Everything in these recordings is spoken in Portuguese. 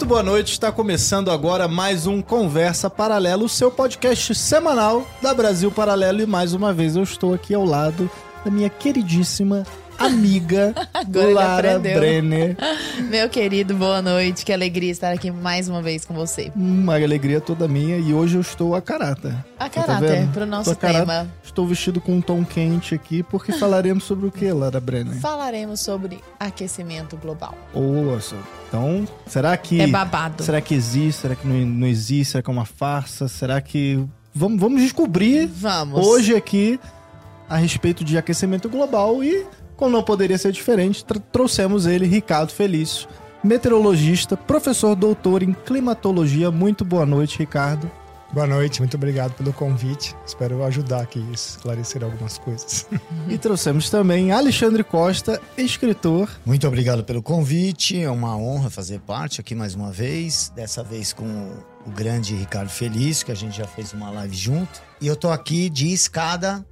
Muito boa noite, está começando agora mais um Conversa Paralelo, o seu podcast semanal da Brasil Paralelo. E mais uma vez eu estou aqui ao lado da minha queridíssima amiga Agora Lara. Brenner. Meu querido, boa noite. Que alegria estar aqui mais uma vez com você. Uma alegria toda minha e hoje eu estou a caráter. A tá caráter, vendo? pro nosso caráter. tema. Estou vestido com um tom quente aqui porque falaremos sobre o que, Lara Brenner? Falaremos sobre aquecimento global. Nossa, então, será que... É babado. Será que existe? Será que não, não existe? Será que é uma farsa? Será que... Vamos, vamos descobrir Vamos. hoje aqui a respeito de aquecimento global e, como não poderia ser diferente, tr- trouxemos ele, Ricardo Felício, meteorologista, professor doutor em climatologia. Muito boa noite, Ricardo. Boa noite, muito obrigado pelo convite. Espero ajudar aqui a esclarecer algumas coisas. E trouxemos também Alexandre Costa, escritor. Muito obrigado pelo convite, é uma honra fazer parte aqui mais uma vez, dessa vez com o grande Ricardo Felício, que a gente já fez uma live junto. E eu tô aqui de escada,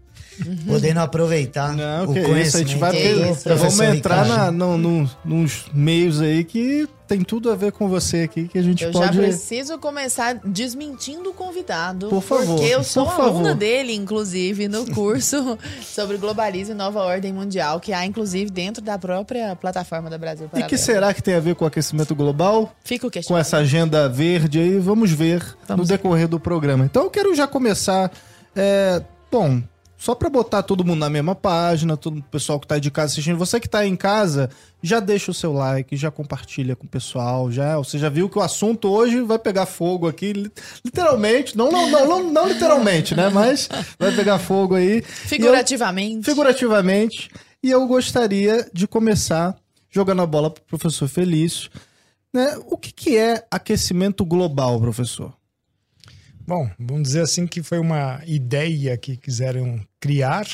podendo aproveitar Não, o que conhecimento isso, a gente vai professor vamos entrar na, no- no- nos meios aí que tem tudo a ver com você aqui, que a gente Eu já pode... preciso começar desmentindo o convidado. Por favor, Porque eu sou por aluna favor. dele, inclusive, no curso sobre globalismo e nova ordem mundial, que há, inclusive, dentro da própria plataforma da Brasil E Paralelo. que será que tem a ver com o aquecimento global? Fica o com essa agenda verde aí, vamos ver Vamos no ver. decorrer do programa. Então eu quero já começar. é, bom, só para botar todo mundo na mesma página, todo o pessoal que tá aí de casa assistindo, você que tá aí em casa, já deixa o seu like, já compartilha com o pessoal, já. Você já viu que o assunto hoje vai pegar fogo aqui, li- literalmente, não, não, não, não, não literalmente, né? Mas vai pegar fogo aí. E eu- Figurativamente. figurativamente. E eu gostaria de começar jogando a bola para o professor Felício. Né? O que, que é aquecimento global, professor? Bom, vamos dizer assim que foi uma ideia que quiseram criar,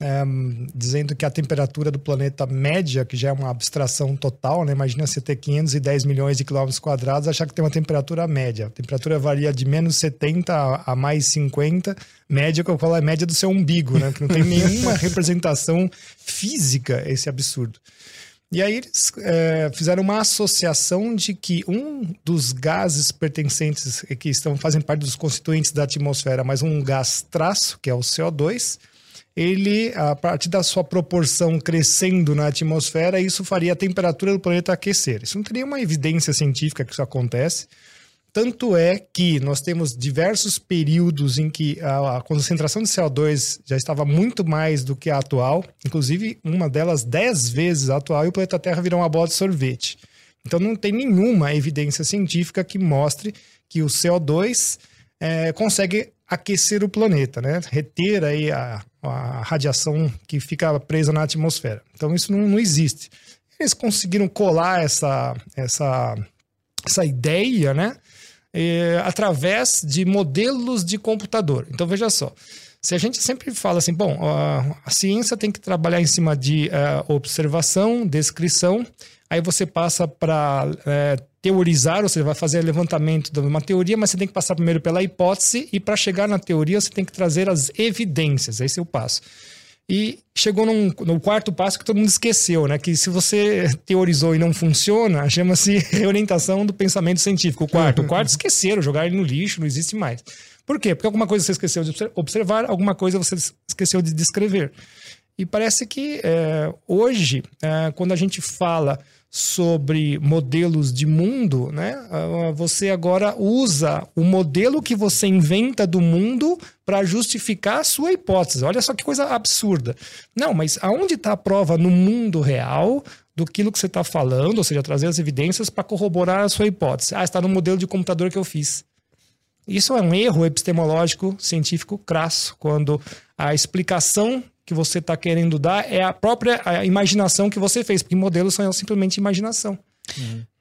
ehm, dizendo que a temperatura do planeta média, que já é uma abstração total, né? Imagina você ter 510 milhões de quilômetros quadrados, achar que tem uma temperatura média. A temperatura varia de menos 70 a, a mais 50. Média, que eu falo, é média do seu umbigo, né? Que não tem nenhuma representação física esse absurdo. E aí eles é, fizeram uma associação de que um dos gases pertencentes que estão fazem parte dos constituintes da atmosfera, mas um gás traço, que é o CO2, ele, a partir da sua proporção crescendo na atmosfera, isso faria a temperatura do planeta aquecer. Isso não tem nenhuma evidência científica que isso acontece. Tanto é que nós temos diversos períodos em que a, concentração de CO2 já estava muito mais do que a atual, inclusive uma delas 10 vezes a atual, e o planeta Terra virou uma bola de sorvete. Então não tem nenhuma evidência científica que mostre que o CO2 eh, consegue aquecer o planeta, né? Reter aí a, a radiação que fica presa na atmosfera. Então isso não, não existe. Eles conseguiram colar essa, essa, essa ideia, né? Eh, através de modelos de computador. Então, veja só. Se a gente sempre fala assim, bom, a, a ciência tem que trabalhar em cima de eh, observação, descrição, aí você passa para teorizar, ou seja, vai fazer levantamento de uma teoria, mas você tem que passar primeiro pela hipótese, e para chegar na teoria você tem que trazer as evidências. Esse é o passo. E chegou num, no quarto passo que todo mundo esqueceu, né? Que se você teorizou e não funciona, chama-se reorientação do pensamento científico. O quarto. O quarto esqueceram, jogaram ele no lixo, não existe mais. Por quê? Porque alguma coisa você esqueceu de obser- observar, alguma coisa você esqueceu de descrever. E parece que é, hoje, é, quando a gente fala sobre modelos de mundo, né? ah, Você agora usa o modelo que você inventa do mundo para justificar a sua hipótese. Olha só que coisa absurda. Não, mas aonde está a prova no mundo real do que você está falando, ou seja, trazer as evidências para corroborar a sua hipótese? Ah, está no modelo de computador que eu fiz. Isso é um erro epistemológico científico crasso, quando a explicação que você está querendo dar é a própria a imaginação que você fez, porque modelos são simplesmente imaginação.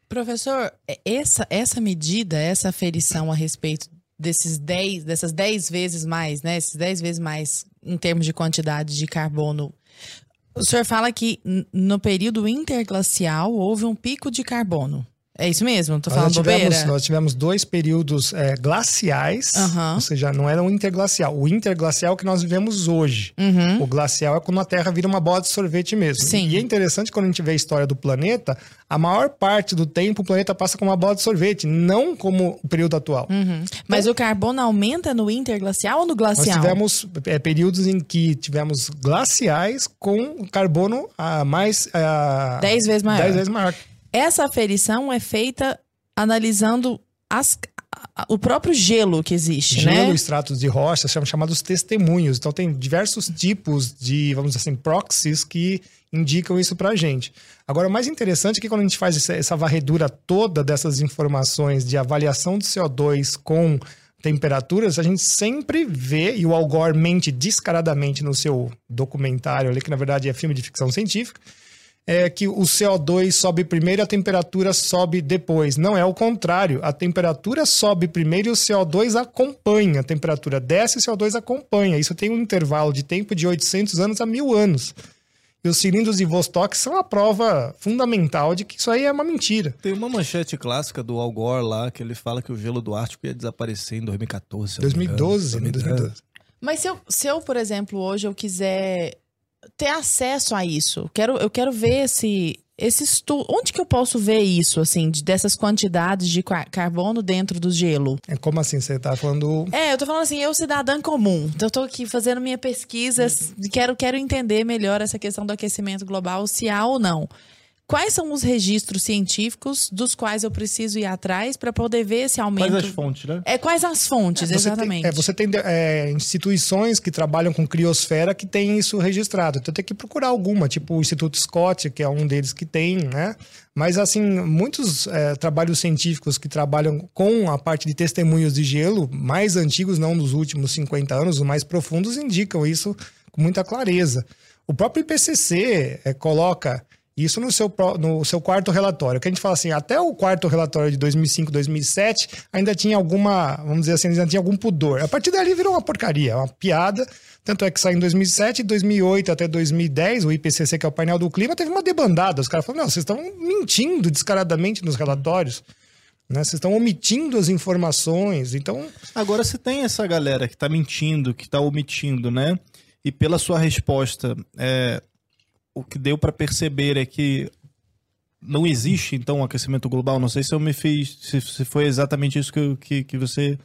Professor, é- essa, essa medida, essa aferição a respeito desses 10, dessas 10 vezes mais, né? Esses 10 vezes mais em termos de quantidade de carbono. O senhor fala que no período interglacial houve um pico de carbono. É isso mesmo, tô Nós falando já tivemos, bobeira. nós tivemos dois períodos é, glaciais, Aham. ou seja, não era um interglacial. O interglacial é o que nós vivemos hoje. Uhum. O glacial é quando a Terra vira uma bola de sorvete mesmo. Sim. E é interessante quando a gente vê a história do planeta, a maior parte do tempo o planeta passa como uma bola de sorvete, não como o período atual. Uhum. Mas o carbono aumenta no interglacial ou no Nós glacial? tivemos é, períodos em que tivemos glaciais com carbono ah, mais. ah, Dez vezes maior. dez vezes maior. Essa aferição é feita analisando as- a- o próprio gelo que existe, Gelo, né? estratos de rocha, são chamados testemunhos. Então, tem diversos tipos de, vamos dizer assim, proxies que indicam isso pra gente. Agora, o mais interessante é que quando a gente faz essa, varredura toda dessas informações de avaliação de CO2 com temperaturas, a gente sempre vê, e o Al Gore mente descaradamente no seu documentário ali, que na verdade é filme de ficção científica, é que o CO2 sobe primeiro e a temperatura sobe depois. Não é o contrário. A temperatura sobe primeiro e o CO2 acompanha. A temperatura desce e o CO2 acompanha. Isso tem um intervalo de tempo de 800 anos a mil anos. E os cilindros de Vostok são a prova fundamental de que isso aí é uma mentira. Tem uma manchete clássica do Al Gore lá, que ele fala que o gelo do Ártico ia desaparecer em 2014. se eu não me engano. 2012, né? 2012. Mas se eu, se eu, por exemplo, hoje eu quiser ter acesso a isso, quero, eu quero ver esse, esse estudo. Onde que eu posso ver isso, assim, de- dessas quantidades de car- carbono dentro do gelo? É como assim? Você tá falando. É, eu tô falando assim, eu cidadã comum. Então, eu tô aqui fazendo minha pesquisa, quero, quero entender melhor essa questão do aquecimento global, se há ou não. Quais são os registros científicos dos quais eu preciso ir atrás para poder ver esse aumento? Quais as fontes, né? É, quais as fontes, Você tem- exatamente? é, você tem é, instituições que trabalham com criosfera que têm isso registrado. Então tem que procurar alguma, tipo o Instituto Scott, que é um deles que tem, né? Mas, assim, muitos é, trabalhos científicos que trabalham com a parte de testemunhos de gelo, mais antigos, não dos últimos 50 anos, os mais profundos, indicam isso com muita clareza. O próprio IPCC é, coloca isso no seu, no seu quarto relatório. Que a gente fala assim, até o quarto relatório de 2005, 2007, ainda tinha alguma, vamos dizer assim, ainda tinha algum pudor. A partir dali virou uma porcaria, uma piada. Tanto é que saiu em 2007, 2008 até 2010, o IPCC, que é o painel do clima, teve uma debandada. Os caras falaram, não, vocês estão mentindo descaradamente nos relatórios. Né? Vocês estão omitindo as informações. Então, Agora você tem essa galera que tá mentindo, que tá omitindo, né? E pela sua resposta, é, o que deu para perceber é que não existe, então, um aquecimento global. Não sei se eu me fiz, se, se foi exatamente isso que, que, que você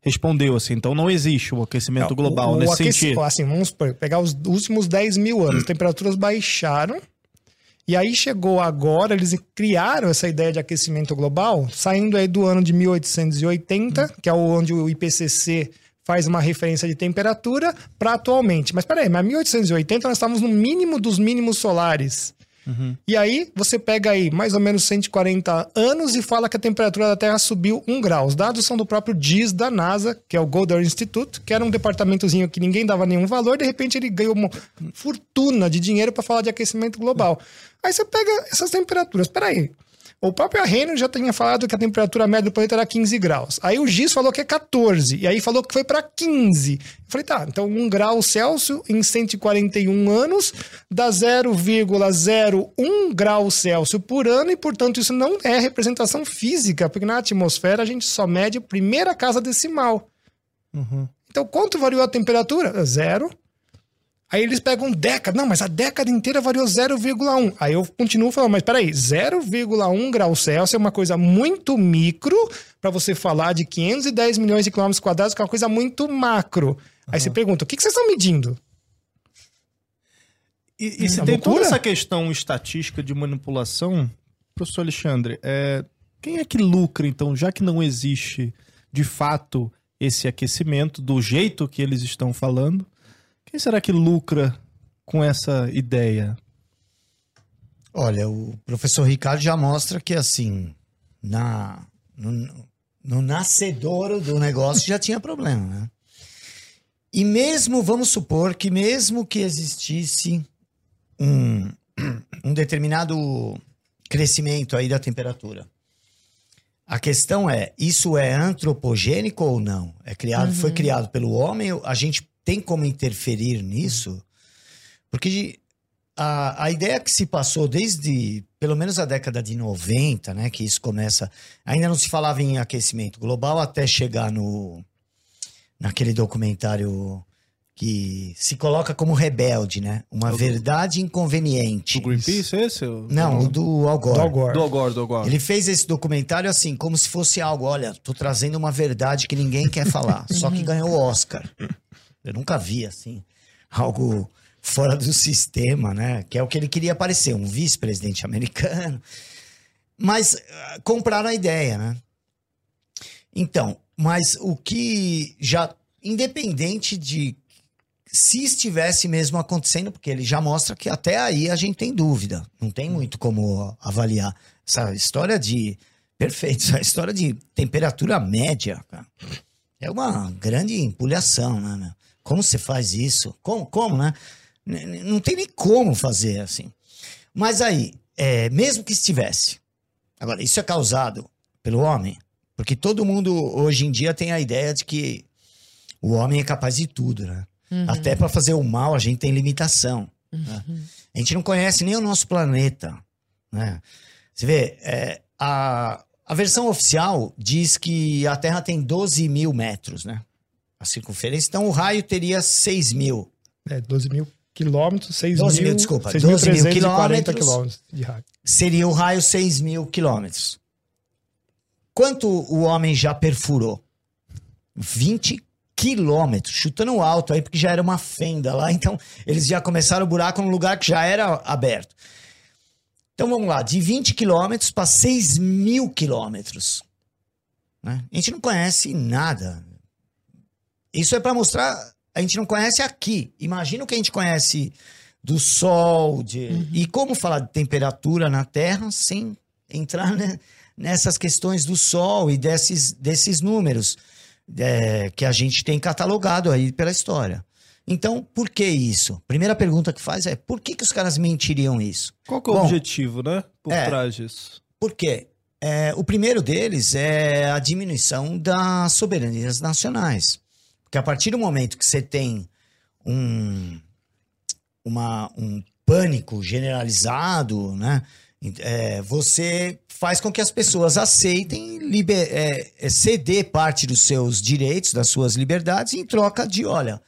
respondeu, assim. Então, não existe o aquecimento o- global o, nesse aqueci- sentido. Assim, vamos pegar os últimos 10 mil anos, as temperaturas baixaram. E aí chegou agora, eles criaram essa ideia de aquecimento global, saindo aí do ano de 1880, que é o- onde o IPCC faz uma referência de temperatura, para atualmente. Mas peraí, mas 1880 nós estávamos no mínimo dos mínimos solares. E aí, você pega aí mais ou menos 140 anos e fala que a temperatura da Terra subiu um grau. Os dados são do próprio GIS da NASA, que é o Goddard Institute, que era um departamentozinho que ninguém dava nenhum valor, de repente ele ganhou uma fortuna de dinheiro para falar de aquecimento global. Aí você pega essas temperaturas. Peraí. O próprio Arrhenius já tinha falado que a temperatura média do planeta era 15 graus. Aí o GIS falou que é 14. E aí falou que foi para 15. Eu falei, tá, então 1 grau Celsius em 141 anos dá 0,01 grau Celsius por ano. E, portanto, isso não é representação física, porque na atmosfera a gente só mede a primeira casa decimal. Então, quanto variou a temperatura? Zero. Aí eles pegam década. Não, mas a década inteira variou 0,1. Aí eu continuo falando, mas peraí, 0,1 grau Celsius é uma coisa muito micro para você falar de 510 milhões de quilômetros quadrados, que é uma coisa muito macro. Aí você pergunta, o que, que vocês estão medindo? E, e se Uma tem toda loucura. essa questão estatística de manipulação, professor Alexandre, é, quem é que lucra, então, já que não existe de fato esse aquecimento do jeito que eles estão falando, quem será que lucra com essa ideia? Olha, o professor Ricardo já mostra que, assim, na, no, no nascedouro do negócio já tinha problema, né? E mesmo, vamos supor que mesmo que existisse um, um determinado crescimento aí da temperatura, a questão é, isso é antropogênico ou não? É criado, foi criado pelo homem? A gente tem como interferir nisso? Porque a, a ideia que se passou desde pelo menos a década de 90, né, que isso começa, ainda não se falava em aquecimento global até chegar no naquele documentário que se coloca como rebelde, né? Uma do- verdade inconveniente. O Greenpeace, esse? O- Não, o do Al Gore. Do Al Gore. Do Algor, do Algor. Ele fez esse documentário assim, como se fosse algo, olha, tô trazendo uma verdade que ninguém quer falar, só que ganhou o Oscar. Eu nunca vi assim, algo fora do sistema, né? Que é o que ele queria parecer, um vice-presidente americano. Mas ah, compraram a ideia, né? Então, mas o que já, independente de se estivesse mesmo acontecendo, porque ele já mostra que até aí a gente tem dúvida, não tem muito como avaliar. Essa história de. Perfeito, essa história de temperatura média, cara. É uma grande empulhação, né? meu? Como você faz isso? Como, como né? Não tem nem como fazer assim. Mas aí, é, mesmo que estivesse. Agora, isso é causado pelo homem? Porque todo mundo hoje em dia tem a ideia de que o homem é capaz de tudo, né? Até para fazer o mal a gente tem limitação. né? A gente não conhece nem o nosso planeta, né? Você vê, é, a, a versão oficial diz que a Terra tem 12 mil metros, né? A circunferência. Então o raio teria 6 mil. É, 12 mil quilômetros, 6 12 mil, mil, desculpa, 6.340 12 mil quilômetros. quilômetros de raio. Seria o raio 6 mil quilômetros. Quanto o homem já perfurou? 20 quilômetros, chutando alto aí, porque já era uma fenda lá. Então, eles já começaram o buraco num lugar que já era aberto. Então, vamos lá, de 20 quilômetros para 6 mil quilômetros. né? A gente não conhece nada. Isso é para mostrar, a gente não conhece aqui. Imagina o que a gente conhece do sol, de... e como falar de temperatura na Terra sem entrar né, nessas questões do sol e desses, desses números é, que a gente tem catalogado aí pela história. Então, por que isso? Primeira pergunta que faz é, por que, que os caras mentiriam isso? Qual que é o Bom, objetivo, né? Por é. trás disso. Por quê? É, o primeiro deles é a diminuição das soberanias nacionais. Porque a partir do momento que você tem um, uma- um pânico generalizado, né? É, você faz com que as pessoas aceitem liber- é, é, ceder parte dos seus direitos, das suas liberdades, em troca de, olha,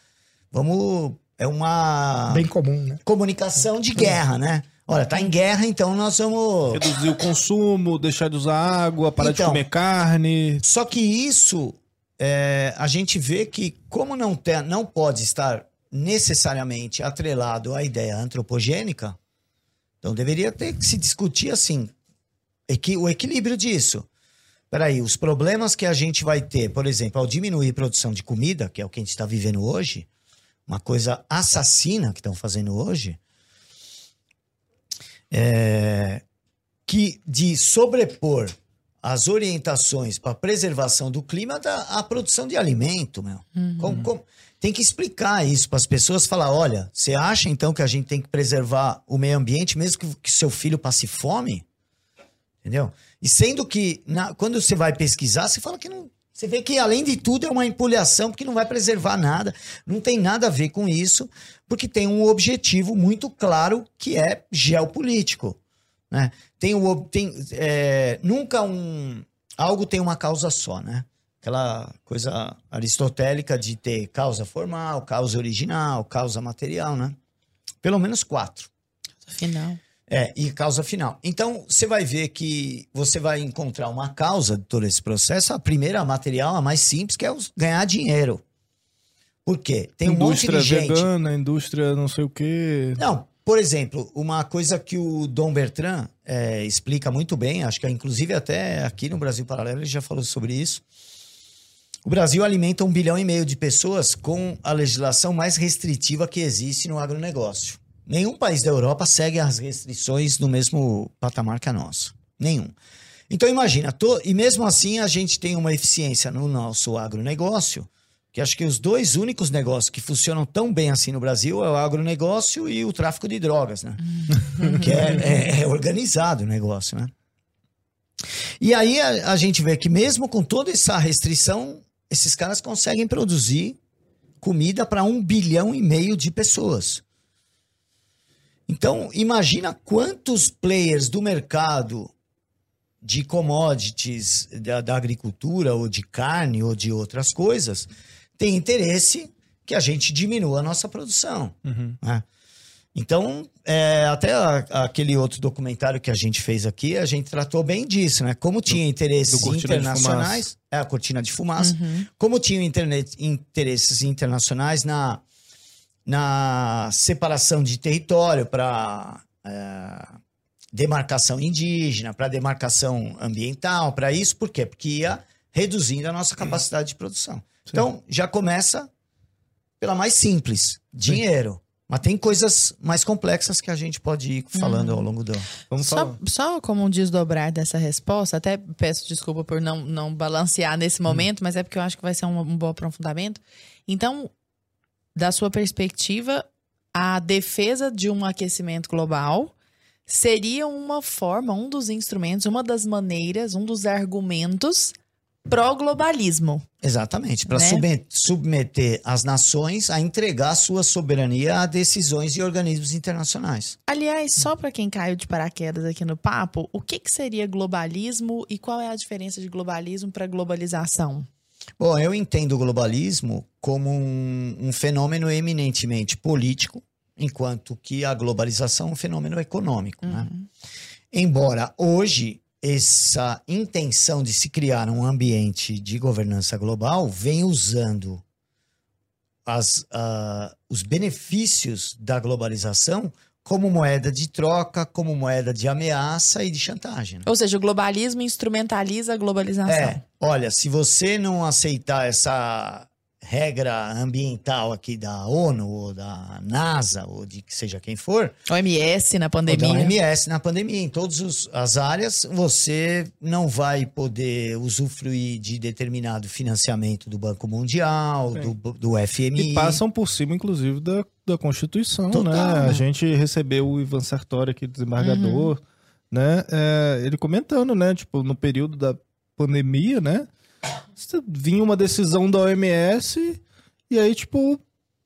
vamos. É uma Bem comum, né? comunicação de guerra, né? Olha, tá em guerra, então nós vamos. Reduzir o consumo, deixar de usar água, parar Então. de comer carne. Só que isso, é, a gente vê que, como não, tem, não pode estar necessariamente atrelado à ideia antropogênica, então deveria ter que se discutir assim, equi- o equilíbrio disso. Peraí, os problemas que a gente vai ter, por exemplo, ao diminuir a produção de comida, que é o que a gente está vivendo hoje, uma coisa assassina que estão fazendo hoje, é, que de sobrepor as orientações para preservação do clima da a produção de alimento, meu. Como- como- tem que explicar isso para as pessoas, falar, olha, você acha então que a gente tem que preservar o meio ambiente mesmo que, que seu filho passe fome? Entendeu? E sendo que na- quando você vai pesquisar, você fala que não. Você vê que, além de tudo, é uma empolhação, porque não vai preservar nada, não tem nada a ver com isso, porque tem um objetivo muito claro que é geopolítico. Né? Tem o, tem, é, nunca um. Algo tem uma causa só, né? Aquela coisa aristotélica de ter causa formal, causa original, causa material, né? Pelo menos quatro. Afinal. É, e causa final. Então, você vai ver que você vai encontrar uma causa de todo esse processo. A primeira, a material, a mais simples, que é ganhar dinheiro. Por quê? Tem um monte indústria de gente. vegana, indústria não sei o quê. Não, por exemplo, uma coisa que o Dom Bertrand é, explica muito bem, acho que inclusive até aqui no Brasil Paralelo ele já falou sobre isso. O Brasil alimenta um bilhão e meio de pessoas com a legislação mais restritiva que existe no agronegócio. Nenhum país da Europa segue as restrições no mesmo patamar que a nossa. Nenhum. Então imagina, to- e mesmo assim a gente tem uma eficiência no nosso agronegócio, que acho que os dois únicos negócios que funcionam tão bem assim no Brasil é o agronegócio e o tráfico de drogas, né? que é, é- é organizado o negócio, né? E aí a, a gente vê que mesmo com toda essa restrição, esses caras conseguem produzir comida para um bilhão e meio de pessoas. Então, imagina quantos players do mercado de commodities da, da agricultura ou de carne ou de outras coisas têm interesse que a gente diminua a nossa produção. né? Então, é, até a- aquele outro documentário que a gente fez aqui, a gente tratou bem disso, né? Como tinha interesses do de internacionais, é a cortina de fumaça, como tinham internet- interesses internacionais na, na separação de território para demarcação indígena, para demarcação ambiental, para isso, por quê? Porque ia reduzindo a nossa capacidade de produção. Então, já começa pela mais simples, dinheiro. Mas tem coisas mais complexas que a gente pode ir falando ao longo do. Vamos Só, falar. só como um desdobrar dessa resposta, até peço desculpa por não, não balancear nesse momento, mas é porque eu acho que vai ser um, um bom aprofundamento. Então, da sua perspectiva, a defesa de um aquecimento global seria uma forma, um dos instrumentos, uma das maneiras, um dos argumentos pró-globalismo. Exatamente, para Né? submeter as nações a entregar sua soberania a decisões de organismos internacionais. Aliás, só para quem caiu de paraquedas aqui no papo, o que, que seria globalismo e qual é a diferença de globalismo para globalização? Bom, eu entendo o globalismo como um, um fenômeno eminentemente político, enquanto que a globalização é um fenômeno econômico. né? Embora hoje essa intenção de se criar um ambiente de governança global vem usando as, ah, os benefícios da globalização como moeda de troca, como moeda de ameaça e de chantagem. né? Ou seja, o globalismo instrumentaliza a globalização. É, olha, se você não aceitar essa regra ambiental aqui da ONU ou da NASA ou de que seja quem for, OMS na da pandemia. OMS na pandemia, em todas as áreas, você não vai poder usufruir de determinado financiamento do Banco Mundial, do, do FMI. E passam por cima, inclusive, da, da Constituição, Total, né? né? A gente recebeu o Ivan Sartori aqui, desembargador, né? É, ele comentando, né? Tipo, no período da pandemia, né? Vinha uma decisão da OMS e aí, tipo,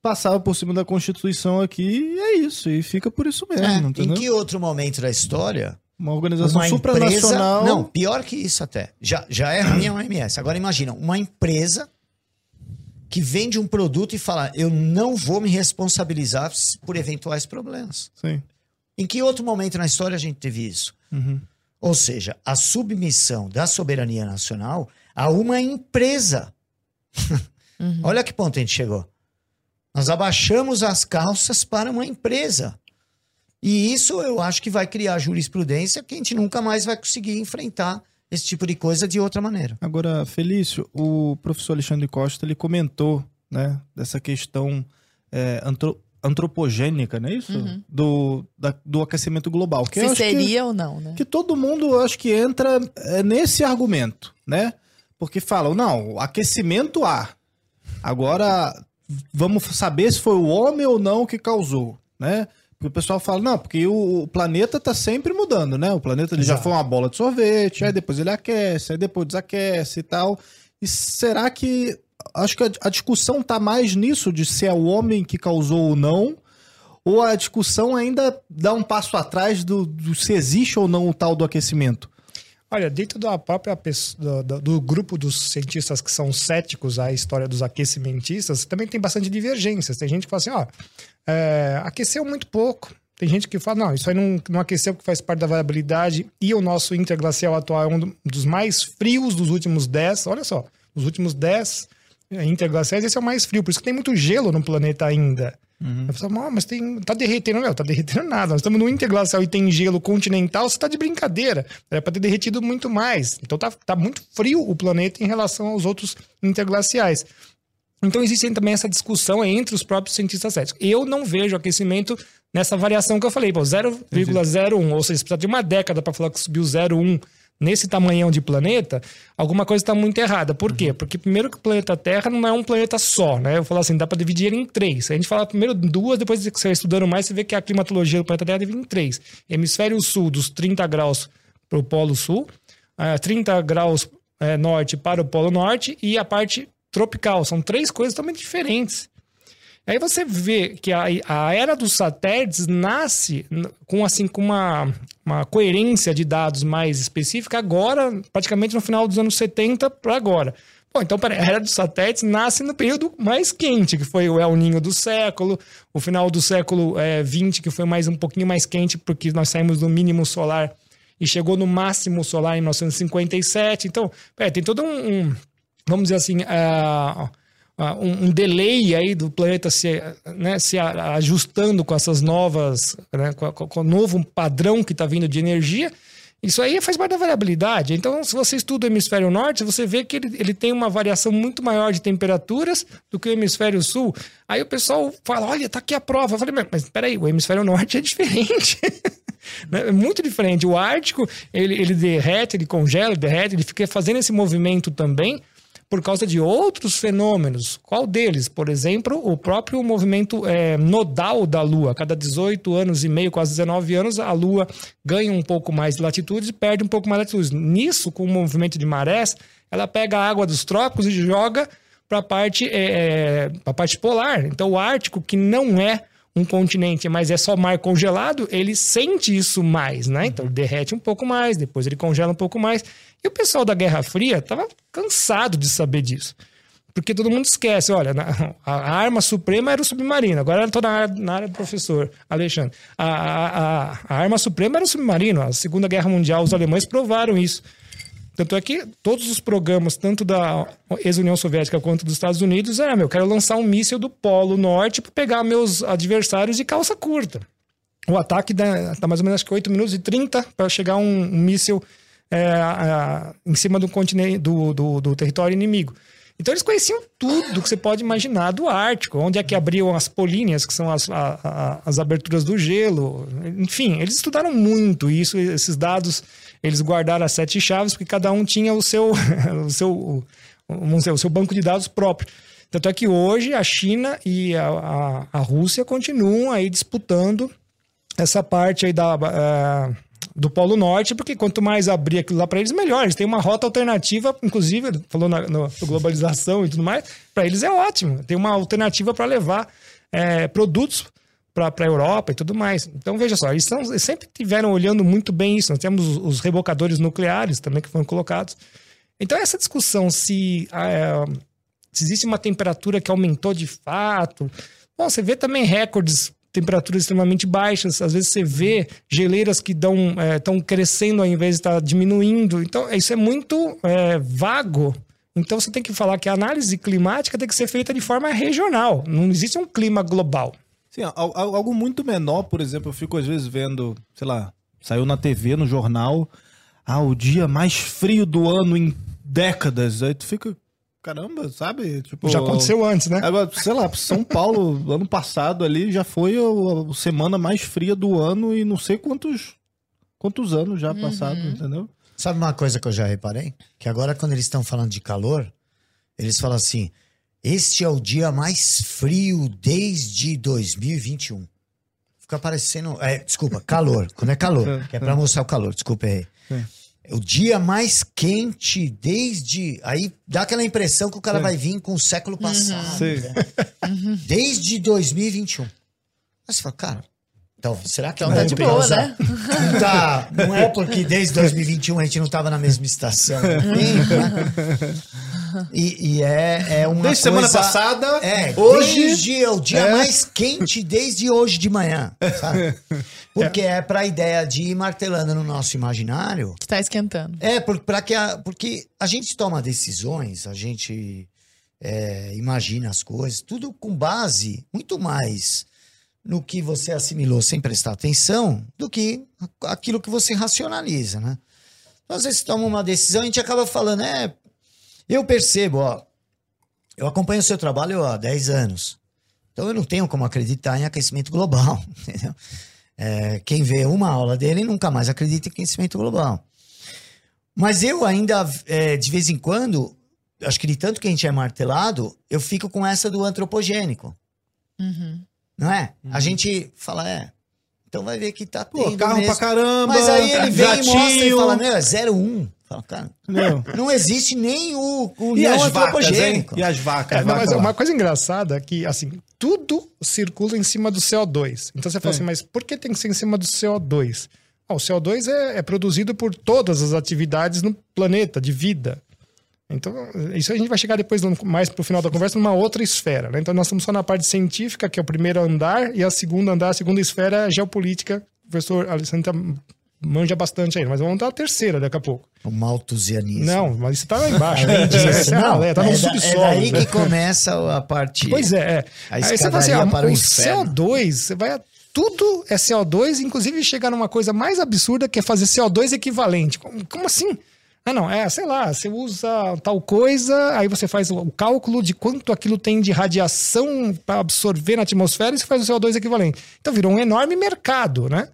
passava por cima da Constituição aqui e é isso. E fica por isso mesmo, É, em entendeu? que outro momento da história Uma organização uma supranacional... empresa. Não, pior que isso até. Já, já é ruim a OMS. Agora imagina, uma empresa que vende um produto e fala: eu não vou me responsabilizar por eventuais problemas. Sim. Em que outro momento na história a gente teve isso? Uhum. Ou seja, a submissão da soberania nacional a uma empresa. Uhum. Olha que ponto a gente chegou. Nós abaixamos as calças para uma empresa. E isso eu acho que vai criar jurisprudência que a gente nunca mais vai conseguir enfrentar esse tipo de coisa de outra maneira. Agora, Felício, o professor Alexandre Costa ele comentou, né, dessa questão é, antro- antropogênica, não é isso? Do, da- do aquecimento global. Que eu Se acho que- seria ou não, né? que todo mundo eu acho que entra é, nesse argumento, né? Porque falam, não, aquecimento há. Agora vamos saber se foi o homem ou não que causou, né? Porque o pessoal fala, não, porque o, planeta tá sempre mudando, né? O planeta ele já foi uma bola de sorvete, aí depois ele aquece, aí depois desaquece e tal. E será que acho que a, discussão tá mais nisso de se é o homem que causou ou não? Ou a discussão ainda dá um passo atrás do, do se existe ou não o tal do aquecimento? Olha, dentro da própria pessoa, do, do grupo dos cientistas que são céticos à história dos aquecimentistas, também tem bastante divergências. Tem gente que fala assim, ó, é, aqueceu muito pouco. Tem gente que fala, não, isso aí não, não aqueceu porque faz parte da variabilidade. E o nosso interglacial atual é um do- dos mais frios dos últimos 10. Olha só, os últimos 10 é, interglaciais, esse é o mais frio. Por isso que tem muito gelo no planeta ainda. Pessoa fala, "Ah, mas tem, tá derretendo. Meu, tá derretendo nada. Nós estamos no interglacial e tem gelo continental, você tá de brincadeira. Era para ter derretido muito mais. Então tá, tá muito frio o planeta em relação aos outros interglaciais. Então existe também essa discussão entre os próprios cientistas céticos. Eu não vejo aquecimento nessa variação que eu falei, pô, 0,01, ou seja, precisa de uma década para falar que subiu 0,1 nesse tamanhão de planeta, alguma coisa está muito errada. Por quê? Porque primeiro que o planeta Terra não é um planeta só, né? Eu falo assim, dá para dividir ele em três. A gente fala primeiro duas, depois que você vai estudando mais, você vê que a climatologia do planeta Terra divide em três. Hemisfério sul, dos 30 graus para o Polo Sul, eh, 30 graus eh, norte para o Polo Norte e a parte tropical. São três coisas totalmente diferentes. Aí você vê que a, a era dos satélites nasce com assim com uma, uma coerência de dados mais específica agora, praticamente no final dos anos 70 para agora. Bom, então a era dos satélites nasce no período mais quente, que foi o El Ninho do século, o final do século eh, 20, que foi mais um pouquinho mais quente, porque nós saímos do mínimo solar e chegou no máximo solar em 1957. Então, tem todo um, um- vamos dizer assim, ah, um, um delay aí do planeta se, né, se ajustando com essas novas, né, com, o novo padrão que está vindo de energia. Isso aí faz parte da variabilidade. Então, se você estuda o hemisfério norte, você vê que ele, ele tem uma variação muito maior de temperaturas do que o hemisfério sul. Aí o pessoal fala: olha, tá aqui a prova. Eu falei, mas, mas peraí, o hemisfério norte é diferente. Né? É muito diferente. O Ártico, ele, ele derrete, ele congela, ele derrete, ele fica fazendo esse movimento também por causa de outros fenômenos. Qual deles? Por exemplo, o próprio movimento eh, nodal da Lua. Cada 18 anos e meio, quase 19 anos, a Lua ganha um pouco mais de latitude e perde um pouco mais de latitude. Nisso, com o movimento de marés, ela pega a água dos trópicos e joga para a parte, eh, pra parte polar. Então, o Ártico, que não é um continente, mas é só mar congelado, ele sente isso mais, né? Então ele derrete um pouco mais, depois ele congela um pouco mais. E o pessoal da Guerra Fria estava cansado de saber disso. Porque todo mundo esquece, olha, a arma suprema era o submarino. Agora eu estou na, na área do professor Alexandre. A, a, a- a arma suprema era o submarino. A Segunda Guerra Mundial, os alemães provaram isso. Tanto é que todos os programas, tanto da ex-União Soviética quanto dos Estados Unidos, é, meu, eu quero lançar um míssil do Polo Norte para pegar meus adversários de calça curta. O ataque dá, dá mais ou menos acho que 8 minutos e 30 para chegar um, um míssil é, a- em cima do continente do, do, do território inimigo. Então eles conheciam tudo que você pode imaginar do Ártico, onde é que abriam as políneas, que são as, a- a- as aberturas do gelo. Enfim, eles estudaram muito isso, esses dados eles guardaram as sete chaves, porque cada um tinha o seu, o seu, vamos dizer, o seu banco de dados próprio. Tanto é que hoje a China e a, a, a Rússia continuam aí disputando essa parte aí da, eh, do Polo Norte, porque quanto mais abrir aquilo lá para eles, melhor. Eles têm uma rota alternativa, inclusive, falou na globalização e tudo mais, para eles é ótimo. Tem uma alternativa para levar eh, produtos para a Europa e tudo mais. Então, veja só, eles, são, eles sempre tiveram olhando muito bem isso. Nós temos os, os rebocadores nucleares também que foram colocados. Então, essa discussão se, eh, se existe uma temperatura que aumentou de fato. Bom, você vê também recordes, temperaturas extremamente baixas. Às vezes você vê geleiras que estão crescendo ao invés de estar diminuindo. Então, isso é muito eh, vago. Então, você tem que falar que a análise climática tem que ser feita de forma regional. Não existe um clima global. Sim, al- al- algo muito menor, por exemplo, eu fico às vezes vendo, sei lá, saiu na TV, no jornal, ah, o dia mais frio do ano em décadas. Aí tu fica, caramba, sabe? Tipo, Já aconteceu antes, né? Agora, sei lá, São Paulo, ano passado ali, já foi a, semana mais fria do ano e não sei quantos, quantos anos já passados, entendeu? Sabe uma coisa que eu já reparei? Que agora, quando eles estão falando de calor, eles falam assim: este é o dia mais frio desde 2021. Fica parecendo. É, desculpa, calor. Quando é calor, que é pra mostrar o calor, desculpa aí. É o dia mais quente desde. Aí dá aquela impressão que o cara vai vir com o século passado. Sim. né? Desde 2021. Aí você fala, cara. Então, será que Então não tá é de boa, né? não tá, não é porque desde 2021 a gente não estava na mesma estação. né? E, e é, é uma Desde semana coisa- passada, é, hoje- desde é o dia É. mais quente desde hoje de manhã, sabe? Porque é para a ideia de ir martelando no nosso imaginário. Que tá esquentando. É, por, que a, porque a gente toma decisões, a gente é, imagina as coisas, tudo com base muito mais no que você assimilou sem prestar atenção do que aquilo que você racionaliza, né? Então, às vezes, toma uma decisão e a gente acaba falando, é, eu percebo, ó, eu acompanho o seu trabalho há 10 anos, então eu não tenho como acreditar em aquecimento global, entendeu? É, quem vê uma aula dele nunca mais acredita em aquecimento global. Mas eu ainda, é, de vez em quando, acho que de tanto que a gente é martelado, eu fico com essa do antropogênico. Uhum. Não é? A gente fala, é. Então vai ver que tá Pô, tendo carro mesmo. pra caramba. Mas aí ele vem e mostra e fala, meu, é 01. Fala, cara, Entendeu? não existe nem o, o E não as vacas, hein? antropogênico. E as vacas? É, não, mas lá. uma coisa engraçada é que, assim, tudo circula em cima do CO2. Então você fala É. assim, mas por que tem que ser em cima do CO2? Ah, o CO2 é, é produzido por todas as atividades no planeta, de vida. Então, isso a gente vai chegar depois, mais pro final da conversa, numa outra esfera. Né? Então, nós estamos só na parte científica, que é o primeiro andar, e a segunda andar, a segunda esfera é a geopolítica. O professor Alessandro manja bastante aí, mas vamos dar a terceira daqui a pouco. O malthusianismo. Não, mas isso tá lá embaixo. Além disso, Essa é não, ralé, tá no é, subsolo. é daí né? que começa a parte. Pois é, é. Aí você fala assim, ah, para o o inferno. CO2, você vai. Tudo é CO2, inclusive chegar numa coisa mais absurda que é fazer CO2 equivalente. Como assim? Ah, não, é, sei lá, você usa tal coisa, aí você faz o, cálculo de quanto aquilo tem de radiação para absorver na atmosfera e você faz o CO2 equivalente. Então virou um enorme mercado, né?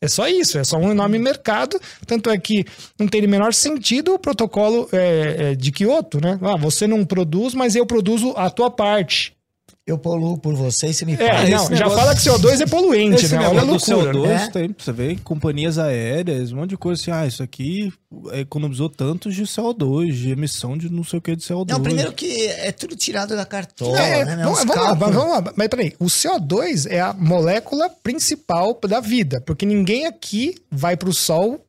É só isso, é só um enorme mercado. Tanto é que não tem o menor sentido o protocolo é, é, de Kyoto, né? Ah, você não produz, mas eu produzo a tua parte. Eu poluo por você e você me É, paga. esse não, já negócio- fala que CO2 é poluente, Esse né? Olha a loucura. CO2 né? tem, você vê, companhias aéreas, um monte de coisa assim, ah, isso aqui economizou tantos de CO2, de emissão de não sei o que de CO2. Não, primeiro que é tudo tirado da cartola, É, né? vamos, Uns vamos lá, vamos lá. Mas peraí, o CO2 é a molécula principal da vida, porque ninguém aqui vai pro sol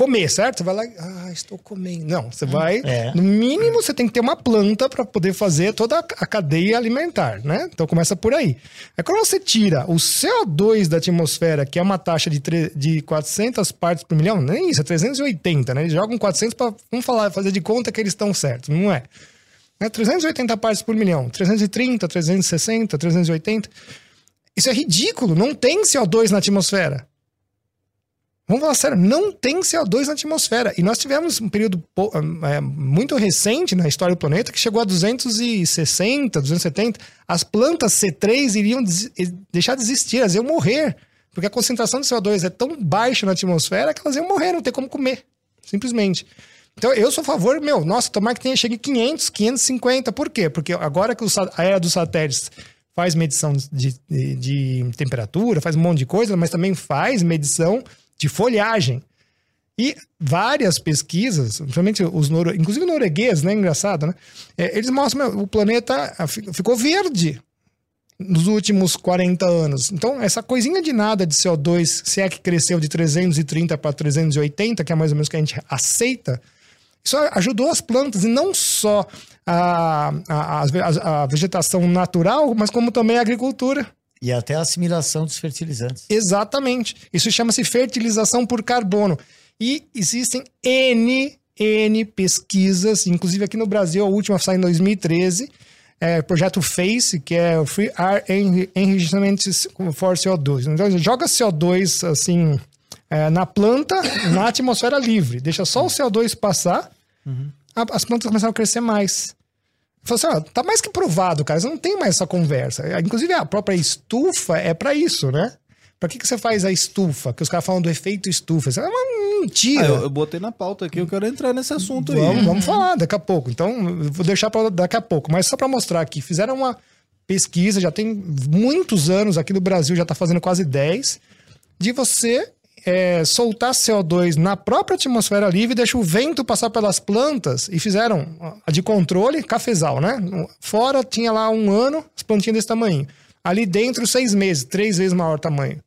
comer, certo? Você vai lá, ah, estou comendo. Não, você vai, É. no mínimo você tem que ter uma planta para poder fazer toda a cadeia alimentar, né? Então começa por aí. Aí quando você tira o CO2 da atmosfera, que é uma taxa de, de 400 partes por milhão, nem isso, é 380, né? Eles jogam 400 para, vamos falar, fazer de conta que eles estão certos, não é? né? 380 partes por milhão, 330, 360, 380. Isso é ridículo, não tem CO2 na atmosfera. Vamos falar sério, não tem CO2 na atmosfera. E nós tivemos um período é, muito recente na história do planeta que chegou a 260, 270. As plantas C3 iriam deixar de existir, elas iam morrer. Porque a concentração de CO2 é tão baixa na atmosfera que elas iam morrer, não ter como comer. Simplesmente. Então, eu sou a favor, meu, nossa, tomara que tenha, chegue 500, 550. Por quê? Porque agora que a era dos satélites faz medição de, de- de temperatura, faz um monte de coisa, mas também faz medição de folhagem. E várias pesquisas, principalmente os noro... inclusive noruegueses, né? Engraçado, né? É, eles mostram meu, o planeta fi- ficou verde nos últimos 40 anos. Então, essa coisinha de nada de CO2, se é que cresceu de 330 para 380, que é mais ou menos o que a gente aceita, isso ajudou as plantas, e não só a, a, a- a vegetação natural, mas como também a agricultura. E até a assimilação dos fertilizantes. Exatamente. Isso chama-se fertilização por carbono. E existem N, N pesquisas, inclusive aqui no Brasil, a última saiu em 2013, é, projeto FACE, que é o Free Air Enri- Enrichment for CO2. Então, joga CO2 assim é, na planta, na atmosfera livre. Deixa só o CO2 passar, a- as plantas começaram a crescer mais. Assim, ó, tá mais que provado, cara. Você não tem mais essa conversa. É, Inclusive, a própria estufa é pra isso, né? Pra que, que você faz a estufa? Que os caras falam do efeito estufa. Isso é uma mentira. Ah, eu, eu botei na pauta aqui, eu quero entrar nesse assunto aí. Vamos, vamos falar daqui a pouco. Então, vou deixar para daqui a pouco. Mas só para mostrar aqui, fizeram uma pesquisa, já tem muitos anos aqui no Brasil, já está fazendo quase 10, de você é, soltar CO2 na própria atmosfera livre, deixa o vento passar pelas plantas e fizeram a de controle, cafezal, né? Fora tinha lá um ano, as plantinhas desse tamanho. Ali dentro, seis meses, três vezes maior tamanho.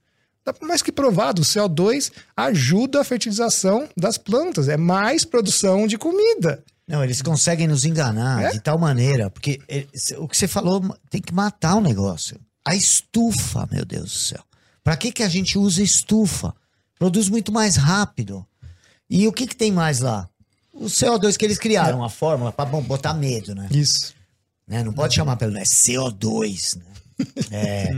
Tá Mais que provado, o CO2 ajuda a fertilização das plantas, é mais produção de comida. Não, eles conseguem nos enganar É? de tal maneira, porque cê- o que você falou tem que matar o negócio. A estufa, meu Deus do céu. Pra que, que a gente usa estufa? Produz muito mais rápido. E o que, que tem mais lá? O CO2 que eles criaram, a fórmula pra bom, botar medo, né? Isso. Né? Não pode chamar pelo. É CO2, né? É.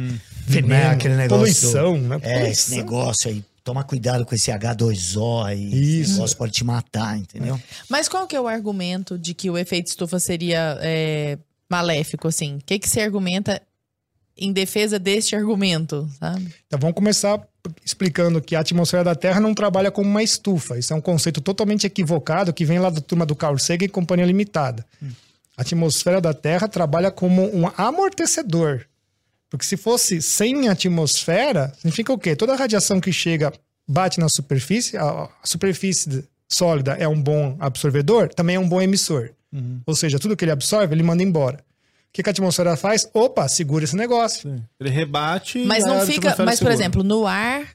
Veneno, né? Aquele negócio. poluição, né? É, esse Poluição. negócio aí. Toma cuidado com esse H2O aí. Esse Isso. negócio pode te matar, entendeu? Mas qual que é o argumento de que o efeito estufa seria é, maléfico, assim? O que, que se argumenta em defesa deste argumento, sabe? Então vamos começar explicando que a atmosfera da Terra não trabalha como uma estufa. Isso é um conceito totalmente equivocado que vem lá da turma do Carl Sagan e Companhia Limitada. A atmosfera da Terra trabalha como um amortecedor. Porque se fosse sem atmosfera, significa o quê? Toda a radiação que chega bate na superfície, a, a superfície sólida é um bom absorvedor, também é um bom emissor. Uhum. Ou seja, tudo que ele absorve, ele manda embora. O que, que a atmosfera faz? Opa, segura esse negócio. Ele rebate. Mas e não a fica. Mas, por segura. exemplo, no ar.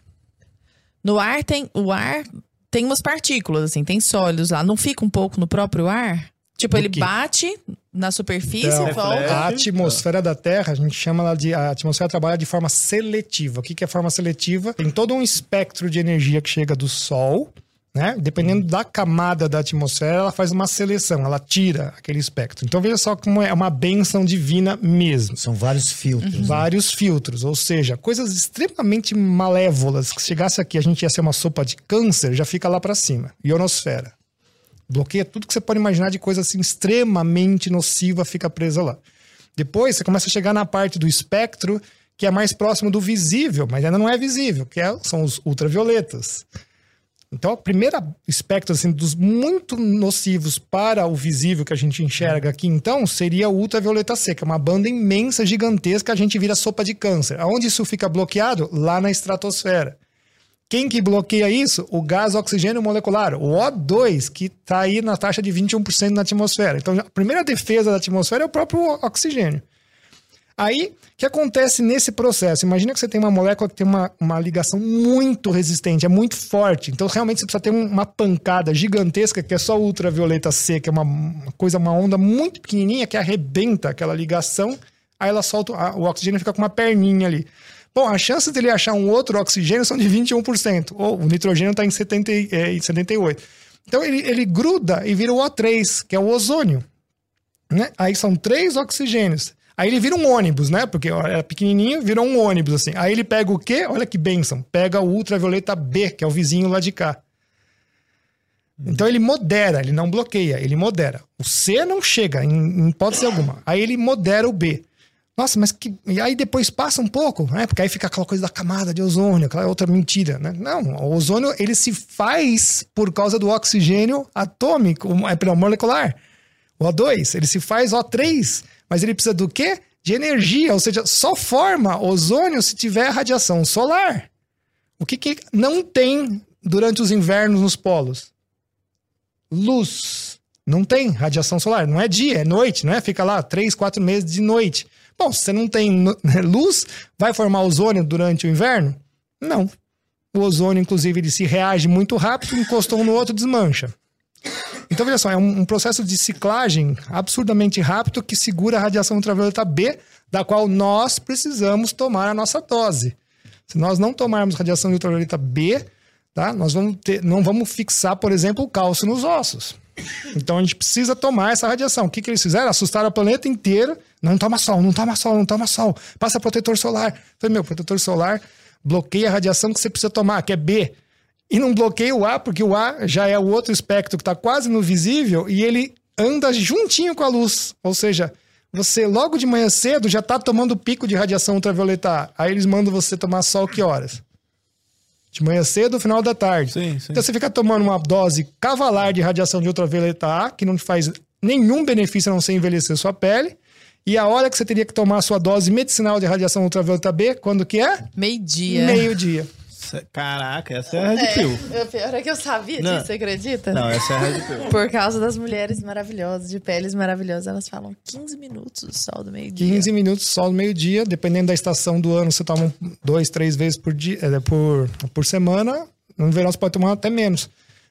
No ar tem. O ar tem umas partículas, assim, tem sólidos lá. Não fica um pouco no próprio ar? Tipo, Do ele quê? bate na superfície Então, e volta. A atmosfera da Terra, a gente chama ela de. A atmosfera trabalha de forma seletiva. O que, que é forma seletiva? Tem todo um espectro de energia que chega do Sol, né? Dependendo da camada da atmosfera, ela faz uma seleção, ela tira aquele espectro. Então veja só como é uma benção divina mesmo. São vários filtros. né? Vários filtros, ou seja, coisas extremamente malévolas. Que se chegasse aqui, a gente ia ser uma sopa de câncer, já fica lá para cima. Ionosfera. Bloqueia tudo que você pode imaginar de coisa assim extremamente nociva, fica presa lá. Depois você começa a chegar na parte do espectro que é mais próximo do visível, mas ainda não é visível, que é- são os ultravioletas. Então, o primeiro espectro assim, dos muito nocivos para o visível que a gente enxerga aqui, então, seria o ultravioleta é uma banda imensa, gigantesca, a gente vira sopa de câncer. Aonde isso fica bloqueado? Lá na estratosfera. Quem que bloqueia isso? O gás oxigênio molecular, o O2, que está aí na taxa de 21% na atmosfera. Então, a primeira defesa da atmosfera é o próprio oxigênio. Aí, que acontece nesse processo? Imagina que você tem uma molécula que tem uma, uma ligação muito resistente, é muito forte. Então, realmente, você precisa ter um- uma pancada gigantesca, que é só ultravioleta C, que é uma, uma coisa, uma onda muito pequenininha, que arrebenta aquela ligação, aí ela solta, o oxigênio fica com uma perninha ali. Bom, a chance dele achar um outro oxigênio são de 21%, ou o nitrogênio está em, 70, e- é, em 78%. Então, ele, ele gruda e vira o O3, que é o ozônio né? Aí são três oxigênios. Aí ele vira um ônibus, né? Porque era pequenininho, virou um ônibus, assim. Aí ele pega o quê? Olha que bênção. Pega o ultravioleta B, que é o vizinho lá de cá. Então ele modera, ele não bloqueia, ele modera. O C não chega, em, em hipótese alguma. Aí ele modera o B. Nossa, mas que. E aí depois passa um pouco, né? Porque aí fica aquela coisa da camada de ozônio, aquela outra mentira, né? Não, o ozônio ele se faz por causa do oxigênio atômico, é perdão, molecular. O O2, ele se faz O3, mas ele precisa do quê? De energia, ou seja, só forma ozônio se tiver radiação solar. O que, que não tem durante os invernos nos polos? Luz. Não tem radiação solar. Não é dia, é noite, não é? Fica lá três, quatro meses de noite. Bom, se você não tem luz, vai formar ozônio durante o inverno? Não. O ozônio, inclusive, ele se reage muito rápido, encostou um no outro, desmancha. Então, veja só, é um, um processo de ciclagem absurdamente rápido que segura a radiação ultravioleta B, da qual nós precisamos tomar a nossa dose. Se nós não tomarmos radiação ultravioleta B, tá? Nós vamos ter, não vamos fixar, por exemplo, o cálcio nos ossos. Então a gente precisa tomar essa radiação. O que, que eles fizeram? Assustaram o planeta inteiro. Não toma sol, não toma sol, não toma sol. Passa protetor solar. Falei, meu, protetor solar bloqueia a radiação que você precisa tomar, que é B. E não bloqueia o A, porque o A já é o outro espectro que está quase no visível e ele anda juntinho com a luz. Ou seja, você logo de manhã cedo já está tomando pico de radiação ultravioleta A. Aí eles mandam você tomar sol que horas? De manhã cedo, no final da tarde. Sim, sim. Então você fica tomando uma dose cavalar de radiação de ultravioleta A, que não te faz nenhum benefício a não ser envelhecer sua pele. E a hora que você teria que tomar a sua dose medicinal de radiação ultravioleta B, quando que é? Meio-dia. Meio-dia. Cê- Caraca, essa é a Red Pill. É, o pior é que eu sabia Não. disso, você acredita? Não, essa é a Red Pill. Por causa das mulheres maravilhosas, de peles maravilhosas, elas falam 15 minutos do sol do meio-dia. 15 minutos sol no meio-dia, dependendo da estação do ano, você toma dois, três vezes por, dia, é, por, por semana. No verão você pode tomar até menos.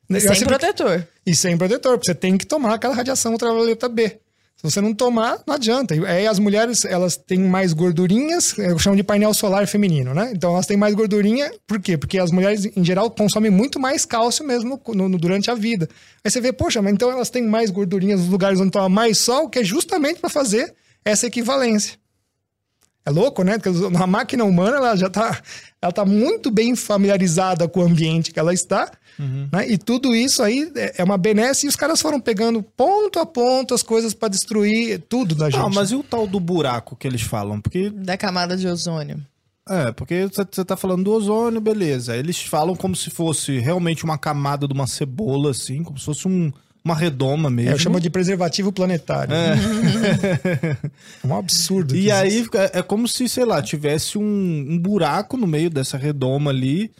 Eu Sem acho que- protetor. E sem protetor, porque você tem que tomar aquela radiação ultravioleta B. Se você não tomar, não adianta. Aí as mulheres, elas têm mais gordurinhas, eu chamo de painel solar feminino, né? Então elas têm mais gordurinha, por quê? Porque as mulheres, em geral, consomem muito mais cálcio mesmo no- no- durante a vida. Aí você vê, poxa, mas então elas têm mais gordurinhas nos lugares onde toma mais sol, que é justamente para fazer essa equivalência. É louco, né? Porque a máquina humana ela já está ela tá muito bem familiarizada com o ambiente que ela está. Né? E tudo isso aí é é uma benesse e os caras foram pegando ponto a ponto as coisas para destruir tudo da gente. Não, mas e o tal do buraco que eles falam? Porque Da camada de ozônio. É, porque você- tá falando do ozônio, beleza. Eles falam como se fosse realmente uma camada de uma cebola, assim, como se fosse um- uma redoma mesmo. É, eu chamo de preservativo planetário. É, um absurdo. E aí é, é como se, sei lá, tivesse um, um buraco no meio dessa redoma ali.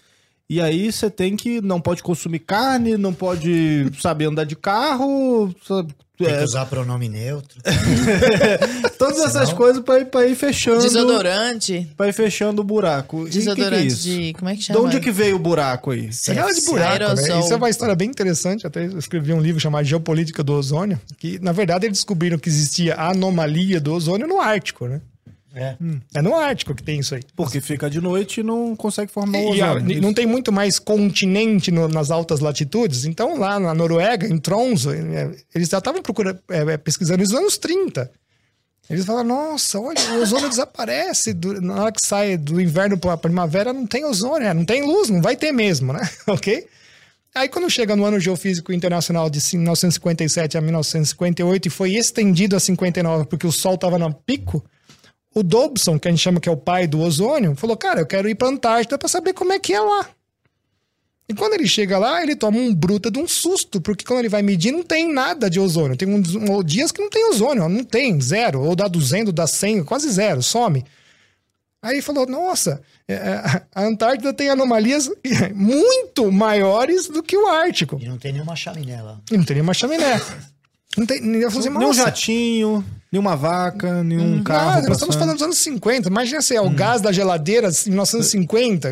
E aí você tem que. Não pode consumir carne, não pode saber andar de carro. sabe, Tem é, que usar pronome neutro. todas essas Senão- coisas pra ir, pra ir fechando. Desodorante. Pra ir fechando o buraco. E que que é Desodorante isso? de. Como é que De chama? onde que veio o buraco aí? Pegada de buraco, né? Aerosol. Isso é uma história bem interessante. Até eu escrevi um livro chamado Geopolítica do Ozônio, que na verdade eles descobriram que existia a anomalia do ozônio no Ártico, né? É. É no Ártico que tem isso aí. Porque fica de noite e não consegue formar o E, ozônio. não tem muito mais continente no- nas altas latitudes. Então, lá na Noruega, em Tromsø, eh, eles já estavam procurando, eh, pesquisando isso nos anos 30. Eles falaram, nossa, olha, o ozônio desaparece. do- na hora que sai do inverno para a primavera, não tem ozônio, é, não tem luz, não vai ter mesmo, né? ok? Aí, quando chega no ano geofísico internacional de 1957 a 1958 e foi estendido a 59 porque o Sol estava no pico, o Dobson, que a gente chama que é o pai do ozônio, falou: Cara, eu quero ir pra Antártida pra saber como é que é lá. E quando ele chega lá, ele toma um bruta de um susto, porque quando ele vai medir, não tem nada de ozônio. Tem uns, um- dias que não tem ozônio, não tem, zero. Ou dá 200, dá 100, quase zero, some. Aí ele falou: Nossa, é, é, a Antártida tem anomalias muito maiores do que o Ártico. E não tem nenhuma chaminé lá. E não teria uma chaminé. Não tem, eu falei assim, Nenhum "Nossa, jatinho, nenhuma vaca, nenhum carro. Nada, nós estamos falando dos anos 50. Imagina se é o gás da geladeira em 1950.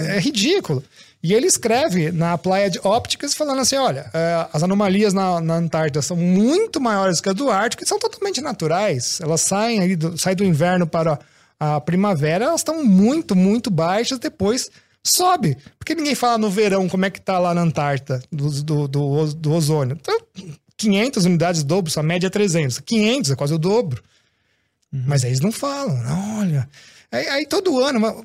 É ridículo. E ele escreve na Applied Optics falando assim: olha, eh, as anomalias na, na Antártida são muito maiores que as do Ártico e são totalmente naturais. Elas saem aí do, saem do inverno para a primavera, elas estão muito, muito baixas, depois sobe. Porque ninguém fala no verão como é que tá lá na Antártida do, do, do, do ozônio. Então, 500 unidades dobro, a média é 300. 500 é quase o dobro. Mas aí eles não falam, olha. Aí, aí todo ano,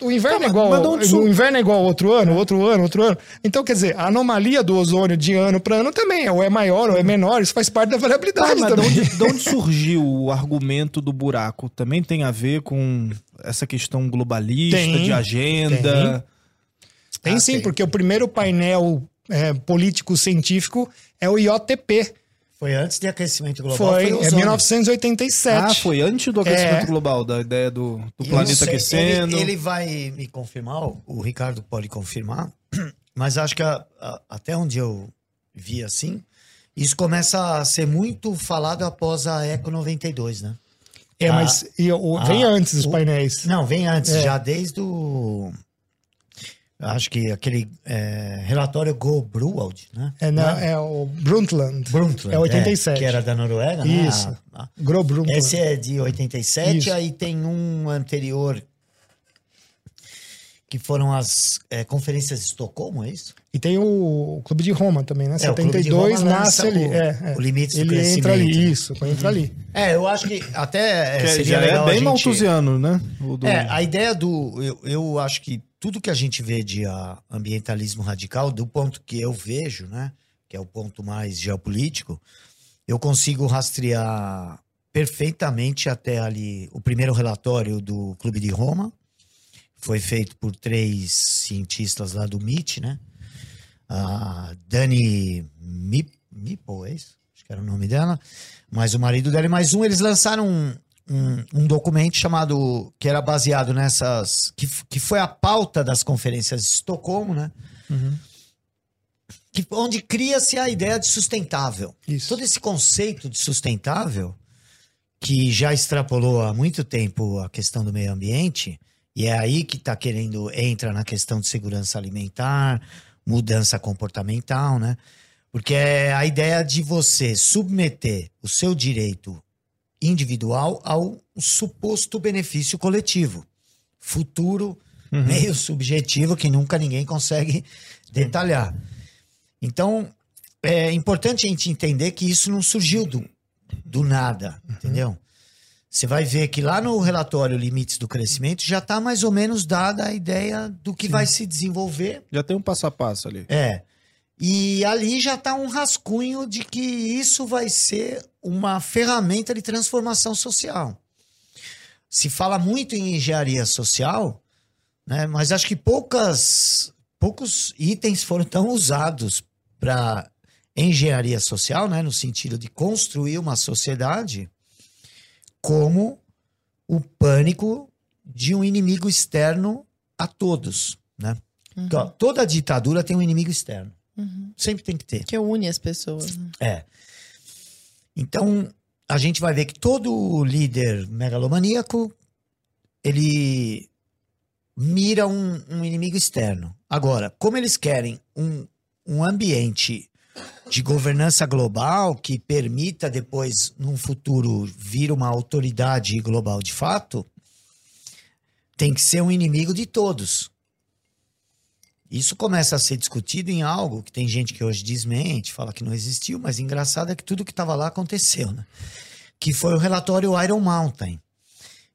o inverno é igual, de o inverno é igual ao outro ano, outro ano, outro ano. Então, quer dizer, a anomalia do ozônio de ano para ano também, é, ou é maior ou é menor, isso faz parte da variabilidade de também. onde, de onde surgiu o argumento do buraco? Também tem a ver com essa questão globalista, Tem, de agenda? Tem Ah, sim, tem. porque o primeiro painel é, político-científico é o IOTP. Foi antes de aquecimento global. Foi, o é ozônio. 1987. Ah, foi antes do aquecimento É. global, da ideia do, do planeta sei, aquecendo. Ele, ele vai me confirmar, o Ricardo pode confirmar, mas acho que a- a- até onde eu vi assim, isso começa a ser muito falado após a Eco 92, né? É, mas e o- vem antes os o- painéis. Não, vem antes, É. já desde o. Acho que aquele é, relatório Go Brewald, né? É, não, Não? é o Brundtland. Brundtland, É 87. que era da Noruega, né? Isso. A- a- Gro Brundtland. esse é de 87, Isso. aí tem um anterior que foram as é, conferências de Estocolmo, é isso? E tem o Clube de Roma também, né? É, o Clube de 72 Roma nasce ali. o- é, é. o Limites do Ele entra ali, né? isso, entra ali. É, eu acho que até é, Que seria já é legal a bem gente... malthusiano, né? O do- É, a ideia do. Eu, eu acho que tudo que a gente vê de ah, ambientalismo radical, do ponto que eu vejo, né? Que é o ponto mais geopolítico, eu consigo rastrear perfeitamente até ali o primeiro relatório do Clube de Roma. Foi feito por três cientistas lá do MIT, né? A Dani Mip, Mipo, é isso? Acho que era o nome dela. Mas o marido dela e mais um, eles lançaram um, um, um documento chamado, que era baseado nessas, que, que foi a pauta das conferências de Estocolmo, né? Que, onde cria-se a ideia de sustentável. Isso. Todo esse conceito de sustentável, que já extrapolou há muito tempo a questão do meio ambiente, e é aí que está querendo, entra na questão de segurança alimentar, mudança comportamental, né? Porque é a ideia de você submeter o seu direito individual ao suposto benefício coletivo. Futuro, meio subjetivo, que nunca ninguém consegue detalhar. Então, é importante a gente entender que isso não surgiu do, do nada, entendeu? Você vai ver que lá no relatório Limites do Crescimento já está mais ou menos dada a ideia do que vai se desenvolver. Já tem um passo a passo ali. É. E ali já está um rascunho de que isso vai ser uma ferramenta de transformação social. Se fala muito em engenharia social, né, mas acho que poucas, poucos itens foram tão usados para engenharia social, né, no sentido de construir uma sociedade, como o pânico de um inimigo externo a todos, né? Porque, ó, toda ditadura tem um inimigo externo. Uhum. Sempre tem que ter. Que une as pessoas. né? É. Então, a gente vai ver que todo líder megalomaníaco, ele mira um, um inimigo externo. Agora, como eles querem um, um ambiente de governança global que permita depois, num futuro, vir uma autoridade global de fato, tem que ser um inimigo de todos. Isso começa a ser discutido em algo que tem gente que hoje desmente, fala que não existiu, mas engraçado é que tudo que estava lá aconteceu, né? Que foi o relatório Iron Mountain.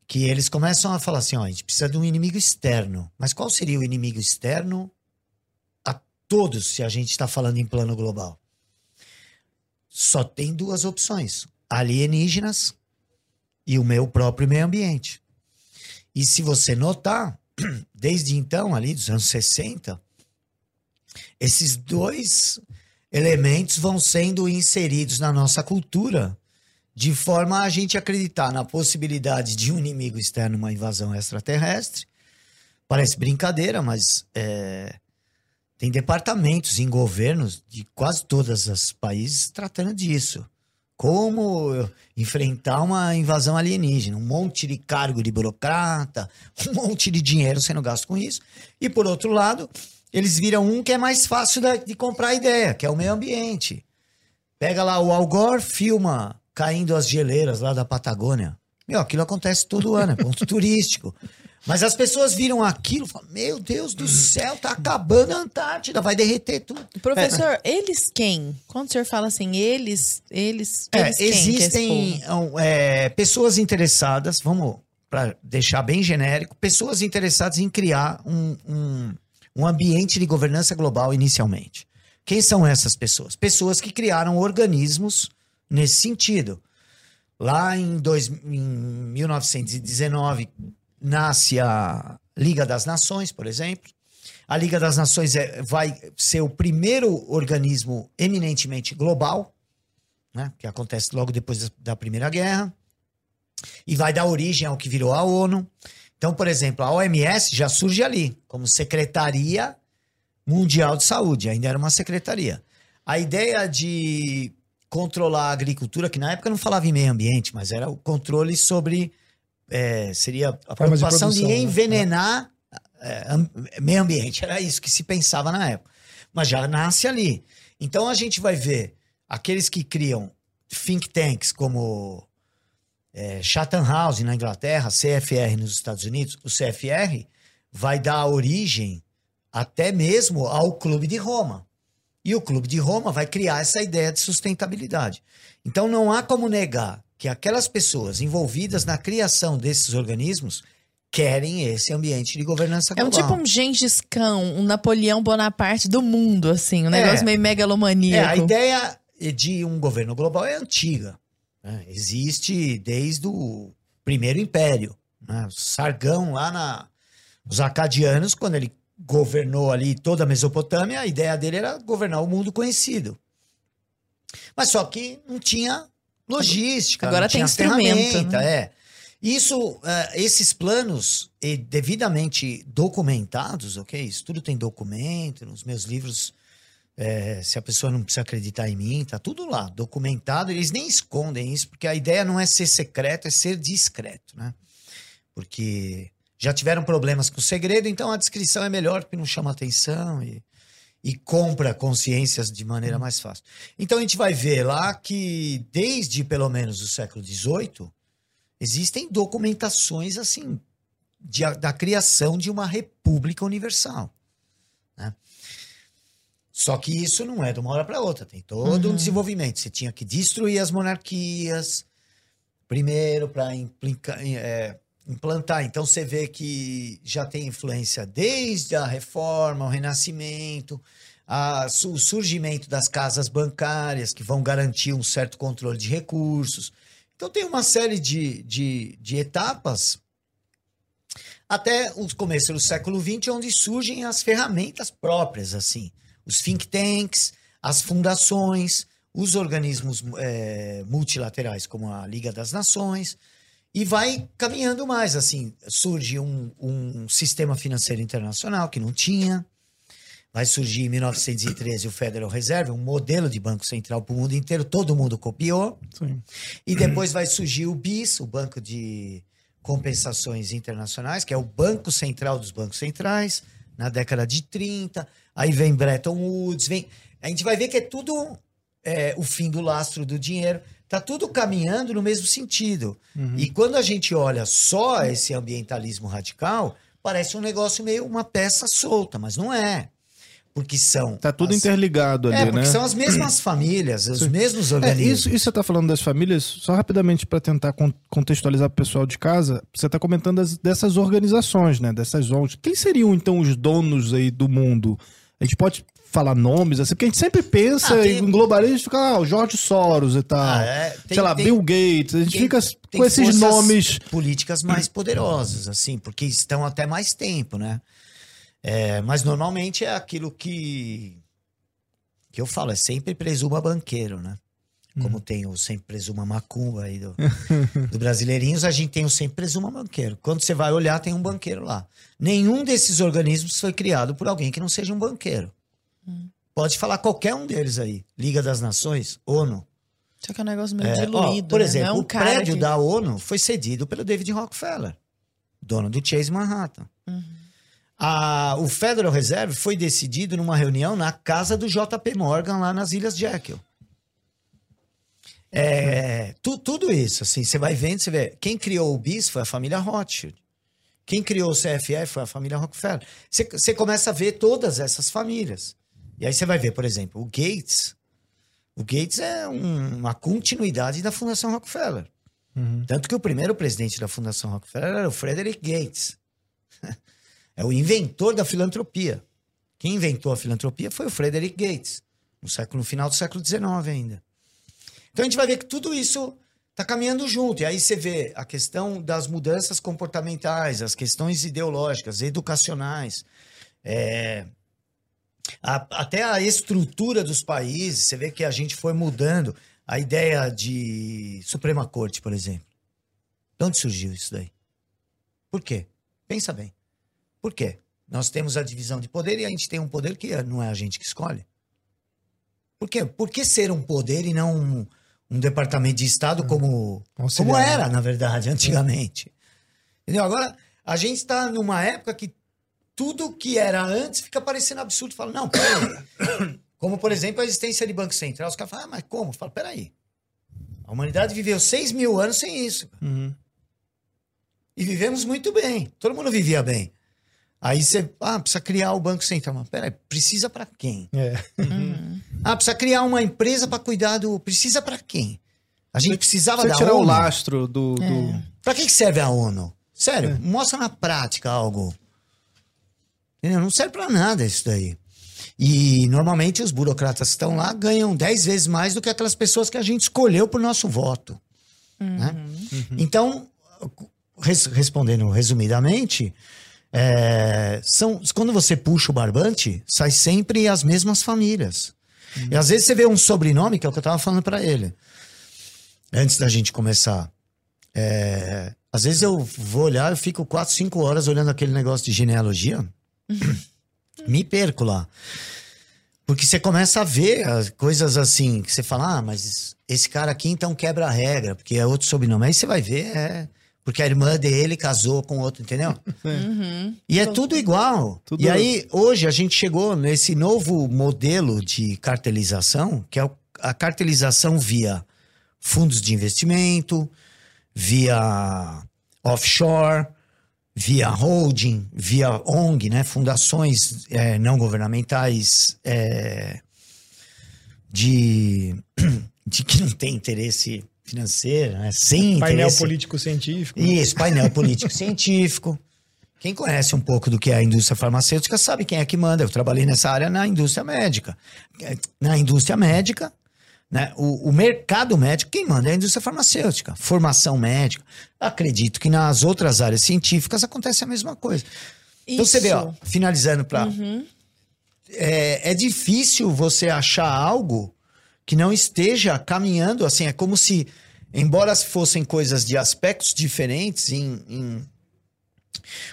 Que eles começam a falar assim: ó, a gente precisa de um inimigo externo. Mas qual seria o inimigo externo a todos, se a gente está falando em plano global? Só tem duas opções: alienígenas e o meu próprio meio ambiente. E se você notar, desde então, ali dos anos 60, esses dois elementos vão sendo inseridos na nossa cultura de forma a gente acreditar na possibilidade de um inimigo externo, uma invasão extraterrestre. Parece brincadeira, mas é, tem departamentos em governos de quase todos os países tratando disso. Como enfrentar uma invasão alienígena, um monte de cargo de burocrata, um monte de dinheiro sendo gasto com isso. E por outro lado, eles viram um que é mais fácil de comprar a ideia, que é o meio ambiente. Pega lá o Al Gore, filma caindo as geleiras lá da Patagônia. Meu, aquilo acontece todo ano, é ponto turístico. Mas as pessoas viram aquilo e falam: Meu Deus do céu, tá acabando a Antártida, vai derreter tudo. Professor, eles quem? Quando o senhor fala assim, eles, eles, É, eles é existem povo? é, pessoas interessadas, vamos para deixar bem genérico, pessoas interessadas em criar um, um, um ambiente de governança global inicialmente. Quem são essas pessoas? Pessoas que criaram organismos nesse sentido. Lá em, dois, em 1919 nasce a Liga das Nações, por exemplo. A Liga das Nações é, vai ser o primeiro organismo eminentemente global, né, que acontece logo depois da- Primeira Guerra, e vai dar origem ao que virou a ONU. Então, por exemplo, a OMS já surge ali, como Secretaria Mundial de Saúde, ainda era uma secretaria. A ideia de controlar a agricultura, que na época não falava em meio ambiente, mas era o controle sobre. é, seria a Formas de preocupação de, produção, né? envenenar é, am- meio ambiente. Era isso que se pensava na época. Mas já nasce ali. Então a gente vai ver aqueles que criam think tanks como é, Chatham House na Inglaterra, CFR nos Estados Unidos, o CFR vai dar origem até mesmo ao Clube de Roma. E o Clube de Roma vai criar essa ideia de sustentabilidade. Então não há como negar que aquelas pessoas envolvidas na criação desses organismos querem esse ambiente de governança É um global. tipo um Gengis Khan, um Napoleão Bonaparte do mundo, assim, um É. negócio meio É, megalomaníaco. a ideia de um governo global é antiga. Né? Existe desde o primeiro império. né? Sargão, lá na. Os acadianos, quando ele governou ali toda a Mesopotâmia, a ideia dele era governar o mundo conhecido. Mas só que não tinha logística, Agora não tem tinha instrumento, ferramenta, né? é. Isso, eh, esses planos devidamente documentados, ok? Isso tudo tem documento, nos meus livros é, se a pessoa não precisa acreditar em mim, tá tudo lá, documentado. Eles nem escondem isso, porque a ideia não é ser secreto, é ser discreto, né? Porque já tiveram problemas com o segredo, então a descrição é melhor porque não chama atenção e, e compra consciências de maneira mais fácil. Então a gente vai ver lá que desde pelo menos o século XVIII existem documentações assim de da criação de uma república universal. Só que isso não é de uma hora para outra, tem todo um desenvolvimento. Você tinha que destruir as monarquias primeiro para implantar. Então você vê que já tem influência desde a reforma, o renascimento, a- o surgimento das casas bancárias que vão garantir um certo controle de recursos. Então tem uma série de, de, de etapas até o começo do século XX, onde surgem as ferramentas próprias, assim, os think tanks, as fundações, os organismos eh, multilaterais, como a Liga das Nações, e vai caminhando mais, assim, surge um, um sistema financeiro internacional que não tinha, vai surgir em 1913 o Federal Reserve, um modelo de banco central para o mundo inteiro, todo mundo copiou. Sim. E depois vai surgir o BIS, o Banco de Compensações Internacionais, que é o Banco Central dos Bancos Centrais, na década de 30. Aí vem Bretton Woods, vem. A gente vai ver que é tudo é, o fim do lastro do dinheiro. Tá tudo caminhando no mesmo sentido. E quando a gente olha só esse ambientalismo radical, parece um negócio meio uma peça solta, mas não é. Porque são. Tá tudo as- interligado ali, É, porque né? são as mesmas famílias, os mesmos É, organismos. isso, isso você tá falando das famílias, só rapidamente para tentar con- contextualizar pro pessoal de casa, você tá comentando das- dessas organizações, né? Dessas ONGs. Quem seriam então os donos aí do mundo? A gente pode falar nomes, assim, porque a gente sempre pensa Ah, tem- em globalista, fica lá, o Jorge Soros e tal. Ah, é, tem- sei lá, tem- Bill Gates, a gente fica com esses nomes. políticas mais poderosas, assim, porque estão até mais tempo, né? É, mas normalmente é aquilo que que eu falo, é sempre presuma banqueiro, né? Como tem o sempre presuma macumba aí do, do Brasileirinhos, a gente tem o sempre presuma banqueiro. Quando você vai olhar, tem um banqueiro lá. Nenhum desses organismos foi criado por alguém que não seja um banqueiro. Pode falar qualquer um deles aí. Liga das Nações, ONU. Só que é um negócio meio É, ó, diluído. por né? exemplo, Não é um o prédio que- da ONU foi cedido pelo David Rockefeller, dono do Chase Manhattan. Uhum. A- o Federal Reserve foi decidido numa reunião na casa do JP Morgan, lá nas Ilhas Jekyll. É, tu- tudo isso, assim, você vai vendo, você vê. Quem criou o BIS foi a família Rothschild. Quem criou o CFE foi a família Rockefeller. Você, você começa a ver todas essas famílias. E aí você vai ver, por exemplo, o Gates. O Gates é um- uma continuidade da Fundação Rockefeller. Tanto que o primeiro presidente da Fundação Rockefeller era o Frederick Gates. É o inventor da filantropia. Quem inventou a filantropia foi o Frederick Gates, no, século, no final do século XIX ainda. Então a gente vai ver que tudo isso está caminhando junto. E aí você vê a questão das mudanças comportamentais, as questões ideológicas, educacionais, é, a- até a estrutura dos países. Você vê que a gente foi mudando a ideia de Suprema Corte, por exemplo. De onde surgiu isso daí? Por quê? Pensa bem. Por quê? Nós temos a divisão de poder e a gente tem um poder que não é a gente que escolhe. Por quê? Por que ser um poder e não um, um departamento de Estado como, como Auxiliar. era, na verdade, antigamente? Entendeu? Agora, a gente está numa época que tudo que era antes fica parecendo absurdo. Fala, não, peraí. Como, por exemplo, a existência de Banco Central. Os caras falam, ah, mas como? Fala, peraí. A humanidade viveu 6 mil anos sem isso. Uhum. E vivemos muito bem. Todo mundo vivia bem. Aí você, ah, precisa criar o Banco Central. Mas peraí, precisa para quem? É. Ah, precisa criar uma empresa para cuidar do. Precisa para quem? A gente precisava Você da tirar o ONU. lastro do. do- Pra que serve a ONU? Sério, mostra na prática algo. Entendeu? Não serve pra nada isso daí. E normalmente os burocratas que estão lá ganham 10 vezes mais do que aquelas pessoas que a gente escolheu por nosso voto. né? Então, res- respondendo resumidamente, é, são, quando você puxa o barbante, sai sempre as mesmas famílias. E às vezes você vê um sobrenome, que é o que eu estava falando para ele, antes da gente começar. É, às vezes eu vou olhar, eu fico 4, 5 horas olhando aquele negócio de genealogia. Me perco lá. Porque você começa a ver as coisas assim, que você fala, ah, mas esse cara aqui então quebra a regra, porque é outro sobrenome. Aí você vai ver, é. Porque a irmã dele casou com outro, entendeu? E é tudo igual. Tudo- E aí, hoje, a gente chegou nesse novo modelo de cartelização, que é a cartelização via fundos de investimento, via offshore, via holding, via ONG, né? fundações eh, não governamentais eh, de, de que não tem interesse financeiro, né? sem Painel político-científico. isso, painel político-científico. Quem conhece um pouco do que é a indústria farmacêutica sabe quem é que manda. Eu trabalhei nessa área na indústria médica. Na indústria médica, né, o, o mercado médico, quem manda é a indústria farmacêutica, formação médica. Acredito que nas outras áreas científicas acontece a mesma coisa. Então você vê, ó, Isso. finalizando para. É, é difícil você achar algo que não esteja caminhando assim. É como se, embora fossem coisas de aspectos diferentes, em, em-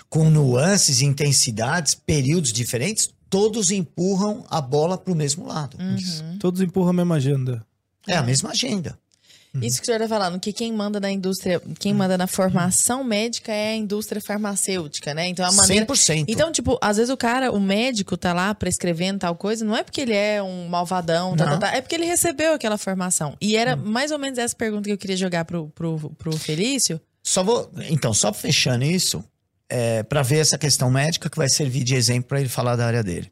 com nuances, intensidades, períodos diferentes, todos empurram a bola para o mesmo lado. Uhum. Todos empurram a mesma agenda. É a mesma agenda. Isso que o senhor está falando, que quem manda na indústria, quem manda na formação médica é a indústria farmacêutica, né? Então a maneira. 100%. Então, tipo, às vezes o cara, o médico tá lá prescrevendo tal coisa, não é porque ele é um malvadão, tá, tá, tá, é porque ele recebeu aquela formação. E era mais ou menos essa pergunta que eu queria jogar pro, pro, pro Felício. Só vou. Então, só fechando isso, é, para ver essa questão médica que vai servir de exemplo para ele falar da área dele.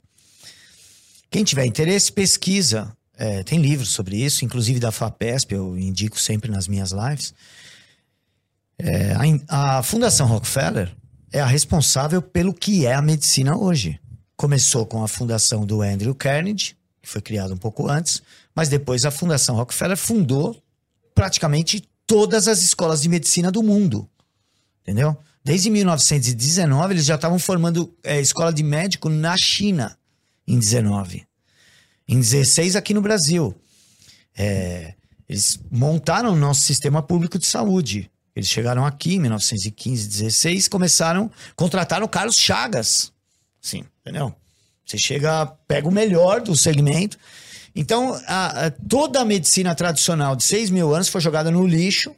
Quem tiver interesse, pesquisa. É, tem livros sobre isso, inclusive da FAPESP, eu indico sempre nas minhas lives. É, a a, Fundação Rockefeller é a responsável pelo que é a medicina hoje. Começou com a fundação do Andrew Carnegie, que foi criada um pouco antes, mas depois a Fundação Rockefeller fundou praticamente todas as escolas de medicina do mundo. Entendeu? Desde 1919, eles já estavam formando é, escola de médico na China, em 19. Em 16, aqui no Brasil. É, eles montaram o nosso sistema público de saúde. Eles chegaram aqui em 1915, 16, começaram, contrataram o Carlos Chagas. Sim, entendeu? Você chega, pega o melhor do segmento. Então, a- a- toda a medicina tradicional de 6 mil anos foi jogada no lixo.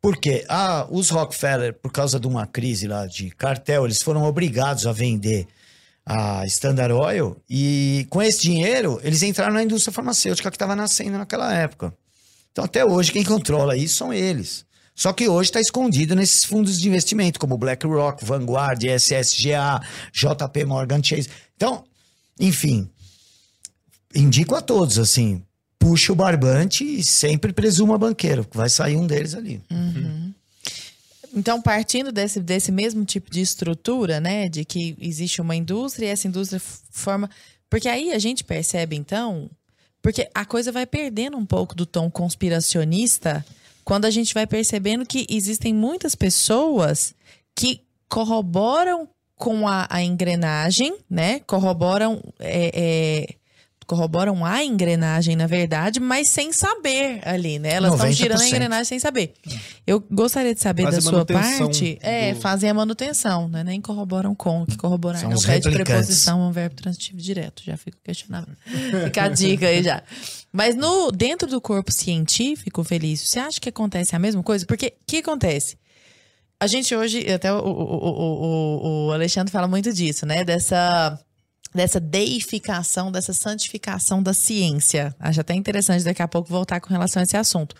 Por quê? Ah, os Rockefeller, por causa de uma crise lá de cartel, eles foram obrigados a vender a Standard Oil e com esse dinheiro eles entraram na indústria farmacêutica que estava nascendo naquela época. Então até hoje quem controla isso são eles. Só que hoje está escondido nesses fundos de investimento como BlackRock, Vanguard, SSGA, JP Morgan Chase. Então, enfim, indico a todos assim, puxa o barbante e sempre presuma banqueiro, que vai sair um deles ali. Então, partindo desse, desse mesmo tipo de estrutura, né? De que existe uma indústria e essa indústria forma. Porque aí a gente percebe, então. Porque a coisa vai perdendo um pouco do tom conspiracionista quando a gente vai percebendo que existem muitas pessoas que corroboram com a, a engrenagem, né? Corroboram. é, é, corroboram a engrenagem, na verdade, mas sem saber ali, né? Elas estão girando a 90%. engrenagem sem saber. Eu gostaria de saber Fazem da sua parte. É, do- fazem a manutenção, né? Nem corroboram com, que corroborar São não pede replicantes. preposição, é um verbo transitivo direto. Já fica questionável. Fica a dica aí já. Mas no, dentro do corpo científico, Felício, você acha que acontece a mesma coisa? Porque o que acontece? A gente hoje, até o, o, o- o Alexandre fala muito disso, né? Dessa, dessa deificação, dessa santificação da ciência. Acho até interessante daqui a pouco voltar com relação a esse assunto.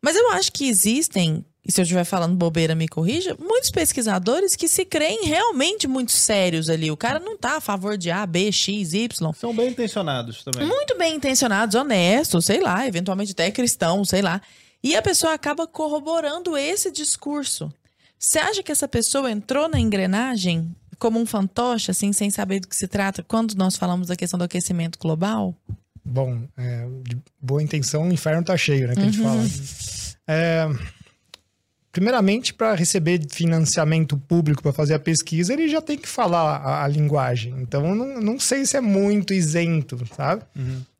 Mas eu acho que existem, e se eu estiver falando bobeira, me corrija, muitos pesquisadores que se creem realmente muito sérios ali. O cara não tá a favor de A, B, X, Y. São bem intencionados também. Muito bem intencionados, honestos, sei lá, eventualmente até cristãos, sei lá. E a pessoa acaba corroborando esse discurso. Você acha que essa pessoa entrou na engrenagem como um fantoche, assim, sem saber do que se trata, quando nós falamos da questão do aquecimento global? Bom, é, de boa intenção, o inferno tá cheio, né? Que a gente fala. É, primeiramente, para receber financiamento público para fazer a pesquisa, ele já tem que falar a, a linguagem. Então, não, não sei se é muito isento, sabe?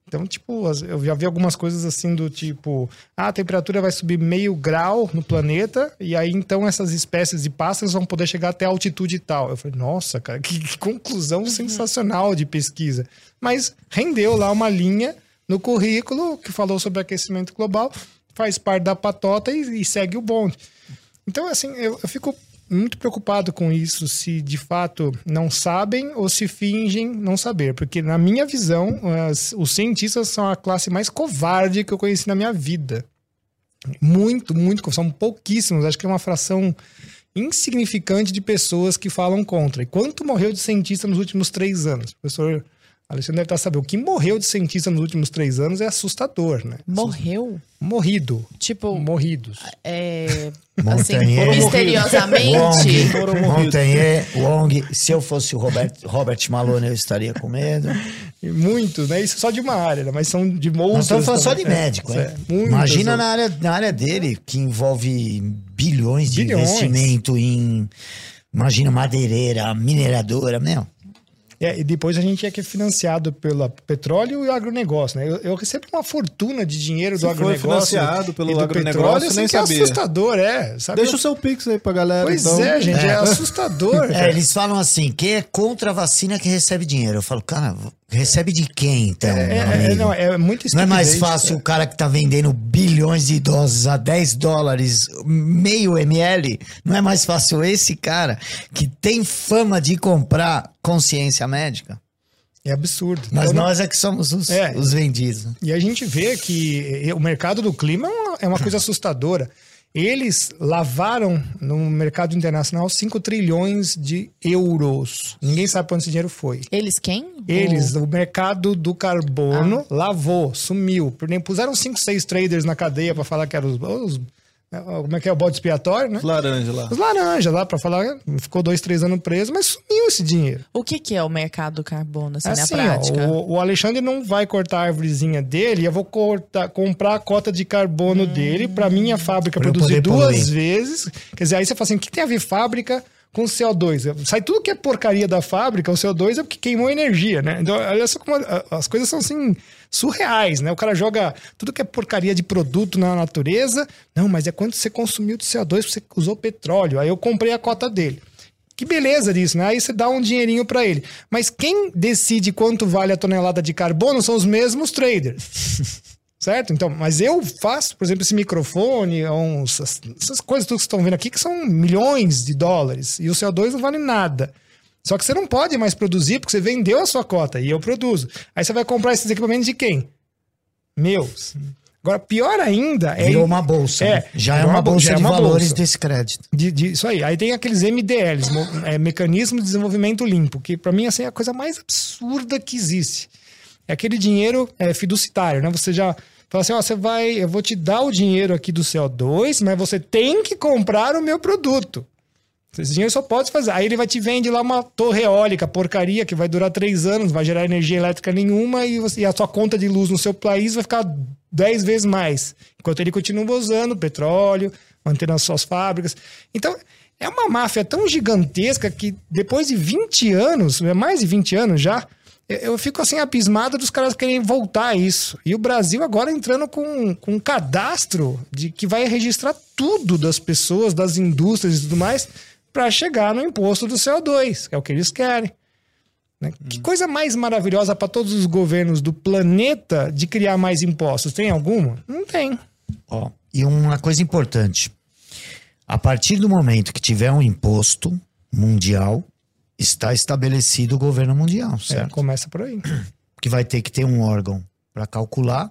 Então, tipo, eu já vi algumas coisas assim do tipo, ah, a temperatura vai subir meio grau no planeta, e aí então essas espécies de pássaros vão poder chegar até a altitude tal. Eu falei, nossa, cara, que, que conclusão sensacional de pesquisa. Mas rendeu lá uma linha no currículo que falou sobre aquecimento global, faz parte da patota e, e segue o bonde. Então, assim, eu, eu fico muito preocupado com isso, se de fato não sabem ou se fingem não saber. Porque, na minha visão, as- os cientistas são a classe mais covarde que eu conheci na minha vida. Muito, muito. São pouquíssimos. Acho que é uma fração insignificante de pessoas que falam contra. E quanto morreu de cientista nos últimos três anos? O professor Alexandre deve estar sabendo. O que morreu de cientista nos últimos três anos é assustador, né? Morreu? Morrido. Tipo, Morridos. é. Assim, misteriosamente. Wong. Montanher, Wong. Se eu fosse o Robert, Robert Malone, eu estaria com medo. E Muitos, né? Isso só de uma área, né? mas são de Nós monstros. estamos falando só de médico, É, hein? muitas Imagina na área, na área dele, que envolve bilhões de Bilhões. investimento em. Imagina madeireira, mineradora, meu. É, e depois a gente é que é financiado pelo petróleo e o agronegócio, né? Eu, eu recebo uma fortuna de dinheiro Se do agronegócio. financiado pelo e do agronegócio, petróleo, assim, nem que é sabia. assustador, é. Sabe? Deixa o seu pix aí pra galera. Pois então. é, gente, é, assustador. É, eles falam assim, quem é contra a vacina que recebe dinheiro. Eu falo, cara, recebe de quem então? É, é, amigo? não, é muito Não é mais fácil o cara que tá vendendo bilhões de doses a 10 dólares, meio ml? Não é mais fácil esse cara que tem fama de comprar consciência médica? É absurdo. Mas Então, nós é que somos os, É. os vendidos. E a gente vê que o mercado do clima é uma, é uma coisa assustadora. Eles lavaram no mercado internacional 5 trilhões de euros. Ninguém sabe para onde esse dinheiro foi. Eles quem? Eles, O- o mercado do carbono, lavou, sumiu. Puseram 5, 6 traders na cadeia para falar que eram os, os- Como é que é o bode expiatório, né? Os laranja lá. Os laranjas lá para falar, ficou dois, três anos preso, mas sumiu esse dinheiro. O que, que é o mercado do carbono, assim, Assim, na ó, prática? o, o Alexandre não vai cortar a árvorezinha dele, eu vou cortar, comprar a cota de carbono Hum. dele para minha fábrica Pra produzir duas poluir. vezes. Quer dizer, aí você fala assim, o que tem a ver fábrica com CO2? Sai tudo que é porcaria da fábrica, o CO2 é porque queimou energia, né? Então, olha só como a- as coisas são assim surreais, né? O cara joga tudo que é porcaria de produto na natureza. Não, mas é quanto você consumiu de CO2 porque você usou petróleo. Aí eu comprei a cota dele. Que beleza disso, né? Aí você dá um dinheirinho para ele. Mas quem decide quanto vale a tonelada de carbono são os mesmos traders. certo? Então, mas eu faço, por exemplo, esse microfone, uns- essas, coisas tudo que estão vendo aqui, que são milhões de dólares. E o CO2 não vale nada. Só que você não pode mais produzir porque você vendeu a sua cota e eu produzo. Aí você vai comprar esses equipamentos de quem? Meus. Agora, pior ainda é. Virou uma bolsa. É, né? já é uma bo- bolsa já é de uma valores bolsa. desse crédito. De, de- isso aí. Aí tem aqueles MDLs, é, Mecanismo de Desenvolvimento Limpo, que para mim assim, é a coisa mais absurda que existe. É aquele dinheiro é, fiduciário, né? Você já fala assim, ó, você vai, eu vou te dar o dinheiro aqui do CO2, mas você tem que comprar o meu produto. Esse dinheiro só pode fazer. Aí ele vai te vender lá uma torre eólica, porcaria, que vai durar três anos, vai gerar energia elétrica nenhuma e, você- e a sua conta de luz no seu país vai ficar dez vezes mais. Enquanto ele continua usando petróleo, mantendo as suas fábricas. Então, é uma máfia tão gigantesca que depois de 20 anos, é mais de 20 anos já, eu- fico assim abismado dos caras querem voltar a isso. E o Brasil agora entrando com, com um cadastro de que vai registrar tudo das pessoas, das indústrias e tudo mais, para chegar no imposto do CO2, que é o que eles querem. né? Que coisa mais maravilhosa para todos os governos do planeta de criar mais impostos? Tem alguma? Não tem. Ó, e uma coisa importante. A partir do momento que tiver um imposto mundial, está estabelecido o governo mundial, É, certo? começa por aí. Que vai ter que ter um órgão para calcular,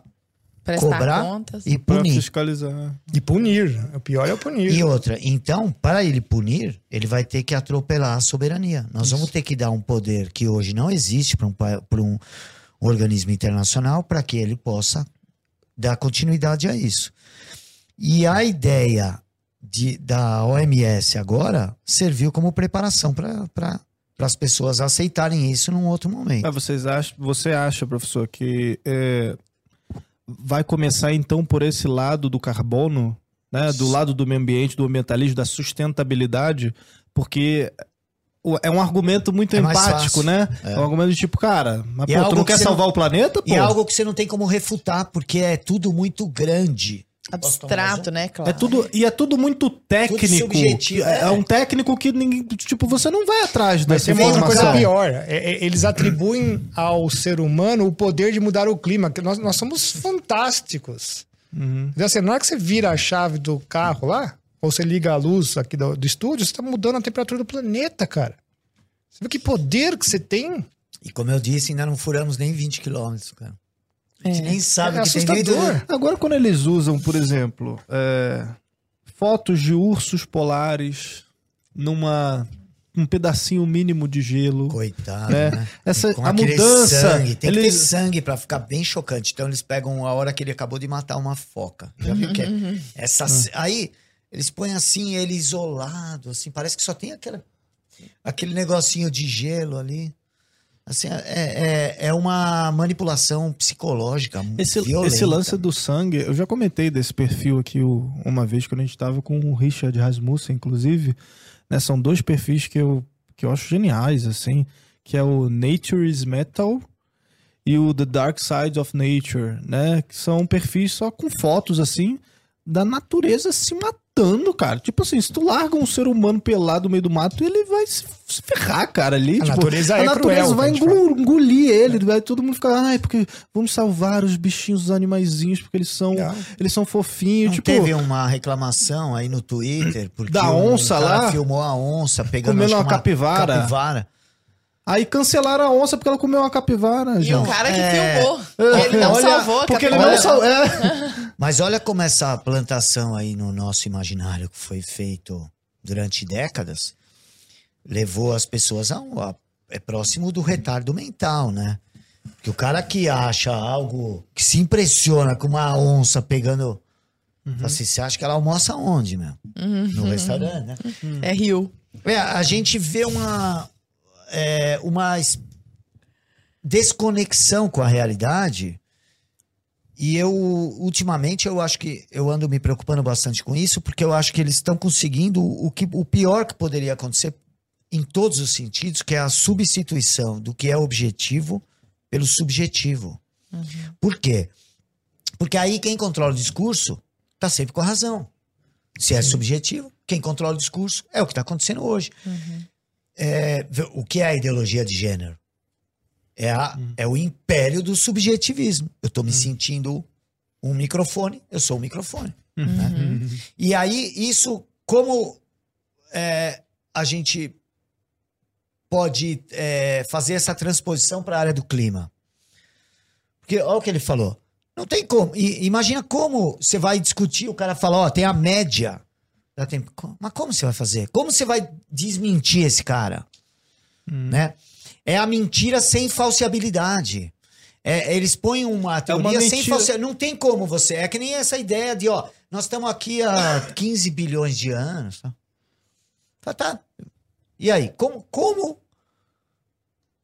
Prestar cobrar contas. e Pra punir. fiscalizar. E punir. O pior é o punir. E outra, então, para ele punir, ele vai ter que atropelar a soberania. Nós vamos ter que dar um poder que hoje não existe para um, pra um organismo internacional para que ele possa dar continuidade a isso. E a ideia de, da OMS agora serviu como preparação para as pessoas aceitarem isso num outro momento. Mas vocês acham, você acha, professor, que é, vai começar então por esse lado do carbono, né? Do lado do meio ambiente, do ambientalismo, da sustentabilidade, porque é um argumento muito É empático, né? É. um argumento de tipo, cara, mas E é pô, tu não que quer salvar não- o planeta, pô? E é algo que você não tem como refutar, porque é tudo muito grande. Abstrato, né, claro. É tudo, e é tudo muito técnico. subjetivo, é. é. é um técnico que ninguém. Tipo, você não vai atrás Mas dessa tem uma outra informação. coisa pior. É- é- eles atribuem ao ser humano o poder de mudar o clima. que Nós, nós somos fantásticos. Uhum. Então, assim, na hora que você vira a chave do carro lá, ou você liga a luz aqui do, do estúdio, você está mudando a temperatura do planeta, cara. Você vê que poder que você tem? E como eu disse, ainda não furamos nem 20 quilômetros, cara. A gente É. nem sabe É que tem assustador. vida. Agora, quando eles usam, por exemplo, é, fotos de ursos polares numa um pedacinho mínimo de gelo. Coitado, né? né? Essa, Com a mudança. Sangue. Tem que ter sangue pra ficar bem chocante. Então eles pegam a hora que ele acabou de matar uma foca. Já viu que é? Essa, Aí eles põem assim, ele isolado, assim, parece que só tem aquela, aquele negocinho de gelo ali. Assim, é, é, é uma manipulação psicológica esse, violenta. esse lance do sangue, eu já comentei desse perfil aqui uma vez quando a gente tava com o Richard Rasmussen, inclusive. né? São dois perfis que eu, que eu acho geniais, assim. que é o Nature is Metal e o The Dark Side of Nature, né? Que são perfis só com fotos assim da natureza se matando, cara. Tipo assim, se tu larga um ser humano pelado no meio do mato, ele vai se ferrar, cara, ali. A tipo, natureza a é natureza cruel, vai engolir, engolir ele, vai todo mundo ficar, ai, porque vamos salvar os bichinhos, os animaizinhos, porque eles são, Não. eles são fofinhos, Não tipo, teve uma reclamação aí no Twitter porque Da um onça cara lá? filmou a onça pegando Comendo que uma capivara. capivara. Aí cancelaram a onça porque ela comeu uma capivara, E gente. o cara que É. filmou, ele não Olha, salvou a Porque ele não salvou, é. Mas olha como essa plantação aí no nosso imaginário que foi feito durante décadas levou as pessoas a um a- é próximo do retardo mental, né? Que o cara que acha algo que se impressiona com uma onça pegando Fala assim, você acha que ela almoça onde, meu? No restaurante, né? É Rio. É, a gente vê uma, é, uma es- desconexão com a realidade. E eu, ultimamente, eu acho que eu ando me preocupando bastante com isso, porque eu acho que eles estão conseguindo o, que, o pior que poderia acontecer em todos os sentidos, que é a substituição do que é objetivo pelo subjetivo. Por quê? Porque aí quem controla o discurso está sempre com a razão. Se é subjetivo, quem controla o discurso é o que está acontecendo hoje. É, o que é a ideologia de gênero? É, a- é o império do subjetivismo. Eu estou me sentindo um microfone, eu sou um microfone. né? E aí, isso, como é, a gente pode é, fazer essa transposição para a área do clima? Porque olha o que ele falou. Não tem como. I- imagina como você vai discutir, o cara fala, ó, tem a média. Tem- Mas como você vai fazer? Como você vai desmentir esse cara? Né? É a mentira sem falseabilidade. É, eles põem uma teoria sem mentira- falseabilidade. Não tem como você. É que nem essa ideia de, ó, nós estamos aqui há 15 bilhões de anos. Tá? Tá, tá. E aí, como, como?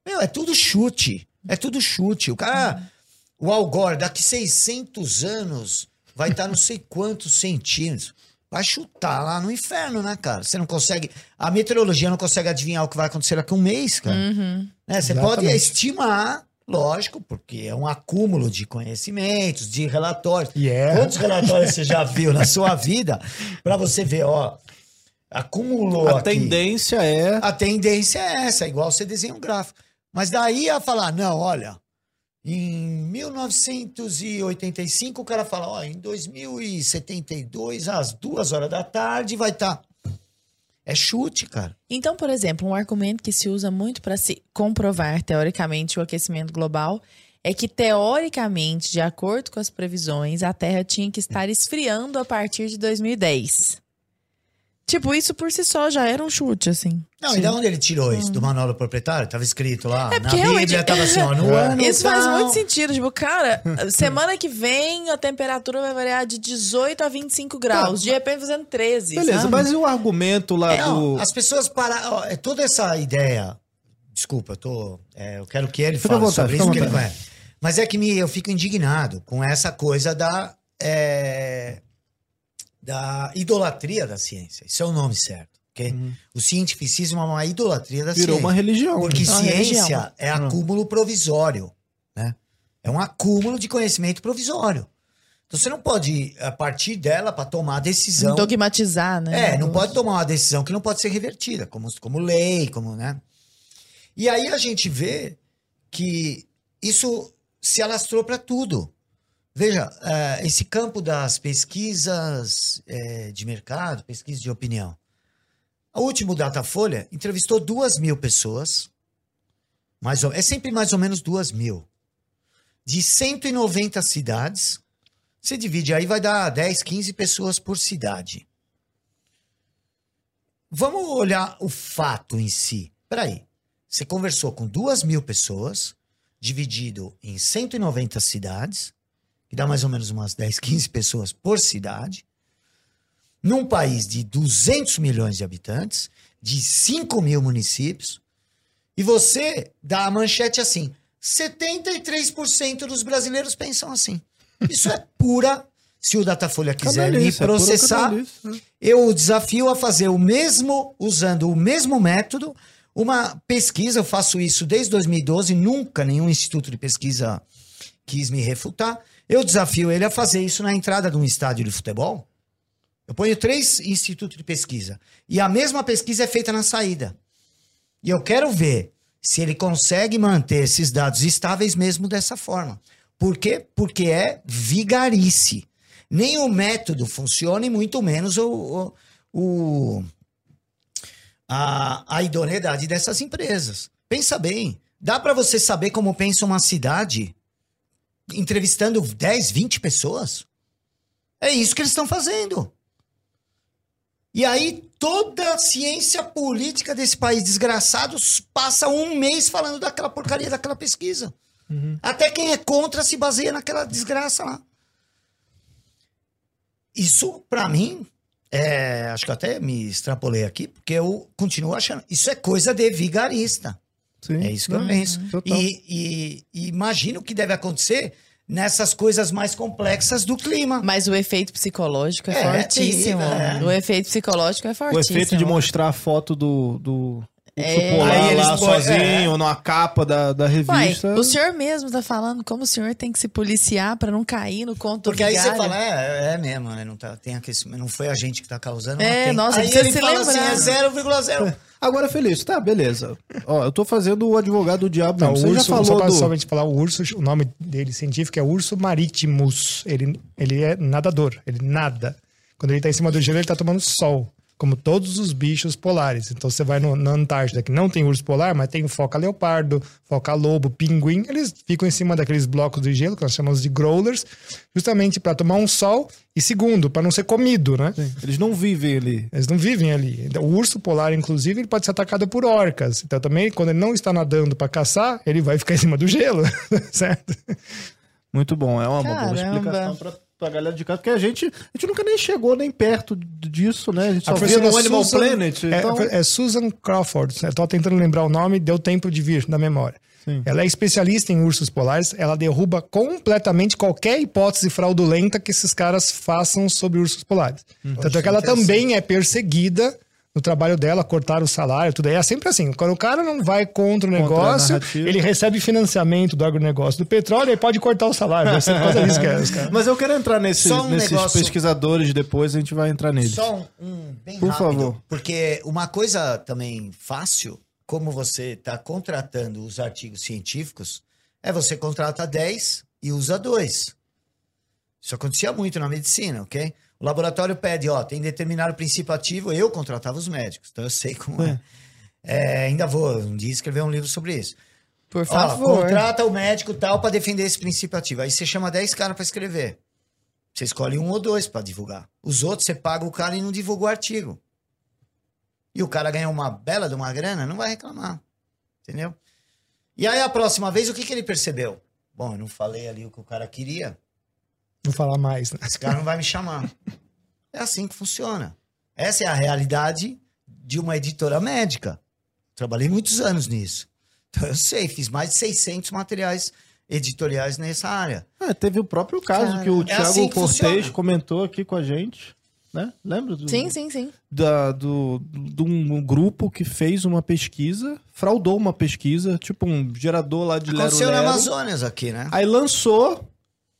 Meu, é tudo chute. É tudo chute. O cara, o Al Gore, daqui 600 anos, vai estar não sei quantos centímetros. Vai chutar lá no inferno, né, cara? Você não consegue. A meteorologia não consegue adivinhar o que vai acontecer daqui a um mês, cara. Uhum. Né, Você pode estimar, lógico, porque é um acúmulo de conhecimentos, de relatórios. E é. Quantos relatórios você já viu na sua vida para você ver, ó, acumulou A aqui. tendência é. A tendência é essa, igual você desenha um gráfico. Mas daí a falar, não, olha, em 1985 o cara fala, ó, em 2072, às duas horas da tarde, vai estar. É chute, cara. Então, por exemplo, um argumento que se usa muito para se comprovar teoricamente o aquecimento global é que, teoricamente, de acordo com as previsões, a Terra tinha que estar esfriando a partir de 2010. Tipo, isso por si só já era um chute, assim. Não, e da onde ele tirou isso? Do manual do proprietário? Tava escrito lá. É na porque realmente- Bíblia tava assim, ó, no ano Isso faz tal. muito sentido. Tipo, cara, semana que vem a temperatura vai variar de 18 a 25 graus. De repente fazendo 13. Beleza, sabe? mas e o argumento lá É, ó, do. as pessoas param. ó, É toda essa ideia. Desculpa, eu tô. é, eu quero que ele Fica fale vontade, sobre isso, que ele conhece. Mas é que me, eu fico indignado com essa coisa da. é, da idolatria da ciência. Isso é o nome certo. ok? O cientificismo é uma idolatria da Uhum. Virou ciência. uma religião. Porque né? ciência religião. é acúmulo provisório, né? É um acúmulo de conhecimento provisório. Então você não pode, a partir dela, para tomar decisão. Dogmatizar, né? É, não pode tomar uma decisão que não pode ser revertida, como, como lei, como, né? E aí a gente vê que isso se alastrou para tudo. Veja, eh, esse campo das pesquisas eh, de mercado, pesquisa de opinião. O último Datafolha entrevistou duas mil pessoas, mais ou, é sempre mais ou menos duas mil, de 190 cidades. Você divide aí, vai dar 10, 15 pessoas por cidade. Vamos olhar o fato em si. Peraí, você conversou com duas mil pessoas, dividido em 190 cidades, que dá mais ou menos umas 10, 15 pessoas por cidade, num país de 200 milhões de habitantes, de 5 mil municípios, e você dá a manchete assim: 73% dos brasileiros pensam assim. Isso é pura. Se o Datafolha quiser me é processar, né? eu o desafio a fazer o mesmo, usando o mesmo método, Uma pesquisa, eu faço isso desde 2012, nunca nenhum instituto de pesquisa quis me refutar. Eu desafio ele a fazer isso na entrada de um estádio de futebol. Eu ponho três institutos de pesquisa. E a mesma pesquisa é feita na saída. E eu quero ver se ele consegue manter esses dados estáveis mesmo dessa forma. Por quê? Porque é vigarice. Nem o método funciona e muito menos o, o, o a, a idoneidade dessas empresas. Pensa bem. Dá para você saber como pensa uma cidade entrevistando 10, 20 pessoas? É isso que eles estão fazendo. E aí toda a ciência política desse país desgraçado passa um mês falando daquela porcaria daquela pesquisa. Uhum. Até quem é contra se baseia naquela desgraça lá. Isso, para mim, é, acho que até me extrapolei aqui, porque eu continuo achando. Isso é coisa de vigarista. Sim, é isso que eu penso. E, e, e imagino o que deve acontecer nessas coisas mais complexas do clima. Mas o efeito psicológico é, é fortíssimo. É. O efeito psicológico é fortíssimo. O efeito de mostrar a foto do, do, é, polar lá sozinho, é. numa capa da, da revista. Uai, o senhor mesmo tá falando como o senhor tem que se policiar para não cair no conto Porque aí você fala, é, é mesmo, né? não, tá, tem aquecimento, não foi a gente que tá causando. É, tem. nossa, aí ele fala lembrar. assim, é 0,0. Agora, Feliz, tá, beleza. Ó, eu tô fazendo o advogado do diabo. Não, você urso, já falou só pra do... somente falar, o urso, o nome dele científico é urso maritimus. Ele, ele é nadador, ele nada. Quando ele tá em cima do gelo, ele tá tomando sol como todos os bichos polares. Então você vai no, na Antártida, que não tem urso polar, mas tem foca leopardo, foca lobo, pinguim. Eles ficam em cima daqueles blocos de gelo, que nós chamamos de growlers, justamente para tomar um sol e segundo, para não ser comido, né? Sim. Eles não vivem ali. Eles não vivem ali. Então, o urso polar, inclusive, ele pode ser atacado por orcas. Então também, quando ele não está nadando para caçar, ele vai ficar em cima do gelo, certo? Muito bom, é uma Caramba. boa explicação para pra galera de casa, porque a gente, a gente nunca nem chegou nem perto disso, né? A gente só a no Animal Susan, Planet. É, então... é, Susan Crawford, eu tô tentando lembrar o nome, deu tempo de vir na memória. Sim. Ela é especialista em ursos polares, ela derruba completamente qualquer hipótese fraudulenta que esses caras façam sobre ursos polares. Hum, Tanto é que ela também é perseguida no trabalho dela, cortar o salário, tudo. É sempre assim. Quando o cara não vai contra o negócio, ele recebe financiamento do agronegócio do petróleo e pode cortar o salário. É disso que é, cara. Mas eu quero entrar nesse, um nesses negócio... pesquisadores depois, a gente vai entrar neles. Só um, um bem Por rápido, favor. Porque uma coisa também fácil, como você está contratando os artigos científicos, é você contrata 10 e usa dois. Isso acontecia muito na medicina, ok? O laboratório pede, ó, tem determinado princípio ativo, eu contratava os médicos, então eu sei como é. é. é ainda vou um dia escrever um livro sobre isso. Por favor. Ó, contrata o médico tal para defender esse princípio ativo. Aí você chama 10 caras para escrever. Você escolhe um ou dois para divulgar. Os outros você paga o cara e não divulga o artigo. E o cara ganha uma bela de uma grana, não vai reclamar. Entendeu? E aí a próxima vez, o que, que ele percebeu? Bom, eu não falei ali o que o cara queria. Vou falar mais. Né? Esse cara não vai me chamar. É assim que funciona. Essa é a realidade de uma editora médica. Trabalhei muitos anos nisso. Então eu sei, fiz mais de 600 materiais editoriais nessa área. É, teve o próprio caso Cara, que o é Thiago assim Cortez comentou aqui com a gente. Né? Lembra? Do, sim, sim, sim. Da, do, de um grupo que fez uma pesquisa, fraudou uma pesquisa, tipo um gerador lá de Aconteceu Lero Lero. no Amazonas aqui, né? Aí lançou,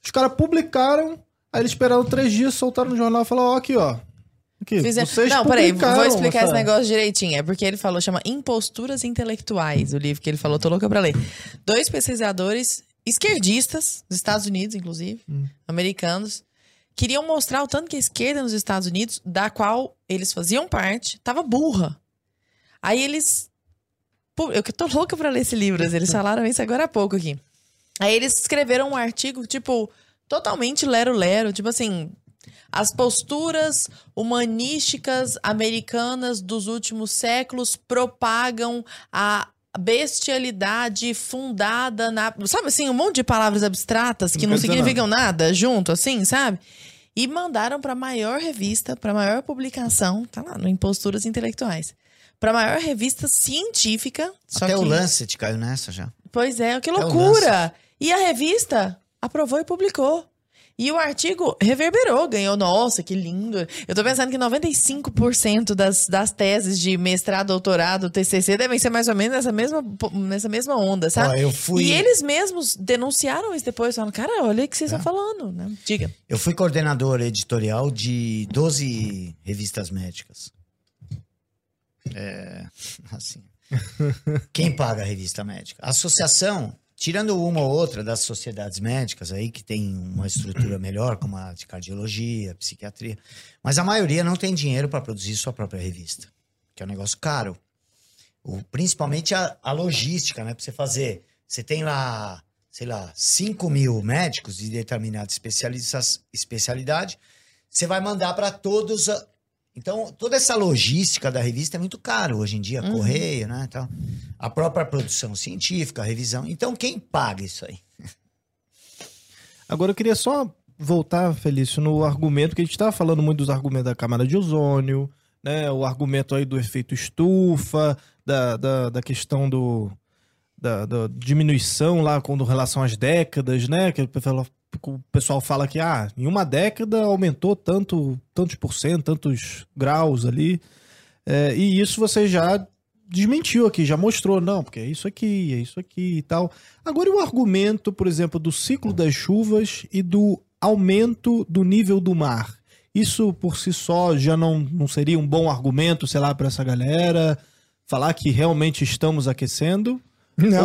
os caras publicaram, aí eles esperaram três dias, soltaram no jornal e falaram, ó, aqui, ó. Aqui, Fizer... Não, peraí, vou explicar esse negócio direitinho. É porque ele falou, chama Imposturas Intelectuais, o livro que ele falou, tô louca pra ler. Dois pesquisadores esquerdistas, dos Estados Unidos, inclusive, hum. americanos, queriam mostrar o tanto que a esquerda nos Estados Unidos, da qual eles faziam parte, tava burra. Aí eles. Eu que tô louca pra ler esse livro, eles falaram isso agora há pouco aqui. Aí eles escreveram um artigo, tipo, totalmente lero-lero, tipo assim, as posturas humanísticas americanas dos últimos séculos propagam a bestialidade fundada na. Sabe assim, um monte de palavras abstratas que não, não significam nada. nada junto, assim, sabe? E mandaram para a maior revista, para a maior publicação, tá lá, no Imposturas Intelectuais. Para a maior revista científica. Até o Lancet caiu nessa já. Pois é, que loucura! E a revista aprovou e publicou. E o artigo reverberou, ganhou, nossa, que lindo. Eu tô pensando que 95% das, das teses de mestrado, doutorado, TCC devem ser mais ou menos nessa mesma, nessa mesma onda, sabe? Ó, eu fui- E eles mesmos denunciaram isso depois, falando, cara, olha o que vocês estão falando, né? Diga. Eu fui coordenador editorial de 12 revistas médicas. É, assim. Quem paga a revista médica? A associação, tirando uma ou outra das sociedades médicas aí que tem uma estrutura melhor, como a de cardiologia, psiquiatria, mas a maioria não tem dinheiro para produzir sua própria revista, que é um negócio caro. O- principalmente a, a logística, né? Para você fazer. Você tem lá, sei lá, 5 mil médicos de determinada especialidade. Você vai mandar para todos. Então, toda essa logística da revista é muito caro hoje em dia, correio, né? Então, a própria produção científica, a revisão. Então, quem paga isso aí? Agora eu queria só voltar, Felício, no argumento que a gente estava falando muito dos argumentos da camada de ozônio, né? O argumento aí do efeito estufa, da, da, da questão do da, da diminuição lá com relação às décadas, né? Que o pessoal, o pessoal fala que ah, em uma década aumentou tanto, tantos por cento, tantos graus ali. É, e isso você já desmentiu aqui, já mostrou, não, porque é isso aqui, é isso aqui e tal. Agora, e o argumento, por exemplo, do ciclo das chuvas e do aumento do nível do mar? Isso por si só já não, não seria um bom argumento, sei lá, para essa galera? Falar que realmente estamos aquecendo?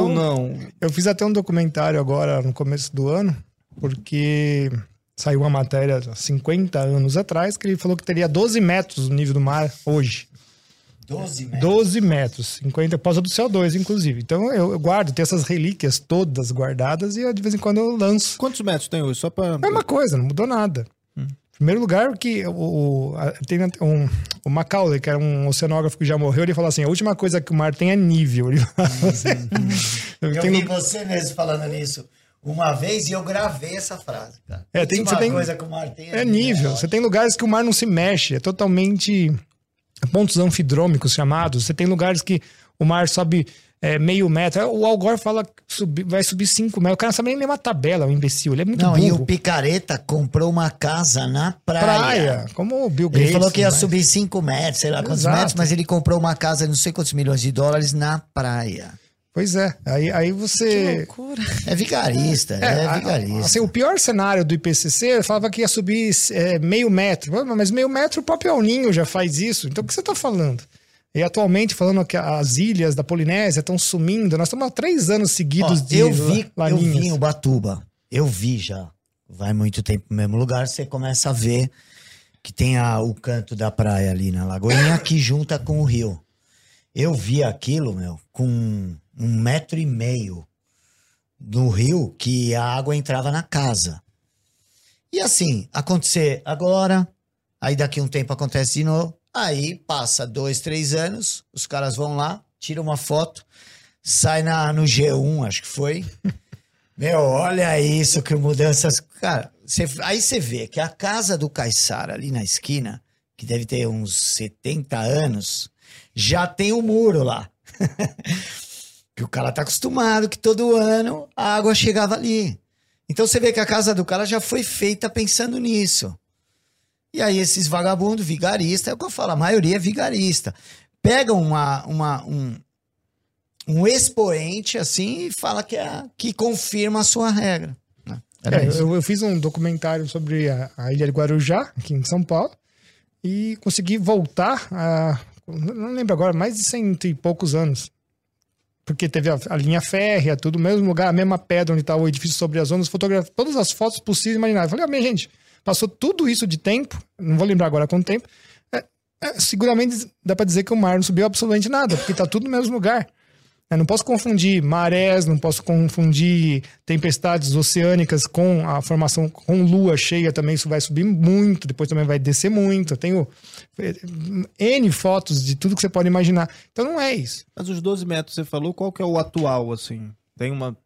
Ou não? Eu fiz até um documentário agora no começo do ano, porque saiu uma matéria há 50 anos atrás que ele falou que teria 12 metros o nível do mar hoje. 12 12 metros, 50 por causa do CO2, inclusive. Então eu, eu guardo, tenho essas relíquias todas guardadas e eu, de vez em quando eu lanço. Quantos metros tem hoje? Só para. Mesma coisa, não mudou nada. Em primeiro lugar, que o, o, a- tem um, o Macaulay, que era um oceanógrafo que já morreu, ele falou assim: a última coisa que o mar tem é nível. Ele fala assim. Eu Tem vi você mesmo falando nisso uma vez e eu gravei essa frase, cara. É, tem- você tem- coisa que o mar tem É nível. Ó, Você tem lugares que o mar não se mexe, é totalmente pontos anfidrômicos chamados. Você tem lugares que o mar sobe é, meio metro. O Al Gore fala que subi- vai subir cinco metros. O cara não sabe nem ler uma tabela, o imbecil. Ele é muito Não, burro. e o Picareta comprou uma casa na praia. Praia, como o Bill Gates. Ele falou que ia mas- subir 5 metros, sei lá quantos Exato. metros, mas ele comprou uma casa não sei quantos milhões de dólares na praia. Pois é. Aí, aí Que você. loucura. É vigarista, é, a- vigarista. Assim, o pior cenário do IPCC falava que ia subir é, meio metro. Mas meio metro o próprio El Ninho já faz isso. Então o que você está falando? E atualmente, falando que as ilhas da Polinésia estão sumindo, nós estamos há três anos Ó, seguidos de eu vi, eu laninhas. vi em Ubatuba. Eu vi já. Vai muito tempo no mesmo lugar, você começa a ver que tem a- o canto da praia ali na Lagoinha que junta com o rio. Eu vi aquilo, meu, com um metro e meio no rio que a água entrava na casa. E assim, acontecer agora, aí daqui um tempo acontece de novo, aí passa dois, três anos, os caras vão lá, tiram uma foto, sai na, no G1, acho que foi. Meu, olha isso, que mudanças. Cara, cê- aí você vê que a casa do Caissara ali na esquina, que deve ter uns 70 anos, já tem o muro lá. que o cara tá acostumado que todo ano a água chegava ali. Então você vê que a casa do cara já foi feita pensando nisso. E aí esses vagabundos, vigaristas, é o que eu falo, a maioria é vigarista. Pegam uma, uma, um, um expoente assim e fala que, é, que confirma a sua regra. né? É, eu, eu fiz um documentário sobre a, a ilha de Guarujá, aqui em São Paulo, e consegui voltar a. Não lembro agora, mais de cento e poucos anos. Porque teve a, a linha férrea, tudo, mesmo lugar, a mesma pedra onde está o edifício sobre as ondas, fotografei todas as fotos possíveis e imagináveis. Falei, ah, minha gente, passou tudo isso de tempo, não vou lembrar agora quanto tempo. é, é, seguramente dá para dizer que o mar não subiu absolutamente nada, porque está tudo no mesmo lugar. Eu não posso confundir marés, não posso confundir tempestades oceânicas com a formação com lua cheia também. Isso vai subir muito, depois também vai descer muito. Eu tenho eh, N fotos de tudo que você pode imaginar. Então não é isso. Mas os 12 metros, você falou, qual que é o atual, assim? Tem uma...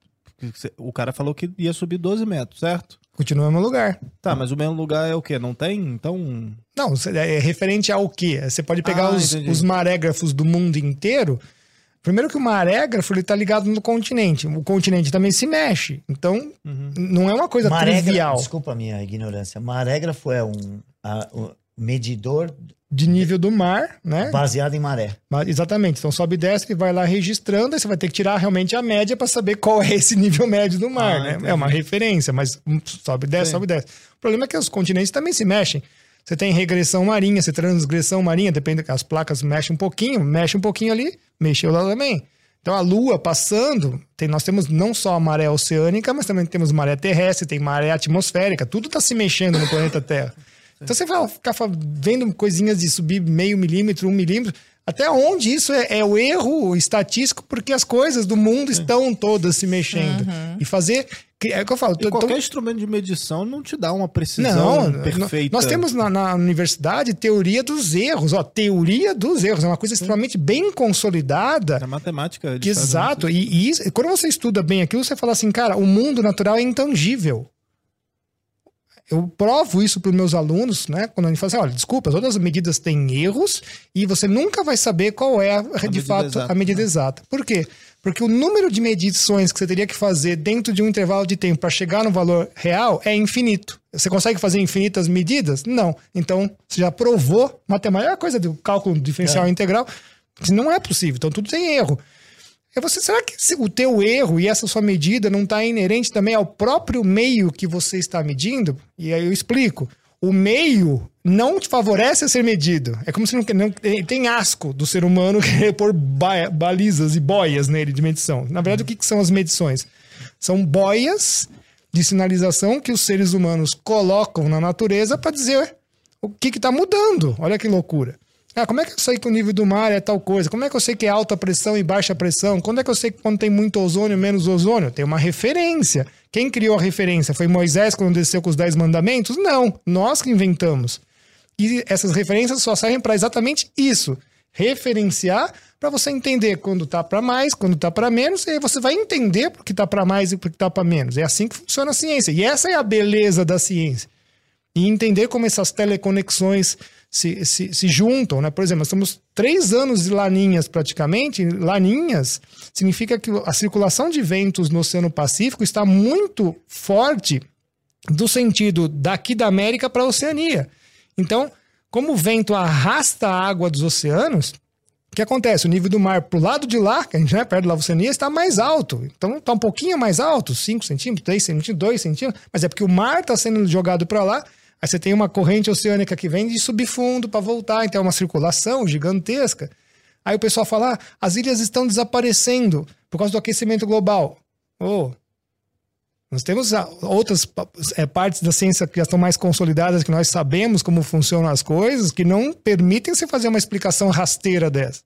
O cara falou que ia subir 12 metros, certo? Continua no mesmo lugar. Tá, mas o mesmo lugar é o quê? Não tem? Então... Não, é referente ao quê? Você pode pegar Ah, os, os marégrafos do mundo inteiro. Primeiro que o marégrafo ele tá ligado no continente. O continente também se mexe. Então, não é uma coisa Marégrafo- trivial Desculpa a minha ignorância. Marégrafo é um a- o medidor de nível do mar, né? baseado em maré. Mas- Exatamente. Então sobe e desce, ele vai lá registrando, aí você vai ter que tirar realmente a média para saber qual é esse nível médio do mar, Ah, né? entendi. É uma referência, mas hum, sobe e desce, Sim. sobe e desce. O problema é que os continentes também se mexem. Você tem regressão marinha, você tem transgressão marinha, depende, as placas mexem um pouquinho, mexe um pouquinho ali, mexeu lá também. Então a Lua passando, tem- nós temos não só a maré oceânica, mas também temos maré terrestre, tem maré atmosférica, tudo está se mexendo no planeta Terra. Então você vai ficar vendo coisinhas de subir meio milímetro, um milímetro. Até onde isso é, é o erro estatístico, porque as coisas do mundo estão todas se mexendo. E fazer. que- É o que eu falo. E tô- tô- qualquer instrumento de medição não te dá uma precisão não, perfeita. nós temos na, na universidade teoria dos erros. Ó, teoria dos erros. É uma coisa extremamente bem consolidada. A matemática. exato. E, e quando você estuda bem aquilo, você fala assim, cara, o mundo natural é intangível. Eu provo isso para os meus alunos, né? Quando a gente fala assim, olha, desculpa, todas as medidas têm erros e você nunca vai saber qual é, de medida fato, exata, a medida exata. Por quê? Porque o número de medições que você teria que fazer dentro de um intervalo de tempo para chegar no valor real é infinito. Você consegue fazer infinitas medidas? Não. Então, você já provou matemática, é a coisa do cálculo diferencial integral, que não é possível. Então, tudo tem erro. É você, será que o teu erro e essa sua medida não está inerente também ao próprio meio que você está medindo? E aí eu explico. O meio não te favorece a ser medido. É como se não, não tem asco do ser humano querer pôr ba- balizas e boias nele de medição. Na verdade, o que, que são as medições? São boias de sinalização que os seres humanos colocam na natureza para dizer o que está mudando. Olha que loucura. Ah, como é que eu sei que o nível do mar é tal coisa? Como é que eu sei que é alta pressão e baixa pressão? Quando é que eu sei que quando tem muito ozônio menos ozônio? Tem uma referência. Quem criou a referência? Foi Moisés quando desceu com os dez mandamentos? Não, nós que inventamos. E essas referências só servem para exatamente isso. Referenciar para você entender quando tá para mais, quando tá para menos, e aí você vai entender porque tá para mais e porque tá para menos. É assim que funciona a ciência. E essa é a beleza da ciência e entender como essas teleconexões se, se, se juntam, né? Por exemplo, nós estamos três anos de laninhas praticamente. Laninhas significa que a circulação de ventos no Oceano Pacífico está muito forte do sentido daqui da América para a Oceania. Então, como o vento arrasta a água dos oceanos, o que acontece? O nível do mar pro lado de lá, que a gente é perto da Oceania, está mais alto. Então está um pouquinho mais alto, 5 centímetros, 3 centímetros, 2 centímetros, mas é porque o mar está sendo jogado para lá. Aí você tem uma corrente oceânica que vem de subfundo para voltar, então é uma circulação gigantesca. Aí o pessoal fala: ah, as ilhas estão desaparecendo por causa do aquecimento global. Oh, nós temos ah, outras é, partes da ciência que já estão mais consolidadas, que nós sabemos como funcionam as coisas, que não permitem você fazer uma explicação rasteira dessa.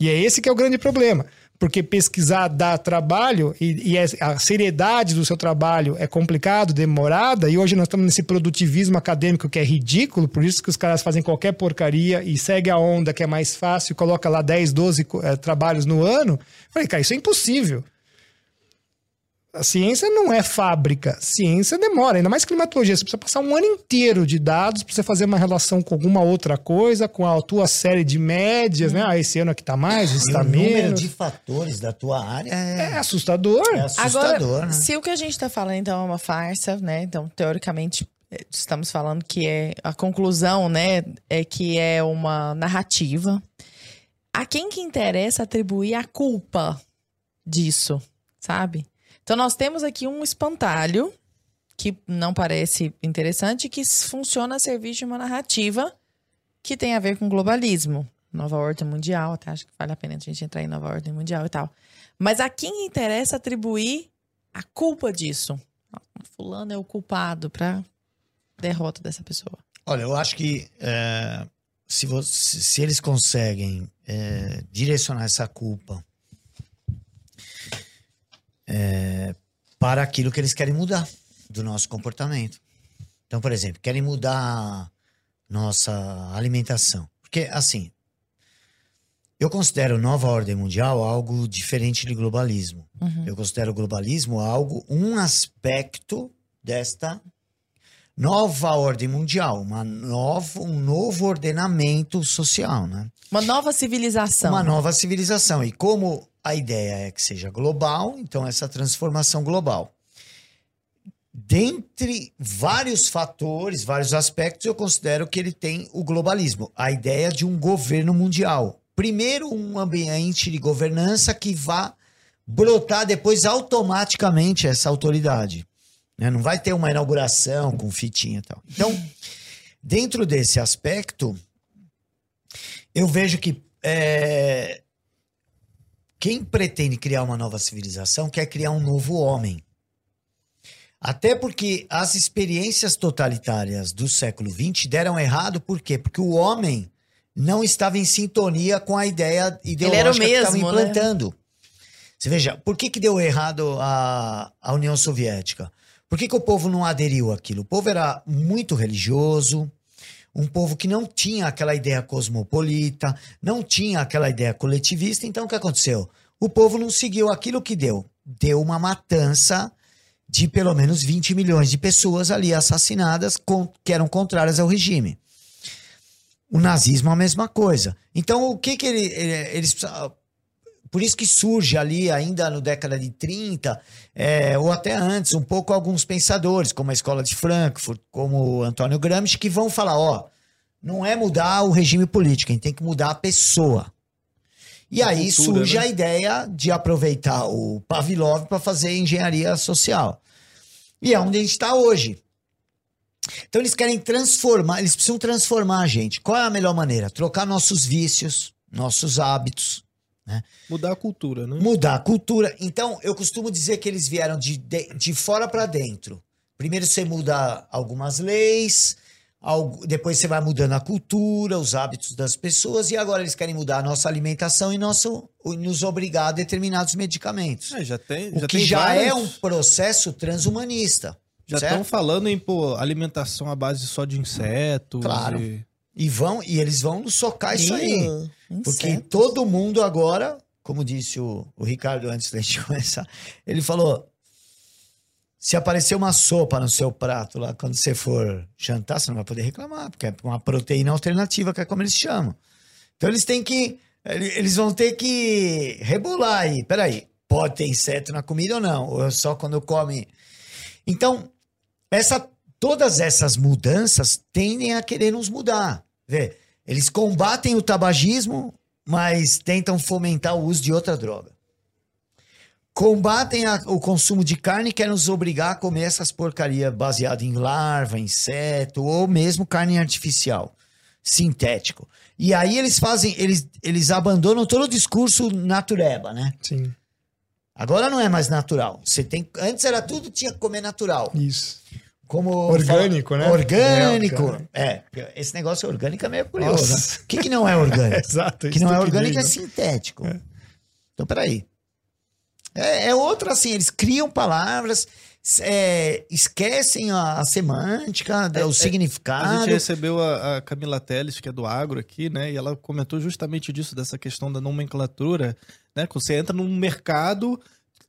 E é esse que é o grande problema. Porque pesquisar dá trabalho e, e é- a seriedade do seu trabalho é complicado, demorada, e hoje nós estamos nesse produtivismo acadêmico que é ridículo, por isso que os caras fazem qualquer porcaria e segue a onda que é mais fácil, coloca lá 10, 12 co- eh, trabalhos no ano. Eu Falei, cara, isso é impossível. A ciência não é fábrica. Ciência demora, ainda mais climatologia. Você precisa passar um ano inteiro de dados para você fazer uma relação com alguma outra coisa, com a tua série de médias, né? Ah, esse ano aqui tá mais, esse E tá o número menos. de fatores da tua área é, É assustador. é assustador, Agora, né? se o que a gente está falando então é uma farsa, né? Então, teoricamente, eh, estamos falando que é a conclusão, né? É que é uma narrativa. A quem que interessa atribuir a culpa disso, sabe? Então, nós temos aqui um espantalho que não parece interessante, que funciona a servir de uma narrativa que tem a ver com globalismo, nova ordem mundial. Até acho que vale a pena a gente entrar em nova ordem mundial e tal. Mas a quem interessa atribuir a culpa disso? Ah, Fulano é o culpado para derrota dessa pessoa. Olha, eu acho que é, se, você- se eles conseguem é, direcionar essa culpa é, para aquilo que eles querem mudar do nosso comportamento. Então, por exemplo, querem mudar nossa alimentação. Porque, assim, eu considero nova ordem mundial algo diferente de globalismo. Eu considero o globalismo algo, um aspecto desta nova ordem mundial, uma nova, um novo ordenamento social, né? Uma nova civilização. Uma nova civilização. E como a ideia é que seja global, então essa transformação global. Dentre vários fatores, vários aspectos, eu considero que ele tem o globalismo, a ideia de um governo mundial. Primeiro, um ambiente de governança que vá brotar depois automaticamente essa autoridade. né? Não vai ter uma inauguração com fitinha e tal. Então, dentro desse aspecto, eu vejo que é, quem pretende criar uma nova civilização quer criar um novo homem. Até porque as experiências totalitárias do século XX deram errado, por quê? Porque o homem não estava em sintonia com a ideia ideológica que estava mesmo, né? implantando. Você veja, por que, que deu errado a, a União Soviética? Por que, que o povo não aderiu àquilo? O povo era muito religioso, um povo que não tinha aquela ideia cosmopolita, não tinha aquela ideia coletivista. Então, o que aconteceu? O povo não seguiu aquilo que deu. Deu uma matança de pelo menos 20 milhões de pessoas ali assassinadas com- que eram contrárias ao regime. O nazismo a mesma coisa. Então, o que que ele- ele- eles por isso que surge ali, ainda no década de 30, é, ou até antes, um pouco alguns pensadores, como a Escola de Frankfurt, como o Antônio Gramsci, que vão falar, ó, não é mudar o regime político, a gente tem que mudar a pessoa. E A aí cultura, surge né? a ideia de aproveitar o Pavlov para fazer engenharia social. E é onde a gente está hoje. Então eles querem transformar, eles precisam transformar a gente. Qual é a melhor maneira? Trocar nossos vícios, nossos hábitos, Mudar a cultura, né? mudar a cultura. Então, eu costumo dizer que eles vieram de, de, de fora para dentro. Primeiro você muda algumas leis, algo- depois você vai mudando a cultura, os hábitos das pessoas, e agora eles querem mudar a nossa alimentação e nosso, nos obrigar a determinados medicamentos. É, já tem, o já que tem já várias- é um processo transhumanista. Já estão falando em pô, alimentação à base só de insetos. Claro. e- E vão e eles vão socar isso aí. Porque todo mundo agora, como disse o, o Ricardo antes da gente começar, ele falou: se aparecer uma sopa no seu prato lá quando você for jantar, você não vai poder reclamar, porque é uma proteína alternativa, que é como eles chamam. Então eles têm que. ele- Eles vão ter que rebolar aí. Peraí, pode ter inseto na comida ou não? Ou é só quando come. Então, essa, todas essas mudanças tendem a querer nos mudar. Vê, eles combatem o tabagismo, mas tentam fomentar o uso de outra droga. Combatem a- o consumo de carne e querem nos obrigar a comer essas porcarias baseadas em larva, inseto ou mesmo carne artificial, sintético. E aí eles fazem, eles, eles abandonam todo o discurso natureba, né? Sim, Agora não é mais natural. Você tem, antes era tudo tinha que comer natural. isso. Como Orgânico, fala- né? Orgânico. É, É, esse negócio orgânico é meio curioso. Nossa. né? O que, que não é orgânico? Exato. O que não é orgânico é né? sintético. Então, peraí. É, é outra assim, eles criam palavras, é, esquecem a, a semântica, É, o é, significado. A gente recebeu a, a Camila Teles, que é do agro aqui, né? E ela comentou justamente disso, dessa questão da nomenclatura, né? Quando você entra num mercado,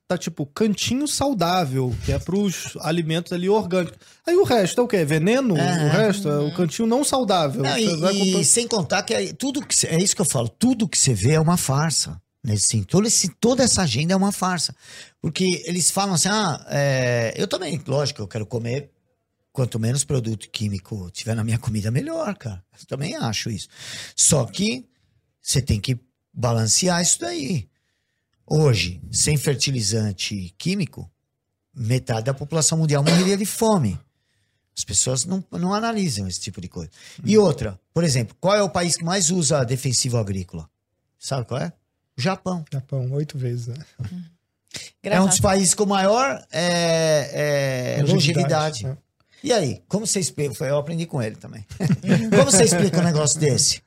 tá tipo cantinho saudável, que é pros alimentos ali orgânicos. Aí o resto é o quê? Veneno? Aham. O resto é o cantinho não saudável. Não, e, e sem contar que é, tudo que é isso que eu falo, tudo que você vê é uma farsa. Nesse sentido. Todo esse, toda essa agenda é uma farsa. Porque eles falam assim: ah, é, eu também, lógico, eu quero comer. Quanto menos produto químico tiver na minha comida, melhor, cara. Eu também acho isso. Só que você tem que balancear isso daí. Hoje, sem fertilizante químico, metade da população mundial morreria de fome. As pessoas não, não analisam esse tipo de coisa. E outra, por exemplo, qual é o país que mais usa defensivo agrícola? Sabe qual é? O Japão. Japão, oito vezes, né? É um dos países com maior é, é, longevidade. né? E aí, como você explica? Foi, Eu aprendi com ele também. como você explica um negócio desse?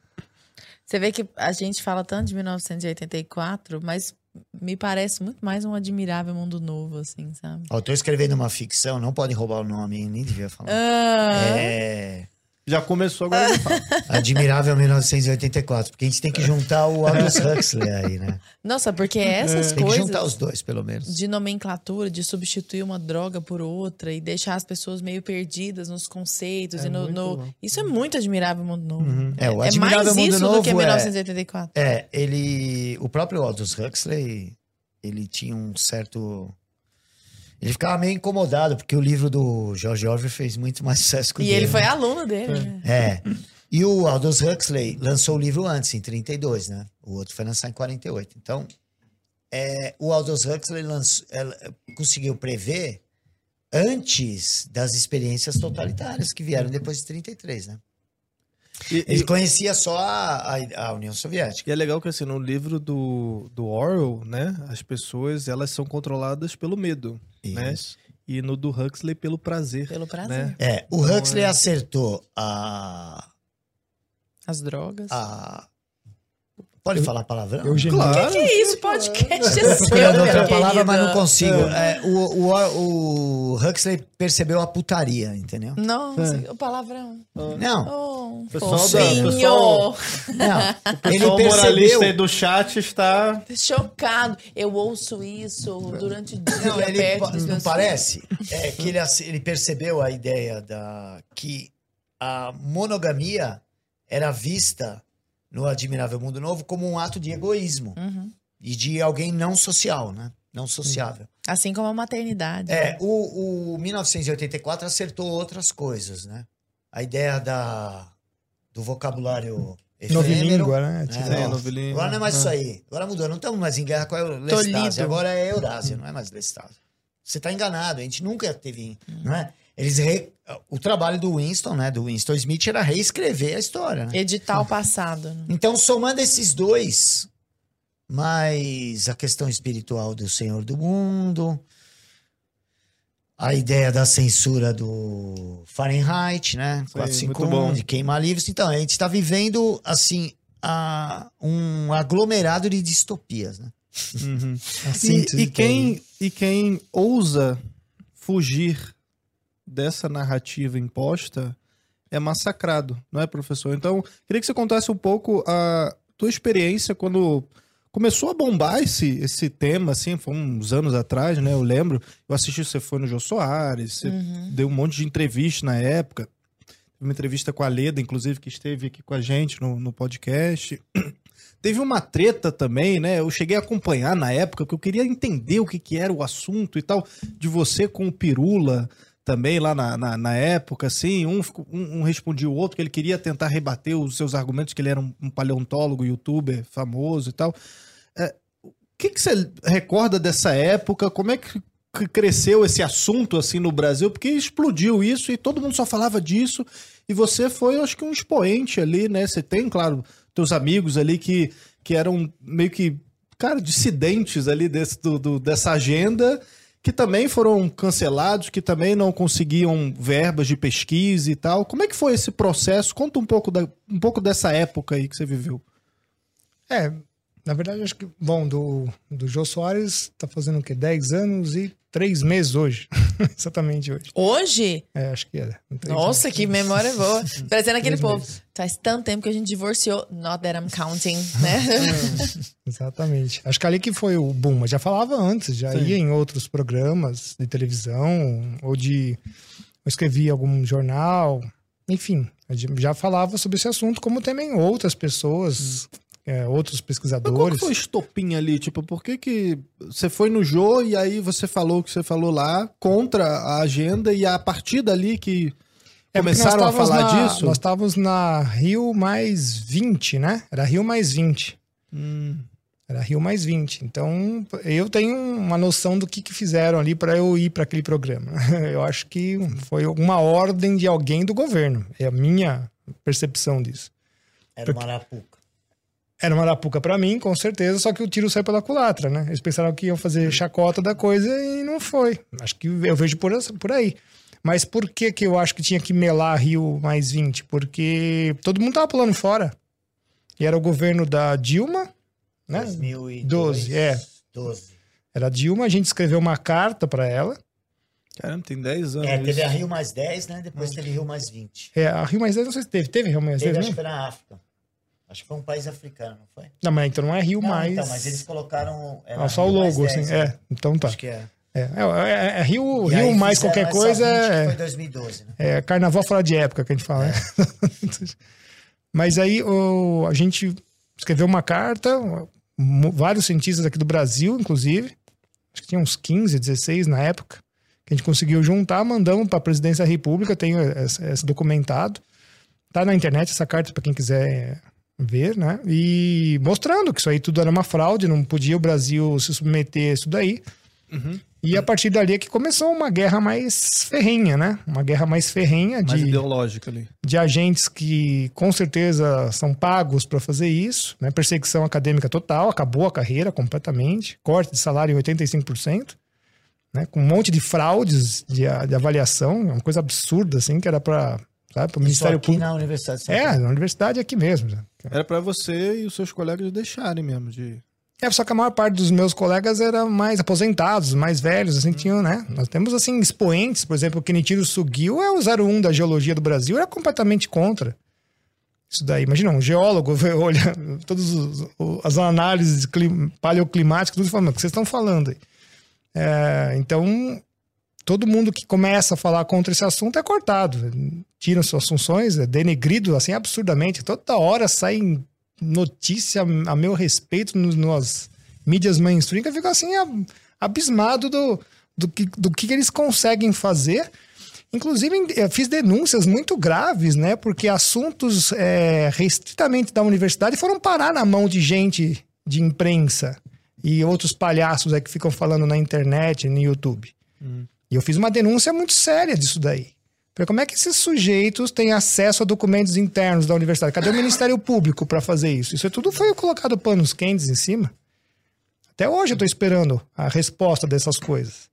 Você vê que a gente fala tanto de 1984, mas me parece muito mais um admirável mundo novo, assim, sabe? Ó, eu tô escrevendo uma ficção, não podem roubar o nome, nem devia falar. Ah, É. Já começou, agora. Admirável 1984, porque a gente tem que juntar o Aldous Huxley aí, né? Nossa, porque essas Tem que coisas juntar os dois, pelo menos. de nomenclatura, de substituir uma droga por outra e deixar as pessoas meio perdidas nos conceitos e no, no-. Isso é muito admirável Mundo Novo. É, o É Admirável mais Mundo isso Novo do que é- 1984. É, ele. O próprio Aldous Huxley, ele tinha um certo. Ele ficava meio incomodado, porque o livro do George Orwell fez muito mais sucesso que o E dele. ele foi aluno dele, né? É. E o Aldous Huxley lançou o livro antes, em 32, né? O outro foi lançar em 48. Então, é, o Aldous Huxley lançou, ela- conseguiu prever antes das experiências totalitárias que vieram depois de 33, né? E, Ele e- conhecia só a, a- a União Soviética. e é legal que assim, no livro do, do Orwell, né? As pessoas elas são controladas pelo medo. Né? Isso. E no do Huxley pelo prazer. Pelo prazer. Né? É, o Então, Huxley é- acertou a, As drogas. a. Pode falar palavrão? Eugenia. Claro. Que isso, podcast é Eu seu, meu outra palavra, mas não consigo. É, o, o, o Huxley percebeu a putaria, entendeu? Nossa, É. o palavrão. Não, Oh, Pessoal da- fofinho. pessoal- não. Ele Só o moralista aí do chat está. Chocado. Eu ouço isso durante o dia Não, ele não parece? É que ele, ele percebeu a ideia da que a monogamia era vista no Admirável Mundo Novo como um ato de egoísmo. Uhum. e de alguém não social, né? Não sociável. Assim como a maternidade. É, o, o 1984 acertou outras coisas, né? A ideia da, do vocabulário. Novilíngua, né? É, Tipo, É, novilíngua. Agora não é mais Ah. isso aí. Agora mudou. Não estamos mais em guerra com a. Lestásia. Agora é Eurásia, não é mais Lestásia. Você está enganado. A gente nunca teve... Não é? Eles re- O trabalho do Winston, né? Do Winston Smith era reescrever a história, né? Editar o passado. né? Então, somando esses dois, mais a questão espiritual do Senhor do Mundo, a ideia da censura do Fahrenheit, né? Sim, muito 451, bom. de queimar livros. Então, a gente está vivendo, assim, a- um aglomerado de distopias, né? Uhum. a E, e quem, e quem ousa fugir dessa narrativa imposta é massacrado, não é, professor? Então, queria que você contasse um pouco a tua experiência quando começou a bombar esse, esse tema, assim, foi uns anos atrás, né? Eu lembro, eu assisti, você foi no Jô Soares, você Uhum. deu um monte de entrevista na época. Teve uma entrevista com a Leda, inclusive, que esteve aqui com a gente no, no podcast. Teve uma treta também, né? Eu cheguei a acompanhar na época, porque eu queria entender o que, que era o assunto e tal, de você com o Pirula também lá na, na, na época, assim. Um, um, um respondia o outro, que ele queria tentar rebater os seus argumentos, que ele era um, um paleontólogo, youtuber famoso e tal. É, o que, que você recorda dessa época? Como é que cresceu esse assunto assim no Brasil? Porque explodiu isso e todo mundo só falava disso. E você foi, acho que um expoente ali, né? Você tem, claro, teus amigos ali que, que eram meio que, cara, dissidentes ali desse, do, do- dessa agenda, que também foram cancelados, que também não conseguiam verbas de pesquisa e tal. Como é que foi esse processo? Conta um pouco, da, um pouco dessa época aí que você viveu. É, na verdade, acho que, bom, do, do Jô Soares tá fazendo o quê? 10 anos e 3 meses hoje. Exatamente hoje. Hoje? É, acho que era. Três Nossa, anos. que memória boa. Parecendo aquele povo. meses. Faz tanto tempo que a gente divorciou. Not that I'm counting, né? Exatamente. Acho que ali que foi o boom. Mas já falava antes, já Sim. ia em outros programas de televisão, ou de. Eu escrevia algum jornal, enfim, já falava sobre esse assunto, como também outras pessoas, é, outros Mas qual que pesquisadores. foi o estopim ali? Tipo, por que que você foi no Jô e aí você falou o que você falou lá contra a agenda e a partir dali que É porque começaram a falar na- disso? Nós estávamos na Rio mais 20, né? Era Rio mais 20. Hum, Era Rio mais 20. Então, eu tenho uma noção do que, que fizeram ali para eu ir para aquele programa. Eu acho que foi uma ordem de alguém do governo. É a minha percepção disso. Era uma arapuca. Era uma arapuca para mim, com certeza, só que o tiro saiu pela culatra, né? Eles pensaram que iam fazer chacota da coisa e não foi. Acho que eu vejo por, essa- por aí. Mas por que que eu acho que tinha que melar Rio mais 20? Porque todo mundo tava pulando fora. E era o governo da Dilma, né? 2012. 12, é. 12. Era a Dilma, a gente escreveu uma carta para ela Caramba, tem 10 anos. É, teve isso. a Rio mais 10, né? Depois teve Rio mais 20. É, a Rio Mais 10, não sei se teve. Teve Rio Mais 10 Teve, acho que foi na África. Acho que foi um país africano, não foi? Não, mas então não é Rio Não, Mais. então, mas eles colocaram. era Ah, só o Rio mais logo, 10, assim. né? É, então tá. Acho que é. É, é, é- é Rio, Rio mais qualquer coisa 20, que é, Foi 2012, né? é carnaval fora de época que a gente fala, né? Mas aí o, a gente escreveu uma carta, vários cientistas aqui do Brasil, inclusive, acho que tinha uns 15, 16 na época, que a gente conseguiu juntar, mandamos para a presidência da República, tenho esse, esse documentado. Tá na internet essa carta para quem quiser ver, né? E mostrando que isso aí tudo era uma fraude, não podia o Brasil se submeter a isso daí. E a partir dali é que começou uma guerra mais ferrenha, né? Uma guerra mais ferrenha Mais de, ideológica ali. de agentes que com certeza são pagos para fazer isso, né? Perseguição acadêmica total, acabou a carreira completamente, corte de salário em 85%, né? Com um monte de fraudes de, de avaliação, uma coisa absurda assim, que era para o Isso Ministério aqui Público. na Universidade de É, na universidade aqui mesmo. né? Era pra você e os seus colegas deixarem mesmo de... É, só que a maior parte dos meus colegas era mais aposentados, mais velhos, assim, tinham, né? Nós temos, assim, expoentes, por exemplo, o Kenichiro Sugio é o 01 da geologia do Brasil, era completamente contra isso daí. Imagina, um geólogo olha todas o- as análises clim- paleoclimáticas, tudo falando, o que vocês estão falando aí? É, então, todo mundo que começa a falar contra esse assunto é cortado. Tiram suas funções, é denegrido, assim, absurdamente. Toda hora sai notícia a meu respeito nos, nas mídias mainstream que eu fico assim ab- abismado do, do, que, do que eles conseguem fazer. Inclusive, eu fiz denúncias muito graves, né? Porque assuntos é, restritamente da universidade foram parar na mão de gente de imprensa e outros palhaços aí que ficam falando na internet, no YouTube. E eu fiz uma denúncia muito séria disso daí. Falei, como é que esses sujeitos têm acesso a documentos internos da universidade? Cadê o Ministério Público para fazer isso? Isso tudo foi colocado panos quentes em cima. Até hoje eu estou esperando a resposta dessas coisas.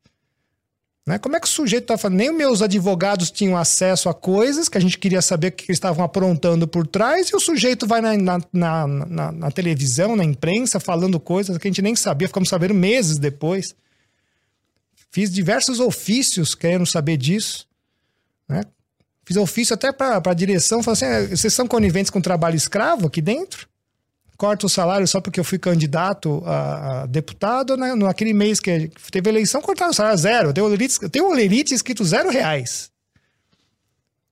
Né? Como é que o sujeito está falando? Nem meus advogados tinham acesso a coisas que a gente queria saber o que eles estavam aprontando por trás, e o sujeito vai na, na, na, na- na televisão, na imprensa, falando coisas que a gente nem sabia, ficamos sabendo meses depois. Fiz diversos ofícios querendo saber disso. Né? Fiz ofício até para a direção, falei assim: "Ah, vocês são coniventes com trabalho escravo aqui dentro? Corta o salário só porque eu fui candidato a, a deputado, né? naquele mês que teve eleição, cortaram o salário zero. Tem o Olerite, escrito zero reais.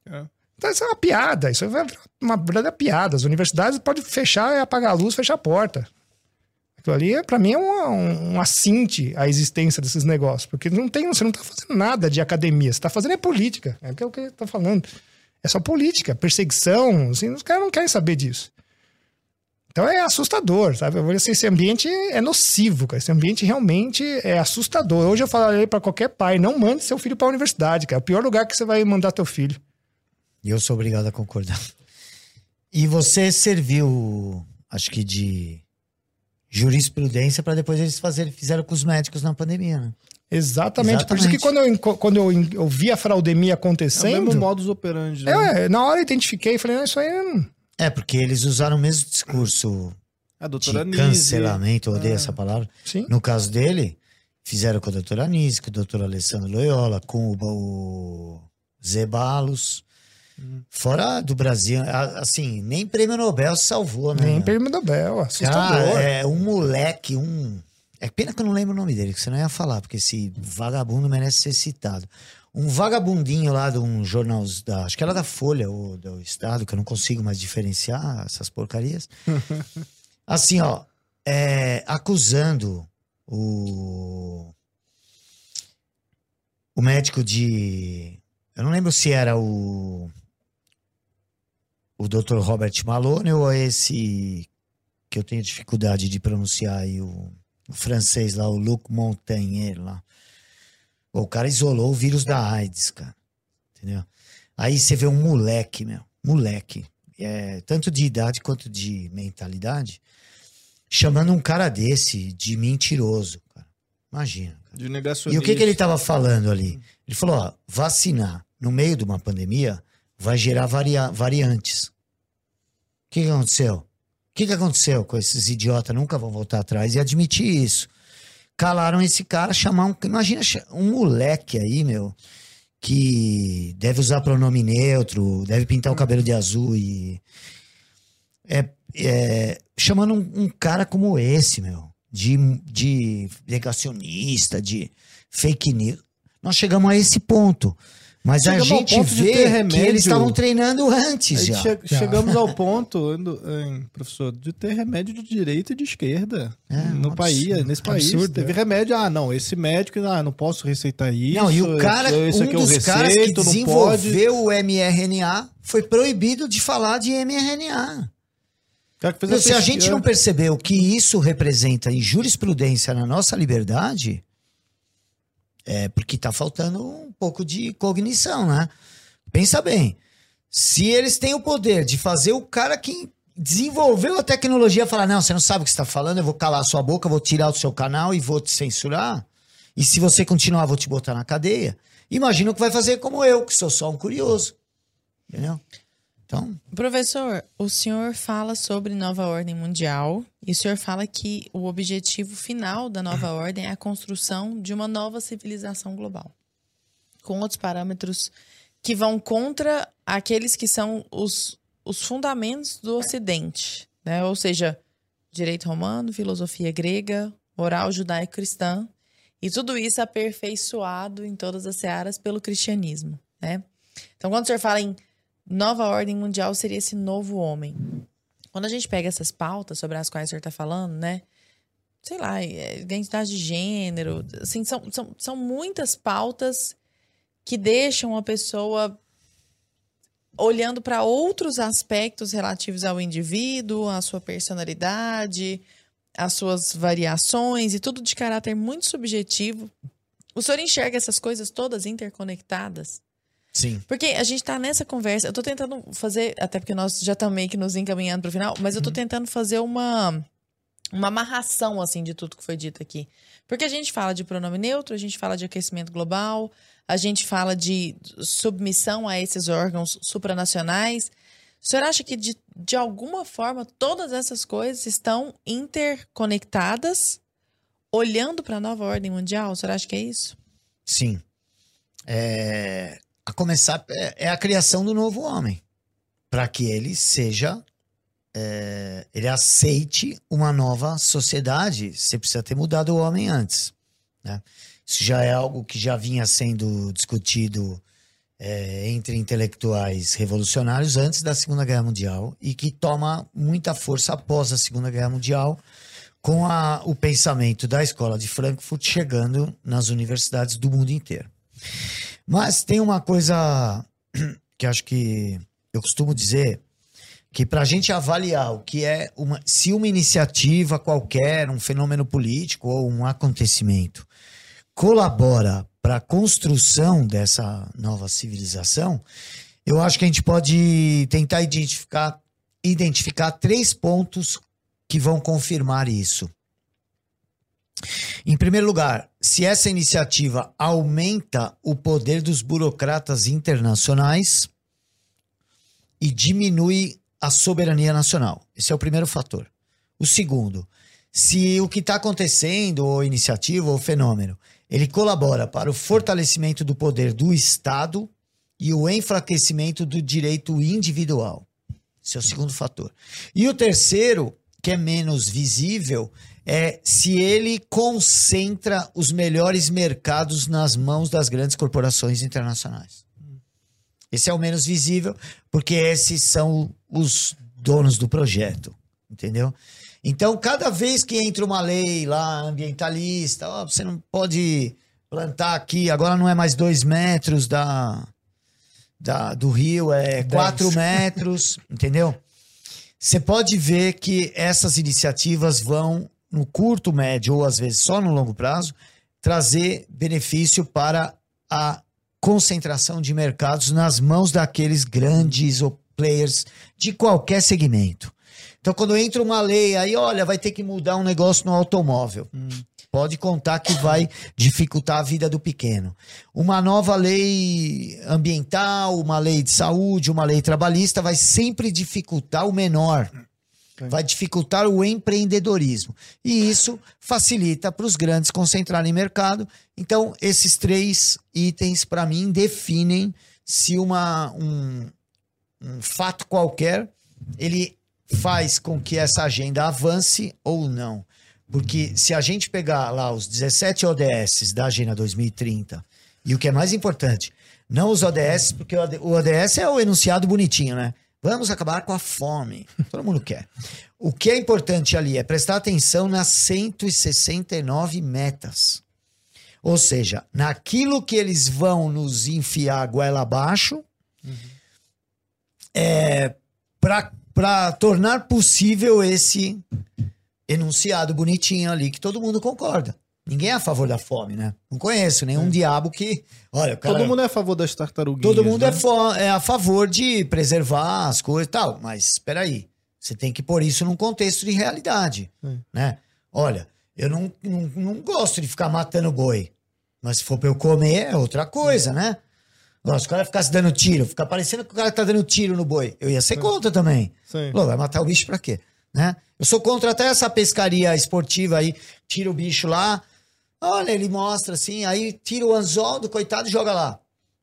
É. Então isso é uma piada, isso é uma verdadeira piada. As universidades podem fechar e apagar a luz, fechar a porta. Aquilo ali, para mim, é um, um, assinte à existência desses negócios. Porque não tem, você não está fazendo nada de academia, você está fazendo é política. É o que eu estou falando. É só política, perseguição. Assim, os caras não querem saber disso. Então é assustador, sabe? Eu dizer, esse ambiente é nocivo, cara. Esse ambiente realmente é assustador. Hoje eu falaria para qualquer pai: não mande seu filho para a universidade, cara. É o pior lugar que você vai mandar teu filho. E eu sou obrigado a concordar. E você serviu, acho que de jurisprudência para depois eles fazerem, fizeram com os médicos na pandemia, né? Exatamente. Por isso que quando eu, quando eu, eu vi a fraudemia É o acontecendo, mesmo modus operandi, né? eu, é, na hora eu identifiquei e falei: não, isso aí. não- É, porque eles usaram o mesmo discurso A de doutora Nise. cancelamento, eu odeio É. essa palavra. Sim. No caso dele, fizeram com a doutora Anise, com o doutor Alessandro Loyola, com o, o Zebalos. Fora do Brasil, assim, nem prêmio Nobel se salvou, né? Nem prêmio Nobel, assustador. Cara, é um moleque, um. É pena que eu não lembro o nome dele, que você não ia falar, porque esse vagabundo merece ser citado. Um vagabundinho lá de um jornal, da, acho que era da Folha ou do Estado, que eu não consigo mais diferenciar essas porcarias. assim, ó, é, acusando o. O médico de. Eu não lembro se era o. O Dr. Robert Malone ou esse que eu tenho dificuldade de pronunciar aí, o, o francês lá, o Luc Montagnier lá. O cara isolou o vírus da AIDS, cara. Entendeu? Aí você vê um moleque, meu. Moleque. É, tanto de idade quanto de mentalidade. Chamando um cara desse de mentiroso, cara. Imagina. cara. De negacionista. E o que, que ele estava falando ali? Ele falou: ó, vacinar no meio de uma pandemia vai gerar varia- variantes. Que, que aconteceu? O que, que aconteceu com esses idiotas? Nunca vão voltar atrás e admitir isso. calaram esse cara, chamar um. Imagina um moleque aí, meu, que deve usar pronome neutro, deve pintar o cabelo de azul e. É, é, chamando um, um, cara como esse, meu, de, de negacionista, de fake news. Nós chegamos a esse ponto. Mas Chegamos a gente vê que eles estavam treinando antes já. Che já. Chegamos ao ponto, hein, professor, de ter remédio de direita e de esquerda é, no um país, absurdo, nesse país. Absurdo, teve é. remédio, ah, não, esse médico, ah, não posso receitar isso. Não, e o cara, esse, um dos receito, caras que desenvolveu o mRNA foi proibido de falar de mRNA. Então, se a gente não percebeu que isso representa em jurisprudência na nossa liberdade, é porque está faltando um pouco de cognição, né? Pensa bem. Se eles têm o poder de fazer o cara que desenvolveu a tecnologia falar: não, você não sabe o que está falando, eu vou calar a sua boca, vou tirar o seu canal e vou te censurar. E se você continuar, vou te botar na cadeia. Imagina o que vai fazer como eu, que sou só um curioso. Entendeu? Então. Professor, o senhor fala sobre nova ordem mundial e o senhor fala que o objetivo final da nova ordem é a construção de uma nova civilização global, com outros parâmetros que vão contra aqueles que são os, os fundamentos do Ocidente, né? Ou seja, direito romano, filosofia grega, moral judaico-cristã e tudo isso aperfeiçoado em todas as searas pelo cristianismo, né? Então, quando o senhor fala em nova ordem mundial seria esse novo homem. Quando a gente pega essas pautas sobre as quais o senhor está falando, né? Sei lá, é, identidade de gênero, assim, são, são, são muitas pautas que deixam a pessoa olhando para outros aspectos relativos ao indivíduo, à sua personalidade, às suas variações e tudo de caráter muito subjetivo. O senhor enxerga essas coisas todas interconectadas? Sim. Porque a gente tá nessa conversa. Eu tô tentando fazer, até porque nós já estamos meio que nos encaminhando pro final, mas eu tô uhum. tentando fazer uma, uma amarração, assim, de tudo que foi dito aqui. Porque a gente fala de pronome neutro, a gente fala de aquecimento global, a gente fala de submissão a esses órgãos supranacionais. O senhor acha que, de, de alguma forma, todas essas coisas estão interconectadas, olhando para a nova ordem mundial? O senhor acha que é isso? Sim. É, a começar é, é a criação do novo homem, para que ele seja é, ele aceite uma nova sociedade. Você precisa ter mudado o homem antes. Né? Isso já é algo que já vinha sendo discutido é, entre intelectuais revolucionários antes da Segunda Guerra Mundial e que toma muita força após a Segunda Guerra Mundial, com a, o pensamento da escola de Frankfurt chegando nas universidades do mundo inteiro. Mas tem uma coisa que acho que eu costumo dizer que para a gente avaliar o que é uma, se uma iniciativa qualquer, um fenômeno político ou um acontecimento colabora para a construção dessa nova civilização, eu acho que a gente pode tentar identificar, identificar três pontos que vão confirmar isso. Em primeiro lugar, se essa iniciativa aumenta o poder dos burocratas internacionais e diminui a soberania nacional. Esse é o primeiro fator. O segundo, se o que está acontecendo, ou iniciativa, ou fenômeno, ele colabora para o fortalecimento do poder do Estado e o enfraquecimento do direito individual. Esse é o segundo fator. E o terceiro, que é menos visível, é se ele concentra os melhores mercados nas mãos das grandes corporações internacionais. Esse é o menos visível, porque esses são os donos do projeto, entendeu? Então, cada vez que entra uma lei lá ambientalista, ó, você não pode plantar aqui, agora não é mais dois metros da, da do rio, é Dez. quatro metros, entendeu? Você pode ver que essas iniciativas vão no curto, médio ou às vezes só no longo prazo, trazer benefício para a concentração de mercados nas mãos daqueles grandes ou players de qualquer segmento. Então, quando entra uma lei aí, olha, vai ter que mudar um negócio no automóvel. Hum. Pode contar que vai dificultar a vida do pequeno. Uma nova lei ambiental, uma lei de saúde, uma lei trabalhista vai sempre dificultar o menor. Vai dificultar o empreendedorismo. E isso facilita para os grandes concentrarem mercado. Então, esses três itens, para mim, definem se uma, um, um fato qualquer ele faz com que essa agenda avance ou não. Porque se a gente pegar lá os 17 ODS da Agenda 2030, e o que é mais importante, não os ODS, porque o OD o ODS é o enunciado bonitinho, né? Vamos acabar com a fome. Todo mundo quer. O que é importante ali é prestar atenção nas 169 metas. Ou seja, naquilo que eles vão nos enfiar goela abaixo, é, para tornar possível esse enunciado bonitinho ali que todo mundo concorda. Ninguém é a favor da fome, né? Não conheço nenhum diabo que. Olha, cara, Todo mundo é a favor das tartaruguinhas. todo mundo né? é, é a favor de preservar as coisas e tal. Mas espera aí. Você tem que pôr isso num contexto de realidade. Sim. Né? Olha, eu não, não, não gosto de ficar matando boi. Mas se for pra eu comer, é outra coisa, né? Agora, se o cara ficasse dando tiro, ficar parecendo que o cara tá dando tiro no boi, eu ia ser contra também. Sim. Vai matar o bicho pra quê? Né? Eu sou contra até essa pescaria esportiva aí, tira o bicho lá, olha, ele mostra assim, aí tira o anzol do coitado e joga lá.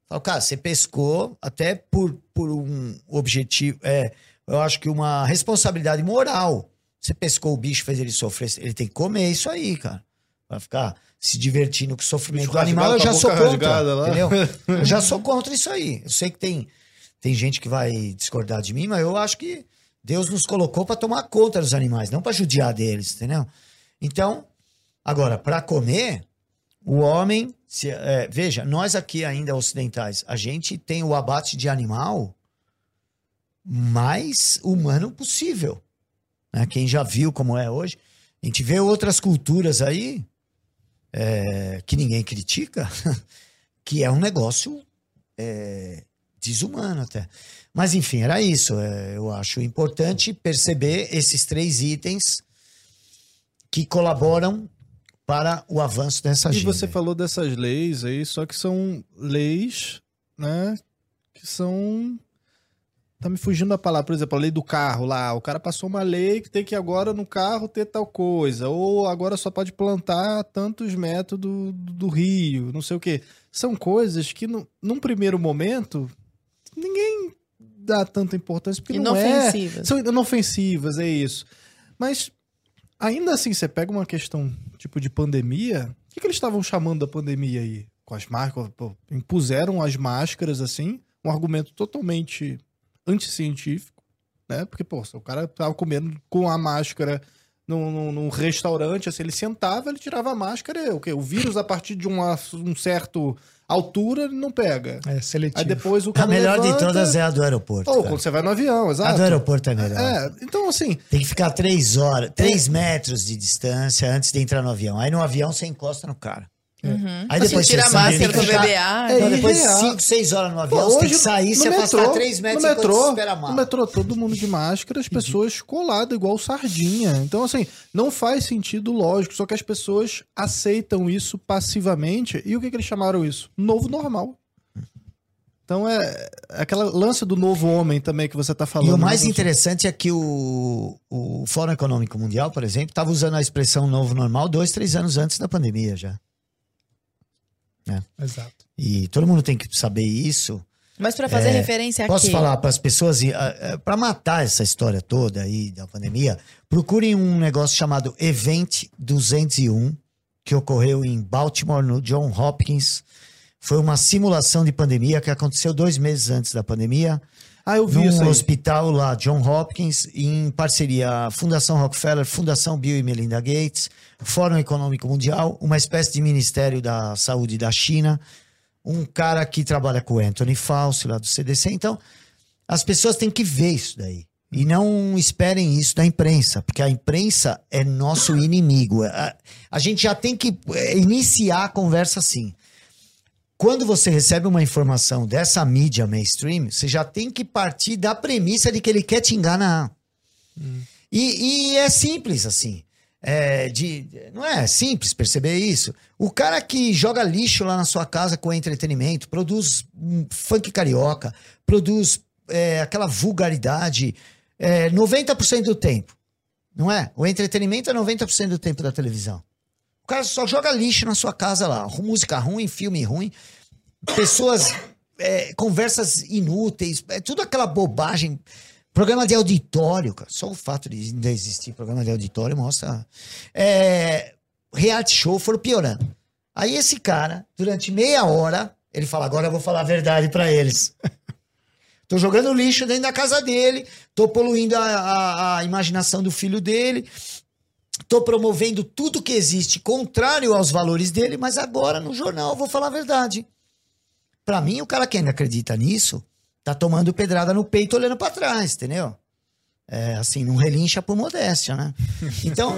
Fala, cara, você pescou até por, por um objetivo, é, eu acho que uma responsabilidade moral. Você pescou o bicho, fez ele sofrer, ele tem que comer isso aí, cara. Vai ficar se divertindo com o sofrimento do animal, eu já sou contra, lá. entendeu? Eu já sou contra isso aí. Eu sei que tem, tem gente que vai discordar de mim, mas eu acho que Deus nos colocou para tomar conta dos animais, não para judiar deles, entendeu? Então, agora, para comer, o homem. se- é, veja, nós aqui ainda ocidentais, a gente tem o abate de animal mais humano possível. né? Quem já viu como é hoje, a gente vê outras culturas aí é, que ninguém critica, que é um negócio é, desumano até. Mas enfim, era isso. é, eu acho importante perceber esses três itens que colaboram para o avanço dessa E agenda. você falou dessas leis aí, só que são leis, né? Que são. Tá me fugindo a palavra, por exemplo, a lei do carro lá. O cara passou uma lei que tem que agora no carro ter tal coisa. Ou agora só pode plantar tantos metros do, do rio, não sei o quê. São coisas que, no, num primeiro momento, ninguém dá tanta importância, porque não é. Inofensivas. São inofensivas, é isso. Mas, ainda assim, você pega uma questão tipo de pandemia. O que, que eles estavam chamando da pandemia aí? Com as máscaras. impuseram as máscaras assim, um argumento totalmente anticientífico, né? Porque, pô, se o cara tava comendo com a máscara num, num- num restaurante, assim, ele sentava, ele tirava a máscara, e o quê? O vírus, a partir de uma, um certo altura, ele não pega. É seletivo. Aí depois o A cara melhor de levanta- todas é a do aeroporto. Ou cara. quando você vai no avião, A exato. do aeroporto é melhor. É, então assim, Tem que ficar três horas, três metros de distância antes de entrar no avião. Aí no avião você encosta no cara. Uhum. Aí Você depois tira a você máscara pra beber. É Então, depois de irreal. 5, 6 horas no avião, Pô, você tem que hoje, sair, no se afastar metrô, 3 metros no metrô, você espera a mala. No metrô, todo mundo de máscara, as pessoas coladas, igual sardinha. Então, assim, não faz sentido lógico, só que as pessoas aceitam isso passivamente. E o que, que eles chamaram isso? Novo normal. Então, é, é aquela lance do novo homem também que você tá falando. E o mais né? interessante é que o, o Fórum Econômico Mundial, por exemplo, estava usando a expressão novo normal dois, três anos antes da pandemia já. Exato. E todo mundo tem que saber isso. Mas pra fazer referência aqui. Posso falar para as pessoas, para matar essa história toda aí da pandemia, procurem um negócio chamado Event 201, que ocorreu em Baltimore, no John Hopkins. Foi uma simulação de pandemia que aconteceu dois meses antes da pandemia, Ah, eu vi isso num aí. hospital lá, John Hopkins, em parceria Fundação Rockefeller, Fundação Bill e Melinda Gates, Fórum Econômico Mundial, uma espécie de Ministério da Saúde da China, um cara que trabalha com o Anthony Fauci lá do CDC. Então, as pessoas têm que ver isso daí. E não esperem isso da imprensa, porque a imprensa é nosso inimigo. A, a gente já tem que iniciar a conversa assim. Quando você recebe uma informação dessa mídia mainstream, você já tem que partir da premissa de que ele quer te enganar. E, e é simples assim. É, de, não é simples perceber isso. O cara que joga lixo lá na sua casa com entretenimento, produz um funk carioca, produz é, aquela vulgaridade é, 90% do tempo. Não é? O entretenimento é 90% do tempo da televisão. Cara só joga lixo na sua casa lá. Música ruim, filme ruim, pessoas, é, conversas inúteis, é tudo aquela bobagem. Programa de auditório, cara. Só o fato de ainda existir programa de auditório mostra. É, reality show foram piorando. Aí esse cara, durante meia hora, ele fala: agora eu vou falar a verdade pra eles. tô jogando lixo dentro da casa dele, tô poluindo a, a- a imaginação do filho dele, tô promovendo tudo que existe contrário aos valores dele, mas agora no jornal eu vou falar a verdade. Pra mim, o cara que ainda acredita nisso, tá tomando pedrada no peito olhando pra trás, entendeu? É, assim, não relincha por modéstia, né? Então,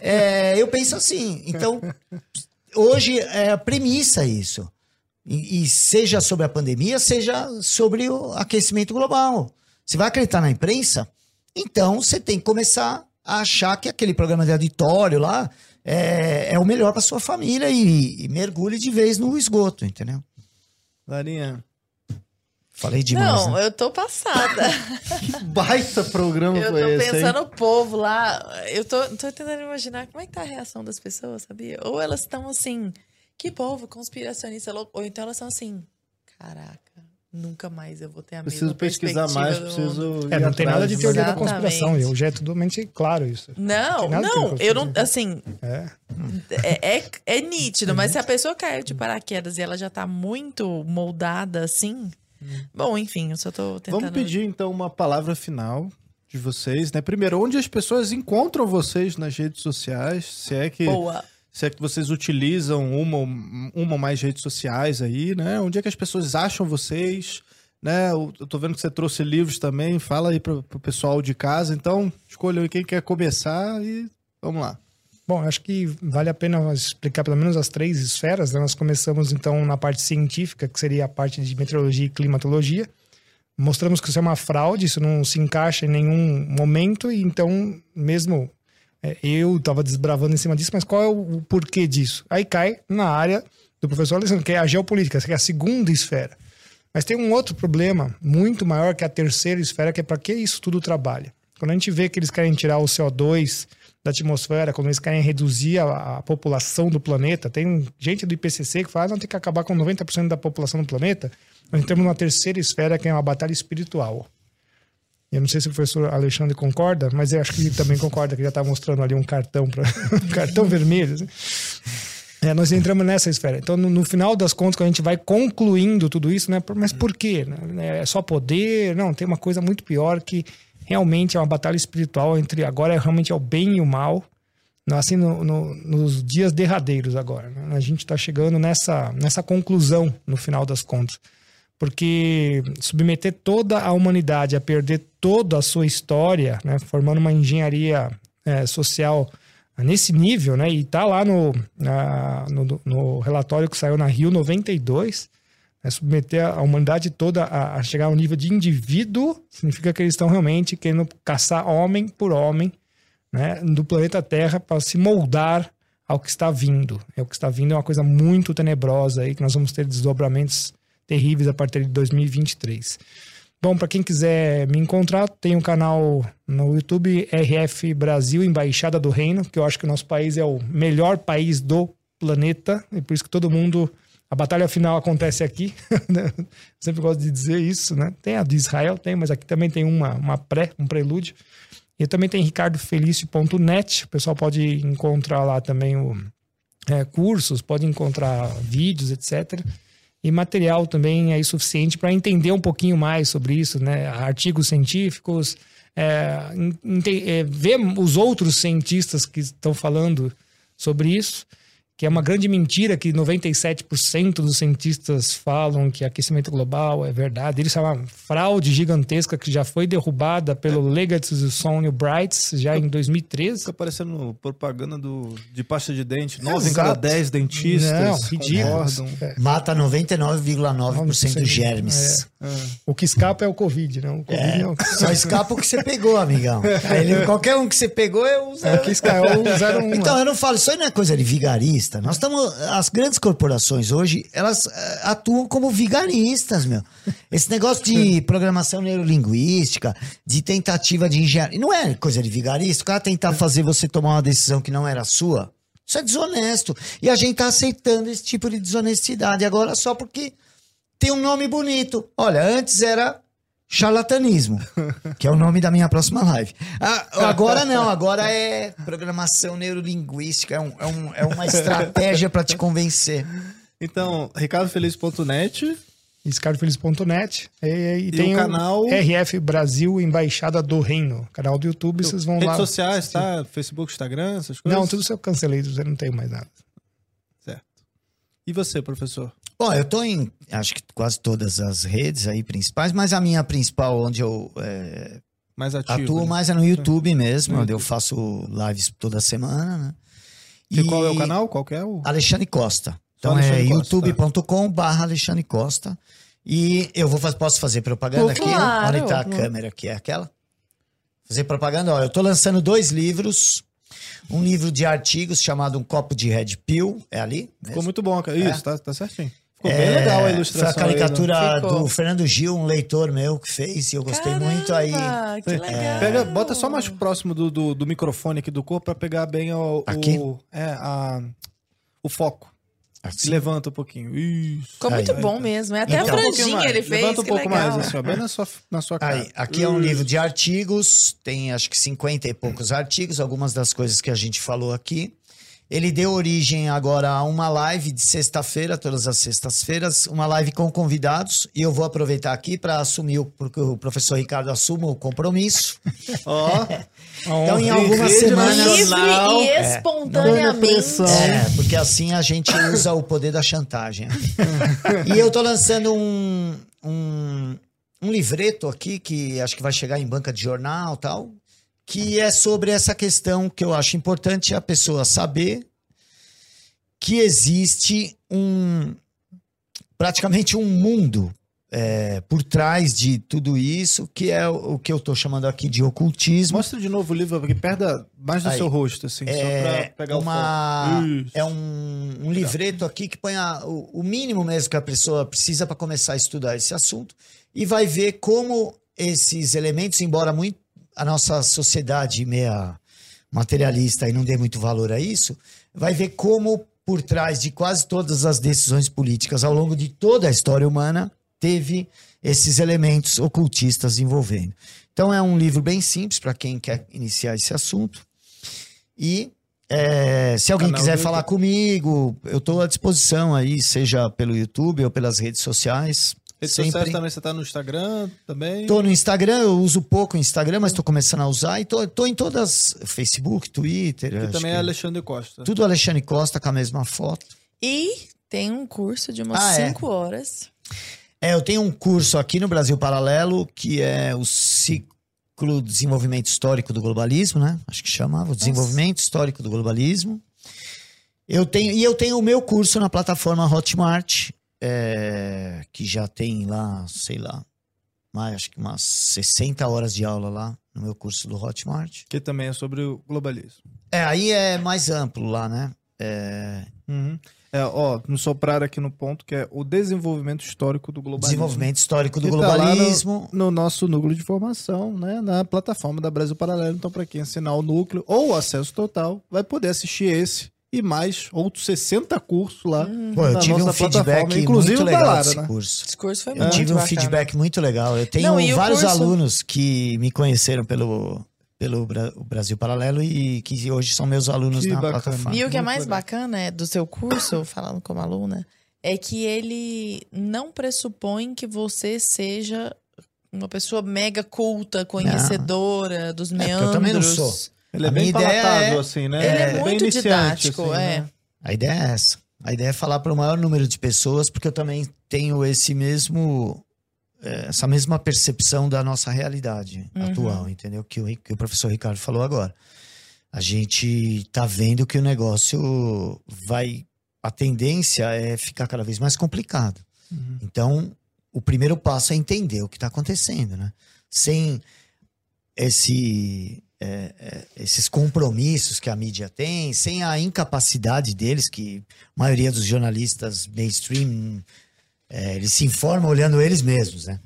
é, eu penso assim. Então, hoje é a premissa isso. E, e seja sobre a pandemia, seja sobre o aquecimento global. Você vai acreditar na imprensa? Então, você tem que começar a achar que aquele programa de auditório lá é, é o melhor para sua família e, e mergulhe de vez no esgoto, entendeu? Larinha, Falei demais. Não, né? eu tô passada. que baita programa Eu foi tô esse, hein? pensando no povo lá. Eu tô, tô tentando imaginar como é que tá a reação das pessoas, sabia? Ou elas estão assim, que povo conspiracionista louco. Ou então elas são assim, caraca, nunca mais eu vou ter a Preciso mesma pesquisar mais, preciso. É, não tem nada de teoria da Exatamente. conspiração. Hoje é totalmente claro isso. Não, não, teoria eu não, assim, É. é, é, é nítido, mas se a pessoa caiu de paraquedas e ela já tá muito moldada assim, bom, enfim, eu só tô tentando... Vamos pedir então uma palavra final de vocês, né? Primeiro, onde as pessoas encontram vocês nas redes sociais? Se é que, Boa. Se é que vocês utilizam uma, uma ou mais redes sociais aí, né? Onde é que as pessoas acham vocês? Né? Eu tô vendo que você trouxe livros também. Fala aí pro, pro pessoal de casa. Então, escolha quem quer começar e vamos lá. Bom, acho que vale a pena explicar pelo menos as três esferas. né? Nós começamos então na parte científica, que seria a parte de meteorologia e climatologia. Mostramos que isso é uma fraude, isso não se encaixa em nenhum momento, e então, mesmo é, eu estava desbravando em cima disso, mas qual é o, porquê disso? Aí cai na área do professor Alessandro, que é a geopolítica, que é a segunda esfera. Mas tem um outro problema muito maior que a terceira esfera, que é para que isso tudo trabalha. Quando a gente vê que eles querem tirar o CO2 da atmosfera, quando eles querem reduzir a, a população do planeta, tem gente do IPCC que fala que não tem que acabar com 90% da população do planeta. Nós entramos numa terceira esfera, que é uma batalha espiritual. Eu não sei se o professor Alexandre concorda, mas eu acho que ele também concorda, que já está mostrando ali um cartão, pra, um cartão vermelho. assim. É, nós entramos nessa esfera. Então, no, no final das contas, quando a gente vai concluindo tudo isso, né? Mas por quê? né? É só poder? Não, tem uma coisa muito pior que realmente é uma batalha espiritual entre agora é realmente é o bem e o mal. Assim, no- no- nos dias derradeiros agora. né? A gente está chegando nessa, nessa conclusão no final das contas. Porque submeter toda a humanidade a perder toda a sua história, né, formando uma engenharia é, social nesse nível, né, e tá lá no, na- no, no relatório que saiu na Rio 92, né, submeter a humanidade toda a, a chegar ao nível de indivíduo, significa que eles estão realmente querendo caçar homem por homem, né, do planeta Terra para se moldar ao que está vindo. É o que está vindo é uma coisa muito tenebrosa aí que nós vamos ter desdobramentos terríveis a partir de 2023. Bom, para quem quiser me encontrar, tem um canal no YouTube RF Brasil Embaixada do Reino, que eu acho que o nosso país é o melhor país do planeta e por isso que todo mundo a batalha final acontece aqui. Sempre gosto de dizer isso, né? Tem a de Israel, tem, mas aqui também tem uma, uma pré, um prelúdio. E também tem ricardofelício.net. O pessoal pode encontrar lá também o, é, cursos, pode encontrar vídeos, etc. E material também é suficiente para entender um pouquinho mais sobre isso, né? Artigos científicos, é, é, ver os outros cientistas que estão falando sobre isso, que é uma grande mentira que 97% dos cientistas falam que aquecimento global é verdade. Isso é uma fraude gigantesca que já foi derrubada pelo Legacy Sony Brights já em 2013. Fica parecendo propaganda do, de pasta de dente. 9 em cada 10 dentistas Não. É. Mata 99,9% dos germes. O que escapa é o Covid, não? O Covid não. Só escapa o que você pegou, amigão. Aí ele- qualquer um que você pegou. É o é o 01. Então, eu não falo, isso aí não é coisa de vigarista. Vigarista. Nós estamos. As grandes corporações hoje, elas eh, atuam como vigaristas, meu. Esse negócio de programação neurolinguística, de tentativa de engenharia. Não é coisa de vigarista. O cara tentar fazer você tomar uma decisão que não era sua. Isso é desonesto. E a gente tá aceitando esse tipo de desonestidade agora só porque tem um nome bonito. Olha, antes era charlatanismo, que é o nome da minha próxima live. Ah, agora não, agora é programação neurolinguística, é, um, é, um, é uma estratégia para te convencer. Então, ricardofeliz.net. Escardofeliz.net e, e, E tem o canal- RF Brasil Embaixada do Reino. Canal do YouTube, vocês vão Redes lá. sociais, tá? Facebook, Instagram, essas coisas? Não, tudo isso eu cancelei, eu não tenho mais nada. E você, professor? Bom, eu tô em, acho que quase todas as redes aí principais, mas a minha principal, onde eu é, Mais ativo. atuo né? mais é no YouTube mesmo, No onde eu faço lives toda semana, né? E qual é o canal? Qual que é o... Alexandre Costa. Então Alexandre é youtube.com barra Alexandre Costa. E eu vou fazer, posso fazer propaganda aqui? claro. Onde tá a câmera aqui? É aquela? Fazer propaganda, ó. Eu tô lançando dois livros. Um livro de artigos chamado Um Copo de Red Pill. É ali? Ficou muito bom. cara. Isso, tá, tá certinho. Ficou É, bem legal a ilustração. Foi a aí, né? caricatura Ficou. do Fernando Gil, um leitor meu que fez, e eu gostei muito aí. Caramba, Que legal. Pega, bota só mais próximo do, do, do microfone aqui do corpo pra pegar bem o, o- Aqui? é, a, o foco. Assim. Levanta um pouquinho. Isso. Ficou muito aí. bom mesmo. É até Então. a Um pouquinho franjinha mais. ele fez. Levanta um que pouco legal. mais, assim, ó, bem na sua, na sua cara. Aí, aqui é um livro de artigos, tem acho que 50 e poucos artigos, algumas das coisas que a gente falou aqui. Ele deu origem agora a uma live de sexta-feira, todas as sextas-feiras, uma live com convidados. E eu vou aproveitar aqui para assumir, o, porque o professor Ricardo assuma o compromisso. Ó, Então, em algumas semanas. Livre e É. espontaneamente. É, porque assim a gente usa o poder da chantagem. e eu tô lançando um, um, um livreto aqui, que acho que vai chegar em banca de jornal e tal, que é sobre essa questão que eu acho importante a pessoa saber que existe um praticamente um mundo é, por trás de tudo isso, que é o, que eu tô chamando aqui de ocultismo. Mostra de novo o livro aqui, perto da- mais do Aí. seu rosto, assim, só É, uma, é um, um livreto aqui que põe a- o, o mínimo mesmo que a pessoa precisa para começar a estudar esse assunto e vai ver como esses elementos, embora muito a nossa sociedade meia materialista e não dê muito valor a isso, vai ver como por trás de quase todas as decisões políticas ao longo de toda a história humana teve esses elementos ocultistas envolvendo. Então é um livro bem simples para quem quer iniciar esse assunto. E é, se alguém Canal quiser falar comigo, eu estou à disposição aí, seja pelo YouTube ou pelas redes sociais. Redes Sempre. sociais também, você tá no Instagram também? Tô no Instagram, eu uso pouco o Instagram, mas estou começando a usar. E tô, tô em todas, Facebook, Twitter. Acho também que- é Alexandre Costa. Tudo Alexandre Costa com a mesma foto. E tem um curso de umas Ah, é. 5 horas. É, eu tenho um curso aqui no Brasil Paralelo, que é o ciclo Desenvolvimento Histórico do Globalismo, né? Acho que chamava, o Desenvolvimento Histórico do Globalismo. Eu tenho, e eu tenho o meu curso na plataforma Hotmart, é, que já tem lá, sei lá, mais, acho que umas 60 horas de aula lá no meu curso do Hotmart. Que também é sobre o globalismo. É, aí é mais amplo lá, né? É, Uhum. É, ó, nos sopraram aqui no ponto que é o desenvolvimento histórico do globalismo. desenvolvimento histórico do tá globalismo. No nosso núcleo de formação, né? Na plataforma da Brasil Paralelo. Então, para quem assinar o núcleo ou o acesso total, vai poder assistir esse e mais outros 60 cursos lá. Pô, eu tive um feedback muito legal Lara, desse né? curso. Esse curso foi Eu muito tive um bacana. feedback muito legal. Eu tenho Não, vários curso- alunos que me conheceram pelo, pelo Bra- Brasil Paralelo e que hoje são meus alunos Que na bacana. plataforma. E o que é mais bacana é do seu curso, falando como aluna, é que ele não pressupõe que você seja uma pessoa mega culta, conhecedora dos É, porque meandros. eu também não sou. Ele é A bem palatável, é- assim, né? Ele é Bem muito didático, assim, é. né? A ideia é essa. A ideia é falar para o maior número de pessoas, porque eu também tenho esse mesmo eh, essa mesma percepção da nossa realidade Uhum. atual, entendeu? Que o, que o professor Ricardo falou agora. A gente tá vendo que o negócio vai. A tendência é ficar cada vez mais complicado. Uhum. Então, o primeiro passo é entender o que está acontecendo, né? Sem esse é, é, esses compromissos que a mídia tem, sem a incapacidade deles, que a maioria dos jornalistas mainstream é, eles se informam olhando eles mesmos, né?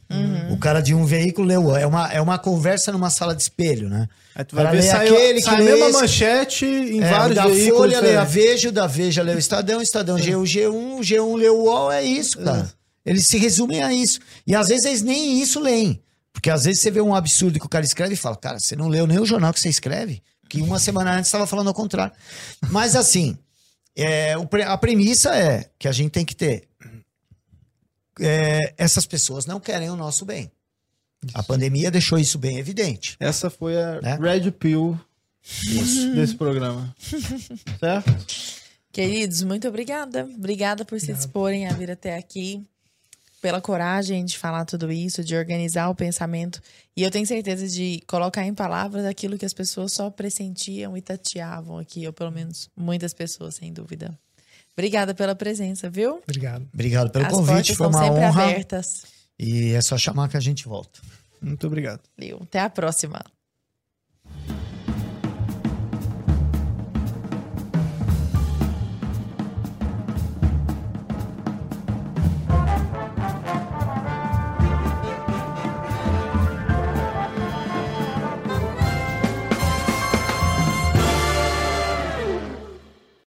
O cara de um veículo leu. É uma, é uma conversa numa sala de espelho, né? Aí tu vai ver, lê saiu, aquele que sai a lê mesma esse. manchete em É, vários da veículos Folha lê a. Veja, da Veja lê o Estadão, o Estadão lê o G1, o G1 lê o UOL, é isso, cara. Eles se resumem a isso. E às vezes eles nem isso leem. Porque às vezes você vê um absurdo que o cara escreve e fala, cara, você não leu nem o jornal que você escreve? Que uma semana antes estava falando ao contrário. Mas assim, é, a premissa é que a gente tem que ter. é, essas pessoas não querem o nosso bem. A pandemia deixou isso bem evidente. Essa foi a Né? Red Pill desse programa. certo? Queridos, muito obrigada. Obrigada por se disporem a vir até aqui, pela coragem de falar tudo isso, de organizar o pensamento. E eu tenho certeza de colocar em palavras aquilo que as pessoas só pressentiam e tateavam aqui, ou pelo menos muitas pessoas, sem dúvida. Obrigada pela presença, viu? Obrigado. Obrigado pelo As convite, portas foi estão uma sempre honra. abertas. E é só chamar que a gente volta. Muito obrigado. Valeu. Até a próxima.